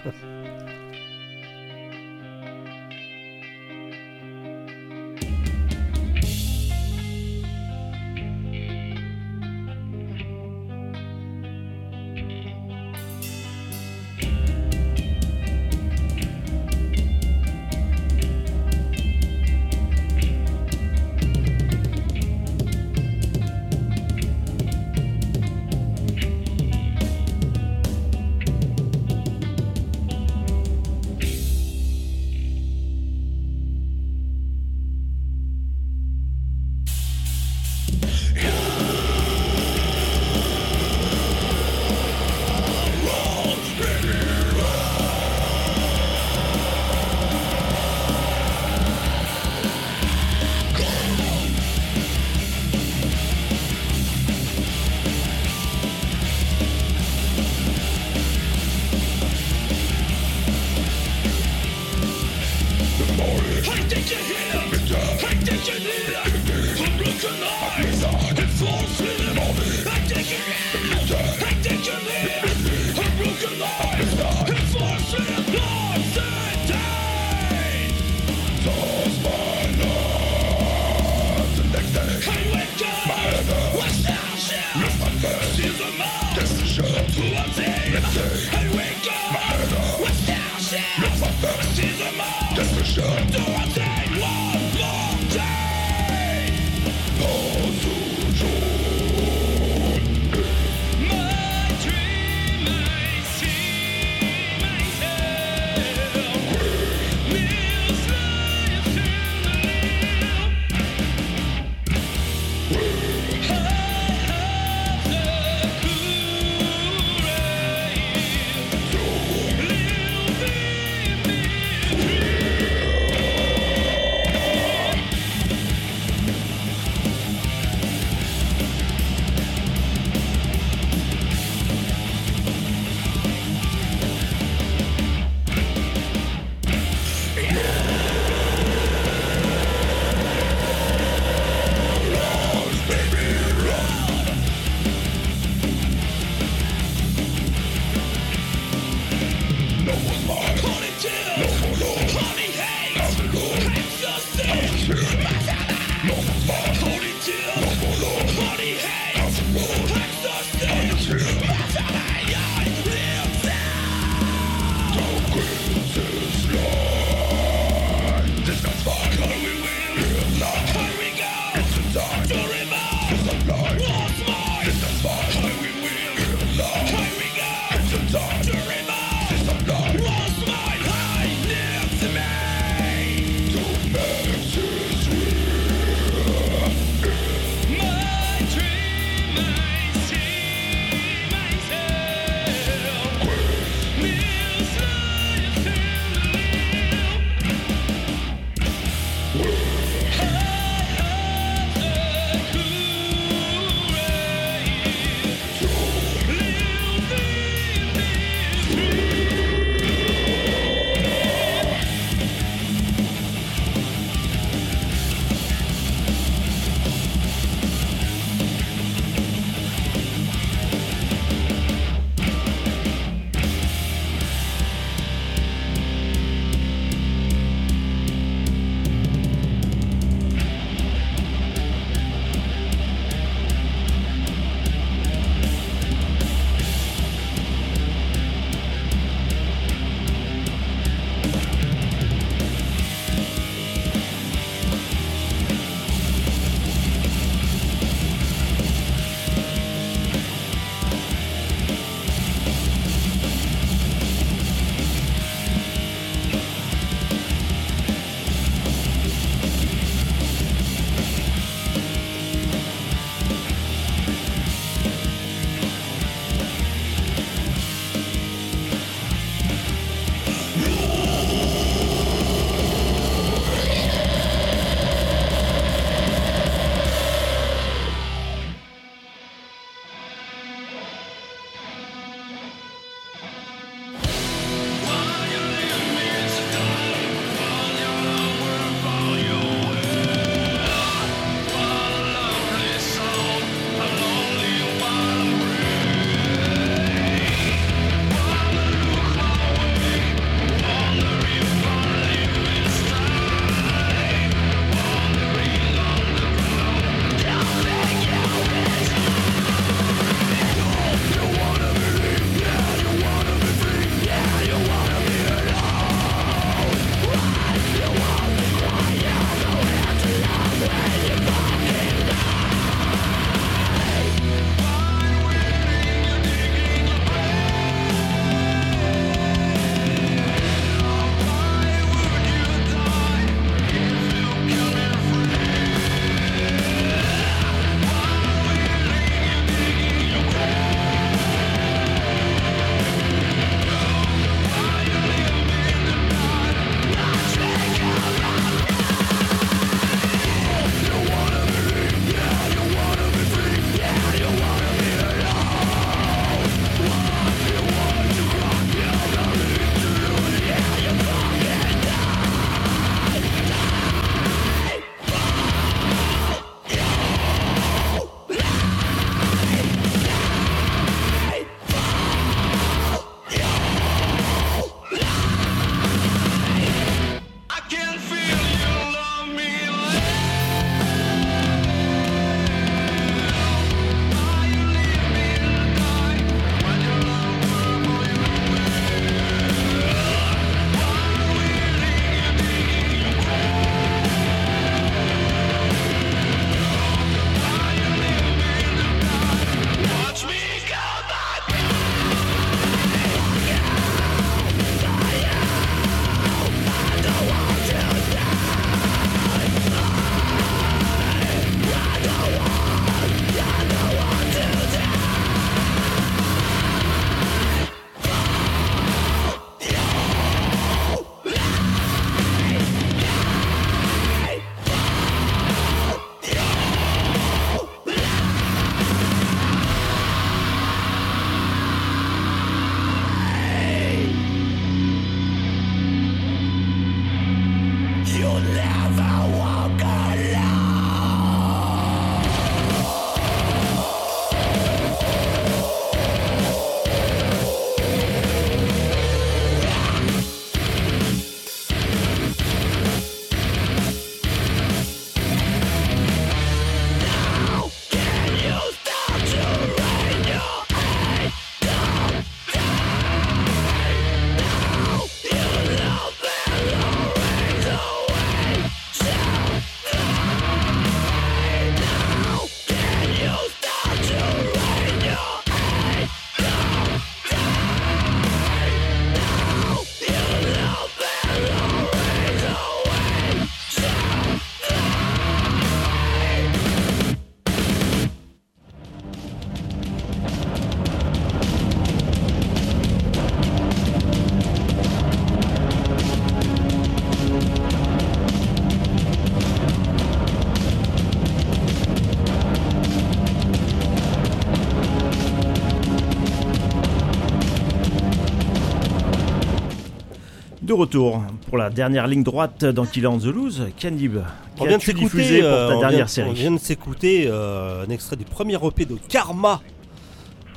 retour pour la dernière ligne droite dans Killer on the Loose, Cannib. On vient de s'écouter pour euh, ta on dernière vient- série On vient de s'écouter euh, un extrait du premier EP de Karma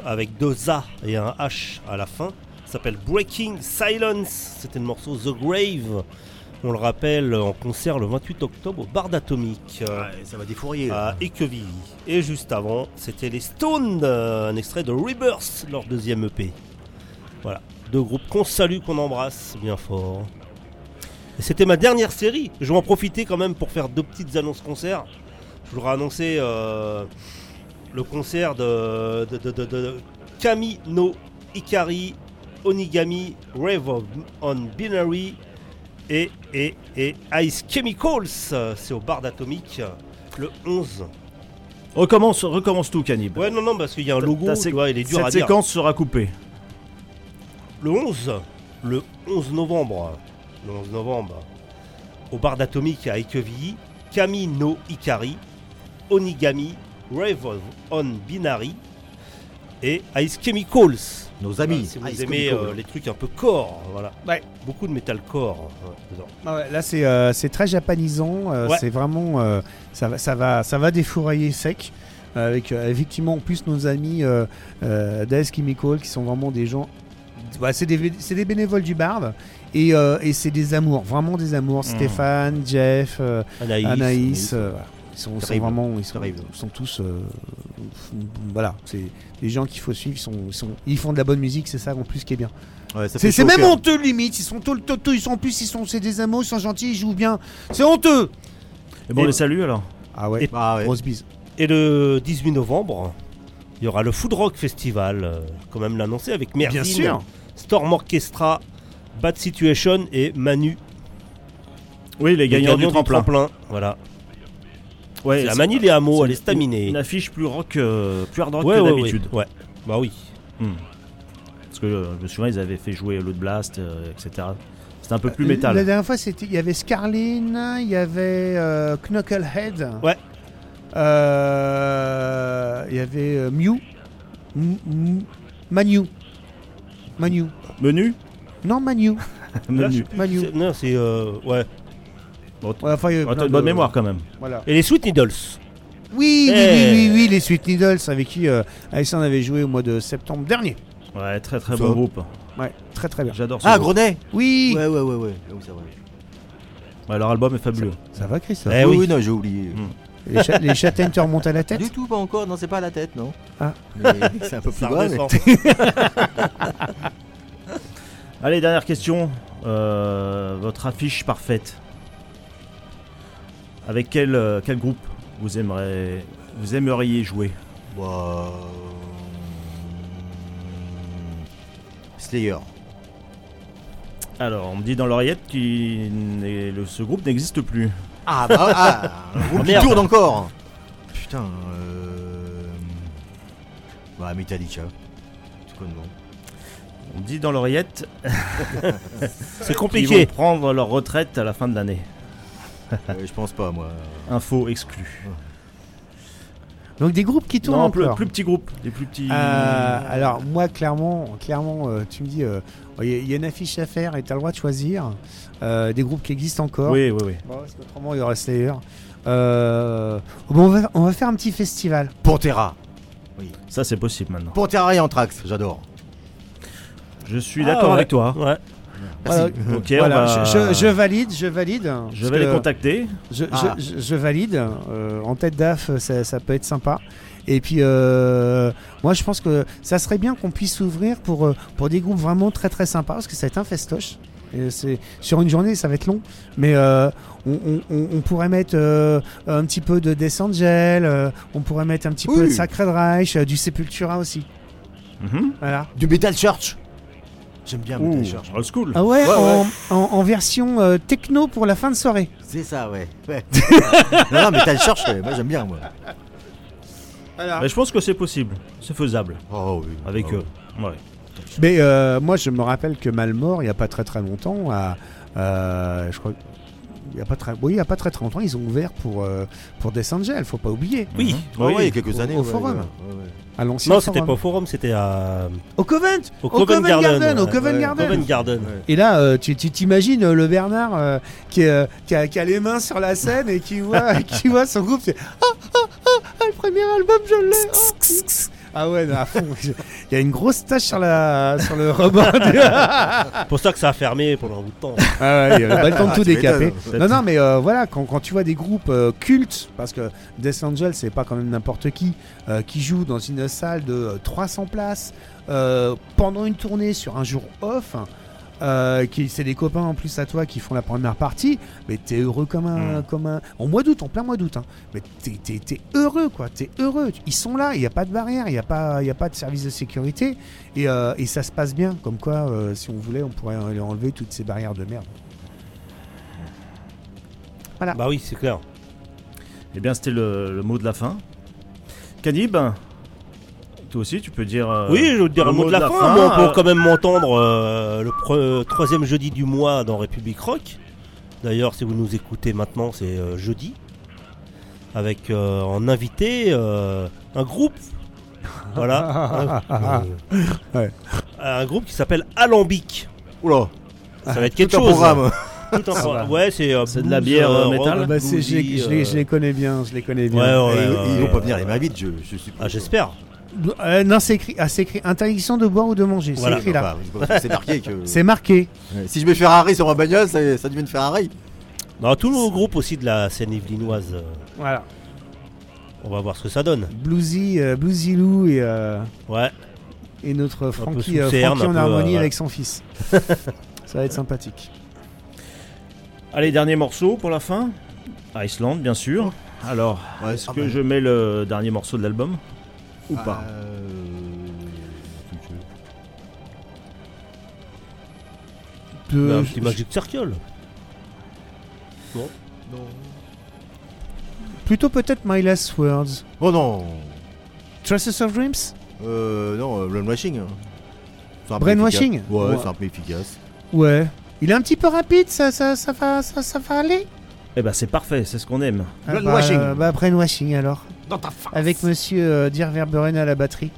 avec deux A et un H à la fin. S'appelle Breaking Silence. C'était le morceau The Grave. On le rappelle en concert le 28 octobre au bar d'Atomique euh, Ouais, ça va défourrier. à Équevilly. Et juste avant, c'était les Stones, euh, un extrait de Rebirth, leur deuxième EP. Voilà, deux groupes qu'on salue, qu'on embrasse bien fort. Et c'était ma dernière série. Je vais en profiter quand même pour faire deux petites annonces concerts. Je voudrais annoncer euh, le concert de, de, de, de- de Kami no Ikari Onigami Rave of- on Binary et, et, et Ice Chemicals. C'est au bar d'Atomique le 11. Recommence, recommence tout, Cannib. Ouais, non, non, parce qu'il y a un logo, tu sé- vois, il est dur Cette à dire. séquence sera coupée. Le 11, le 11 novembre, le 11 novembre, au bar d'Atomique à Ekevilly, Kami no Ikari, Onigami, Rave on Binary et Ice Chemicals. Nos amis. Voilà, si vous Ice aimez euh, les trucs un peu core, voilà. Ouais. Beaucoup de metalcore ouais, dedans. Ah ouais, là, c'est euh, c'est très japanisant. euh, Ouais. C'est vraiment. euh, ça, va, ça, va, ça va défourailler sec. euh, avec euh, effectivement en plus nos amis euh, euh, d'Ice Chemical qui sont vraiment des gens. Ouais, c'est des, bénévoles du Bard et, euh, et c'est des amours, vraiment des amours. Stéphane, Jeff, euh, Anaïs. Anaïs, euh, voilà. ils sont, vraiment, ils sont, sont tous, euh, voilà, c'est des gens qu'il faut suivre. Ils, sont, ils, sont, ils font de la bonne musique, c'est ça en plus qui est bien. Ouais, C'est même cœur. honteux limite, ils sont tout, tout, tout- ils sont en plus ils sont c'est des amours, ils sont gentils, ils jouent bien. C'est honteux. Et bon, Et- les saluts alors. Ah ouais. Et- Ah ouais. Grosse bise. Et le 18 novembre, il y aura le Food Rock Festival, quand même l'annoncer, avec Merzine, Bien sûr. Storm Orchestra, Bad Situation et Manu, Oui, les gagnants, du tremplin. Voilà. Ouais, C'est la Manie les hameaux, elle est staminée. Une affiche plus rock, euh, plus hard rock Ouais, que ouais, d'habitude. ouais. Ouais. Bah oui. Hmm. Parce que euh, je me souviens, ils avaient fait jouer Load Blast, euh, etc. C'était un peu plus La métal. dernière fois c'était il y avait Scarlin, il y avait euh, Knucklehead. Ouais. Euh, il y avait euh, Mew. M- M- Manu. Manu. Menu? Non Manu. Menu. Manu. C'est- Non, c'est. euh, ouais. Bon, Ouais, enfin, plein une bonne mémoire quand même. Voilà. Et les Sweet Needles? Oui, oui, Eh. oui, oui, oui, les Sweet Needles avec qui euh, Alexandre avait joué au mois de septembre dernier. Ouais, très très Ça. bon groupe. Ouais, très très bien. J'adore ce Ah, groupe. Grenet Oui. Ouais, ouais, ouais, ouais. Oui, c'est vrai. Ouais, leur album est fabuleux. Ça va Christophe Eh oui, oui. oui, non, j'ai oublié. Mm. Les, cha- les châtaignes te remontent à la tête Du tout, pas encore. Non, c'est pas à la tête, non. Ah. Mais c'est un peu plus bas. Allez, dernière question. Euh, votre affiche parfaite. Avec quel, euh, quel groupe vous, aimeriez, vous aimeriez jouer? Bah, Slayer. Alors, on me dit dans l'oreillette que ce groupe n'existe plus. Ah, bah, ah, un groupe Oh, qui merde. tourne encore. Putain, euh... Bah, Metallica. Tout connement. On me dit dans l'oreillette C'est qu'ils vont compliqué. prendre leur retraite à la fin de l'année. Ouais, je pense pas, moi. Info exclue. Donc des groupes qui tournent Non, plus, encore. plus petits groupes. Des plus petits. Euh, alors moi clairement, clairement, euh, tu me dis, euh, il y, a- il y a une affiche à faire et tu as le droit de choisir euh, des groupes qui existent encore. Oui, oui, oui. Bon, parce qu'autrement il y aura Slayer. Euh, bon, on, va, on va faire un petit festival. Pantera. Ça, c'est possible maintenant. Pantera et Anthrax, j'adore. Je suis Ah, d'accord ouais. avec toi. Ouais. Merci. Voilà. Ok, Voilà, va- je, je- je valide, je valide. Je vais les contacter. Je, Ah. je- je- je valide. euh, en tête d'AF, ça, ça peut être sympa. Et puis, euh, moi, je pense que ça serait bien qu'on puisse s'ouvrir pour, euh, pour des groupes vraiment très très sympas, parce que ça va être un festoche. C'est- sur une journée, ça va être long, mais euh, on, on- on- on pourrait mettre euh, un petit peu de Death Angel, euh, on pourrait mettre un petit peu de Sacred Reich, euh, du Sepultura aussi. Mhm. Voilà. Du Metal Church. J'aime bien Ouh, Metal Church. old school. Ah ouais, Ouais, en, en- en version euh, techno pour la fin de soirée. C'est ça, ouais. ouais. non, non, Metal Church, ouais, moi j'aime bien, moi. Mais je pense que c'est possible. C'est faisable. Oh oui. Avec Oh, eux. Ouais. Mais euh, moi, je me rappelle que Malmort, il n'y a pas très très longtemps, a, euh, je crois, il y a pas très, oui, il y a pas très très longtemps, ils ont ouvert pour euh, pour Death Angel, faut pas oublier. Oui. Ouais, il y a quelques au- années. au ouais, forum. ouais, ouais. À l'ancien. Non, c'était pas au forum, c'était à. au Covent. Au Au Covent Garden. Garden, au. Covent Ouais, Garden. Covent Garden. Et là, euh, tu t'imagines euh, le Bernard euh, qui, est, euh, qui, a, qui a les mains sur la scène et qui voit, qui voit son groupe, c'est ah, ah, ah, ah, le premier album, je l'ai. oh. Ah ouais, à fond. Il y a une grosse tache sur, la, sur le rebord. du- pour ça que ça a fermé pendant un bout de temps. Ah ouais, il y a pas le temps de Ah, tout tu décaper. m'étonnes. Non, non, mais euh, voilà, quand, quand tu vois des groupes euh, cultes, parce que Death Angel, c'est pas quand même n'importe qui, euh, qui joue dans une salle de euh, 300 places euh, pendant une tournée sur un jour off. Euh, qui c'est des copains en plus à toi qui font la première partie, mais t'es heureux comme un, Mm. comme un, en mois d'août, en plein mois d'août, hein. mais t'es, heureux quoi, t'es heureux. Ils sont là, il n'y a pas de barrière, il n'y a pas, il a pas de service de sécurité et, euh, et ça se passe bien. Comme quoi, euh, si on voulait, on pourrait aller enlever toutes ces barrières de merde. Bah oui, c'est clair. Eh bien, c'était le, le mot de la fin. Canib, toi aussi, tu peux dire. euh, oui, je veux dire le un mot de la, fin. Bon, euh, pour quand même m'entendre euh, le pre- troisième jeudi du mois dans République Rock. D'ailleurs, si vous nous écoutez maintenant, c'est euh, jeudi. Avec euh, en invité euh, un groupe. Voilà. un, euh, Ouais. un groupe qui s'appelle Alambic. Oula, Ça va être quelque tout un chose. programme. Tout un programme. Ouais, c'est euh, C'est de la bière, euh, euh, métal Ah bah, c'est- je, les, bluesy, je les- euh, je les connais bien, je les connais bien. Ouais, ouais, Et ouais, ils- Ils vont pas venir les mains vides, je, je suppose. Ah, j'espère. Euh, non, c'est écrit, ah, c'est écrit interdiction de boire ou de manger. Voilà. c'est écrit là. Enfin, c'est marqué que. C'est marqué. Ouais. Si je mets Ferrari sur ma bagnole, ça, ça devient une Ferrari. Non, tous nos groupes aussi de la scène yvelinoise. euh, Voilà. on va voir ce que ça donne. Bluesy, euh, Bluesy Lou et, euh, Ouais. et notre Frankie, sous euh, cerne, Frankie un en peu, harmonie euh, avec son fils. ça va être sympathique. Allez, dernier morceau pour la fin. Iceland, bien sûr. Alors, Ouais, est-ce ah que bah. je mets le dernier morceau de l'album? Ou pas Euh, De- Bah, un petit Magic Circle. Plutôt peut-être My Last Words. Oh non Traces of Dreams euh, Non, euh, Brainwashing. hein. C'est un peu Brainwashing efficace. Ouais, Ouais. c'est un peu efficace. Ouais. Il est un petit peu rapide, ça, ça, ça, va, ça, ça va aller Eh ben, c'est parfait, c'est ce qu'on aime. Ah, Brainwashing. Bah, bah, Brainwashing alors. Dans ta face Avec monsieur euh, Verberen à la batterie.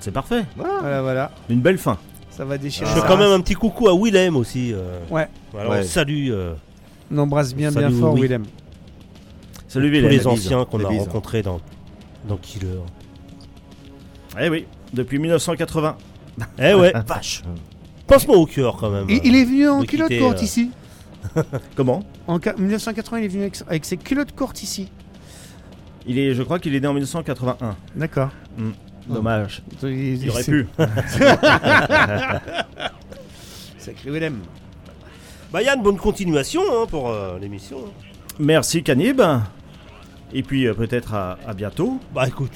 C'est parfait. Voilà, voilà. Une belle fin. Ça va déchirer. Je fais quand même un petit coucou à Willem aussi. euh. Ouais. Voilà, Ouais. on salue euh, On embrasse bien, bien Salut, fort, oui. Willem. Salut tous Willem. les anciens qu'on la a bise. rencontrés dans, dans Killer. Eh oui, depuis 1980. Eh ouais, Vache pense-moi au cœur quand même. Il, il est venu en de culotte quitter, courte euh, ici. Comment? En ca- 1980, il est venu avec, avec ses culottes courtes ici. Il est, je crois qu'il est né en 1981. D'accord. Dommage. Il, Il aurait c'est- pu. Sacré Willem. Bah Yann, bonne continuation hein, pour euh, l'émission. Merci Canib. Et puis euh, peut-être à, à bientôt, Bah écoute,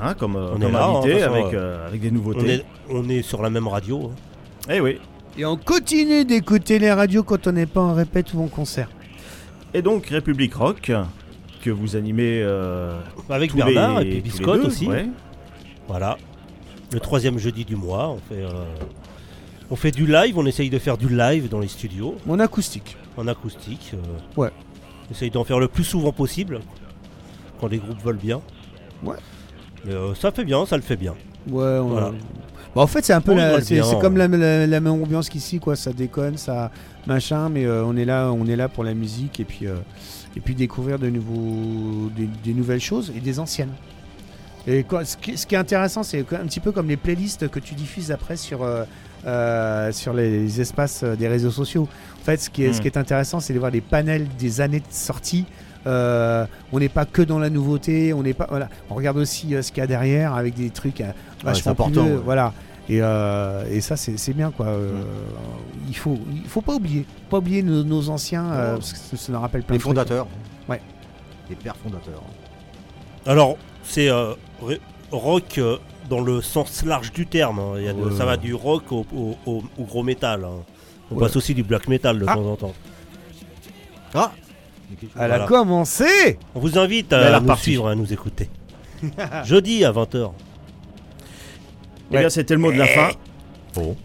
hein, comme, euh, On est là, hein, invité, façon, avec, euh, avec des on nouveautés. est, on est sur la même radio. hein. Eh oui. Et on continue d'écouter les radios quand on n'est pas en répète ou en concert. Et donc République Rock, que vous animez euh, Avec tous Bernard les, et puis tous les Biscotte deux, aussi. ouais. Voilà. Le troisième jeudi du mois, on fait, euh, on fait du live, on essaye de faire du live dans les studios, Mon acoustique. en acoustique. euh, Ouais. On essaye d'en faire le plus souvent possible, quand les groupes veulent bien. Ouais. Mais, euh, ça fait bien, ça le fait bien. Ouais, on- Voilà. Bah, en fait, c'est un peu On la- c'est bien, c'est comme la, la- la même ambiance qu'ici, quoi. Ça déconne, ça machin, mais euh, on est là, on est là pour la musique et puis euh, et puis découvrir de nouveaux, des, des nouvelles choses et des anciennes. Et quoi, ce, qui, ce qui est intéressant, c'est un petit peu comme les playlists que tu diffuses après sur euh, euh, sur les, espaces euh, des réseaux sociaux. En fait, ce qui est, ce Mm. qui est intéressant, c'est de voir les panels des années de sortie. Euh, on n'est pas que dans la nouveauté, on n'est pas voilà, on regarde aussi ce qu'il y a derrière avec des trucs vachement c'est important, plus, ouais. voilà. Et, euh, et ça c'est c'est bien quoi. Euh, Il faut il faut pas oublier, pas oublier nos, nos anciens euh, Non. parce que ça, ça nous rappelle plein Les de trucs. fondateurs. Ouais. Les pères fondateurs. Alors, c'est euh, rock euh, dans le sens large du terme. hein. Il y a de- Ouais. Ça va du rock au, au- au- au gros métal. hein. On Ouais. passe aussi du black metal de Ah. temps en temps. Ah Elle Voilà. a commencé. On vous invite Elle est à nous suivre, à nous écouter. Jeudi à 20h. Eh bien, c'était le mot de la fin. Bon.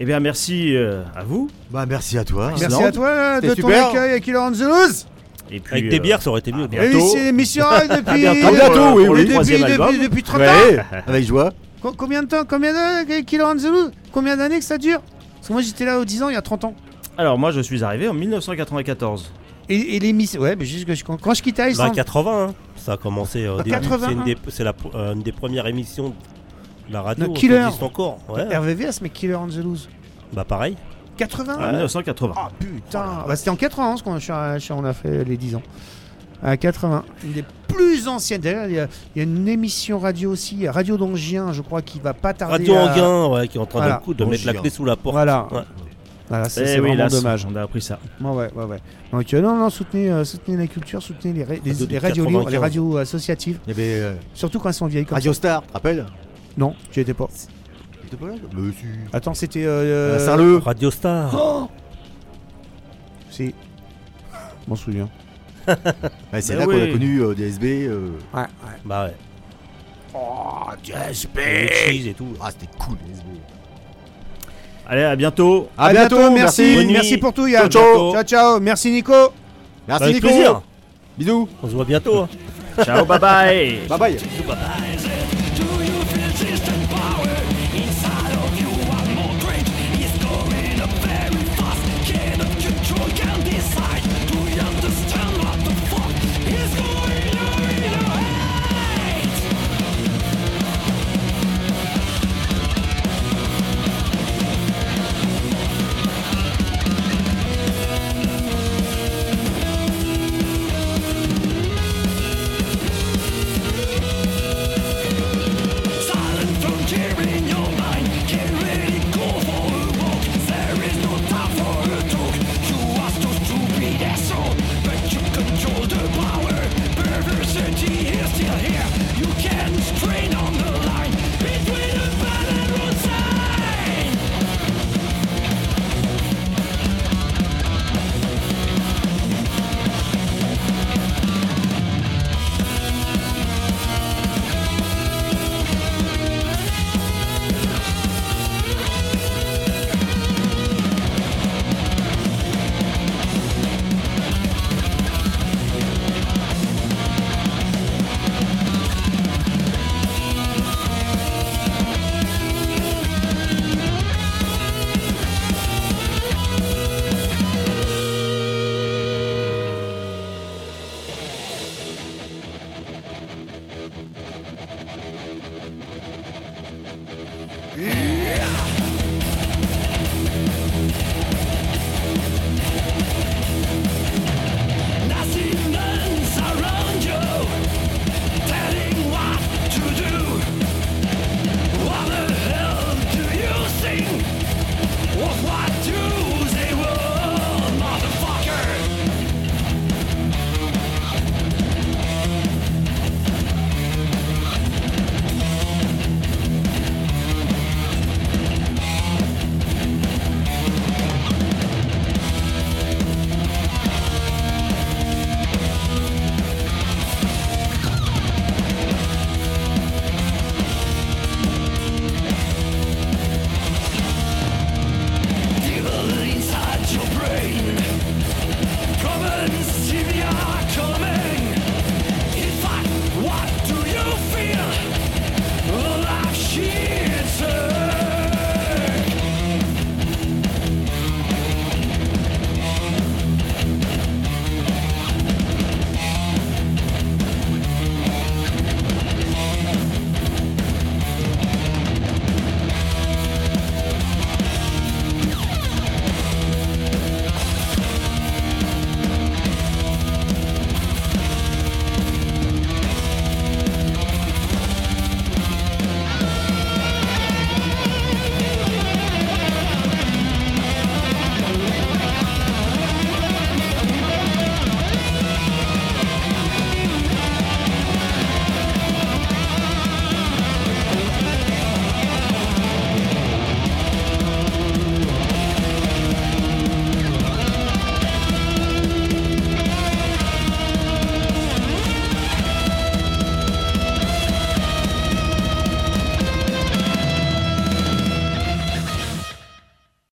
Eh bien, merci euh, à vous. Bah merci à toi. Merci Island. à toi euh, de C'était ton super. accueil à Killer on the Loose. Et puis, Avec des euh, bières, ça aurait été mieux. Et oui, bientôt. c'est l'émission euh, depuis, À bientôt, bientôt, oui, pour oui. le depuis, troisième depuis, album. depuis 30 ans. Ouais, avec joie. Co- Combien de temps Combien d'années Killer on the Loose? Combien d'années que ça dure? Parce que moi j'étais là aux 10 ans il y a 30 ans. Alors, moi, je suis arrivé en 1994. Et, et l'émission. Ouais, mais juste que je- quand, quand je quittais Bah, Iceland. 80, hein. ça a commencé au début. 81. C'est une des, c'est la, euh, une des premières émissions la radio Le qui Killer. existe encore. Ouais. RVVS, mais Killer on the Loose. Bah pareil. 80 En 1980. Ah putain Bah, C'était en 80 qu'on a, on a fait les 10 ans. À 80. Une des plus anciennes. D'ailleurs, il y, a- il y a une émission radio aussi, Radio d'Angien, je crois, qui va pas tarder. Radio à- Anguin, ouais, qui est en train Voilà. d'un coup de mettre la clé sous la porte. Voilà. Ouais. Voilà, c'est Eh oui, vraiment là, dommage. On a appris ça. Ouais, ouais, ouais. ouais. Donc, euh, non, non, soutenez, euh, soutenez la culture, soutenez les, ra- les, Radio les du radios libres, 95. les radios associatives, Il y avait euh, surtout quand elles sont vieilles comme Radio ça. Star, tu te rappelles? Non, j'y étais pas. T'étais pas là Monsieur. Attends, c'était. Euh, Saint-Leu. Radio Star. Oh Si. Je m'en souviens. Ouais, c'est Mais là qu'on oui. a connu euh, DSB. euh, Ouais, ouais. Bah ouais. Oh, DSB. Et le cheese et tout. Ah, c'était cool, DSB. Allez, à bientôt. À bientôt, merci. Bonne Merci, pour tout, Yann. Ciao, ciao. ciao, ciao. Merci, Nico. Merci, Avec Nico. plaisir. Bisous. On se voit bientôt. hein. Ciao, bye bye. Bye bye.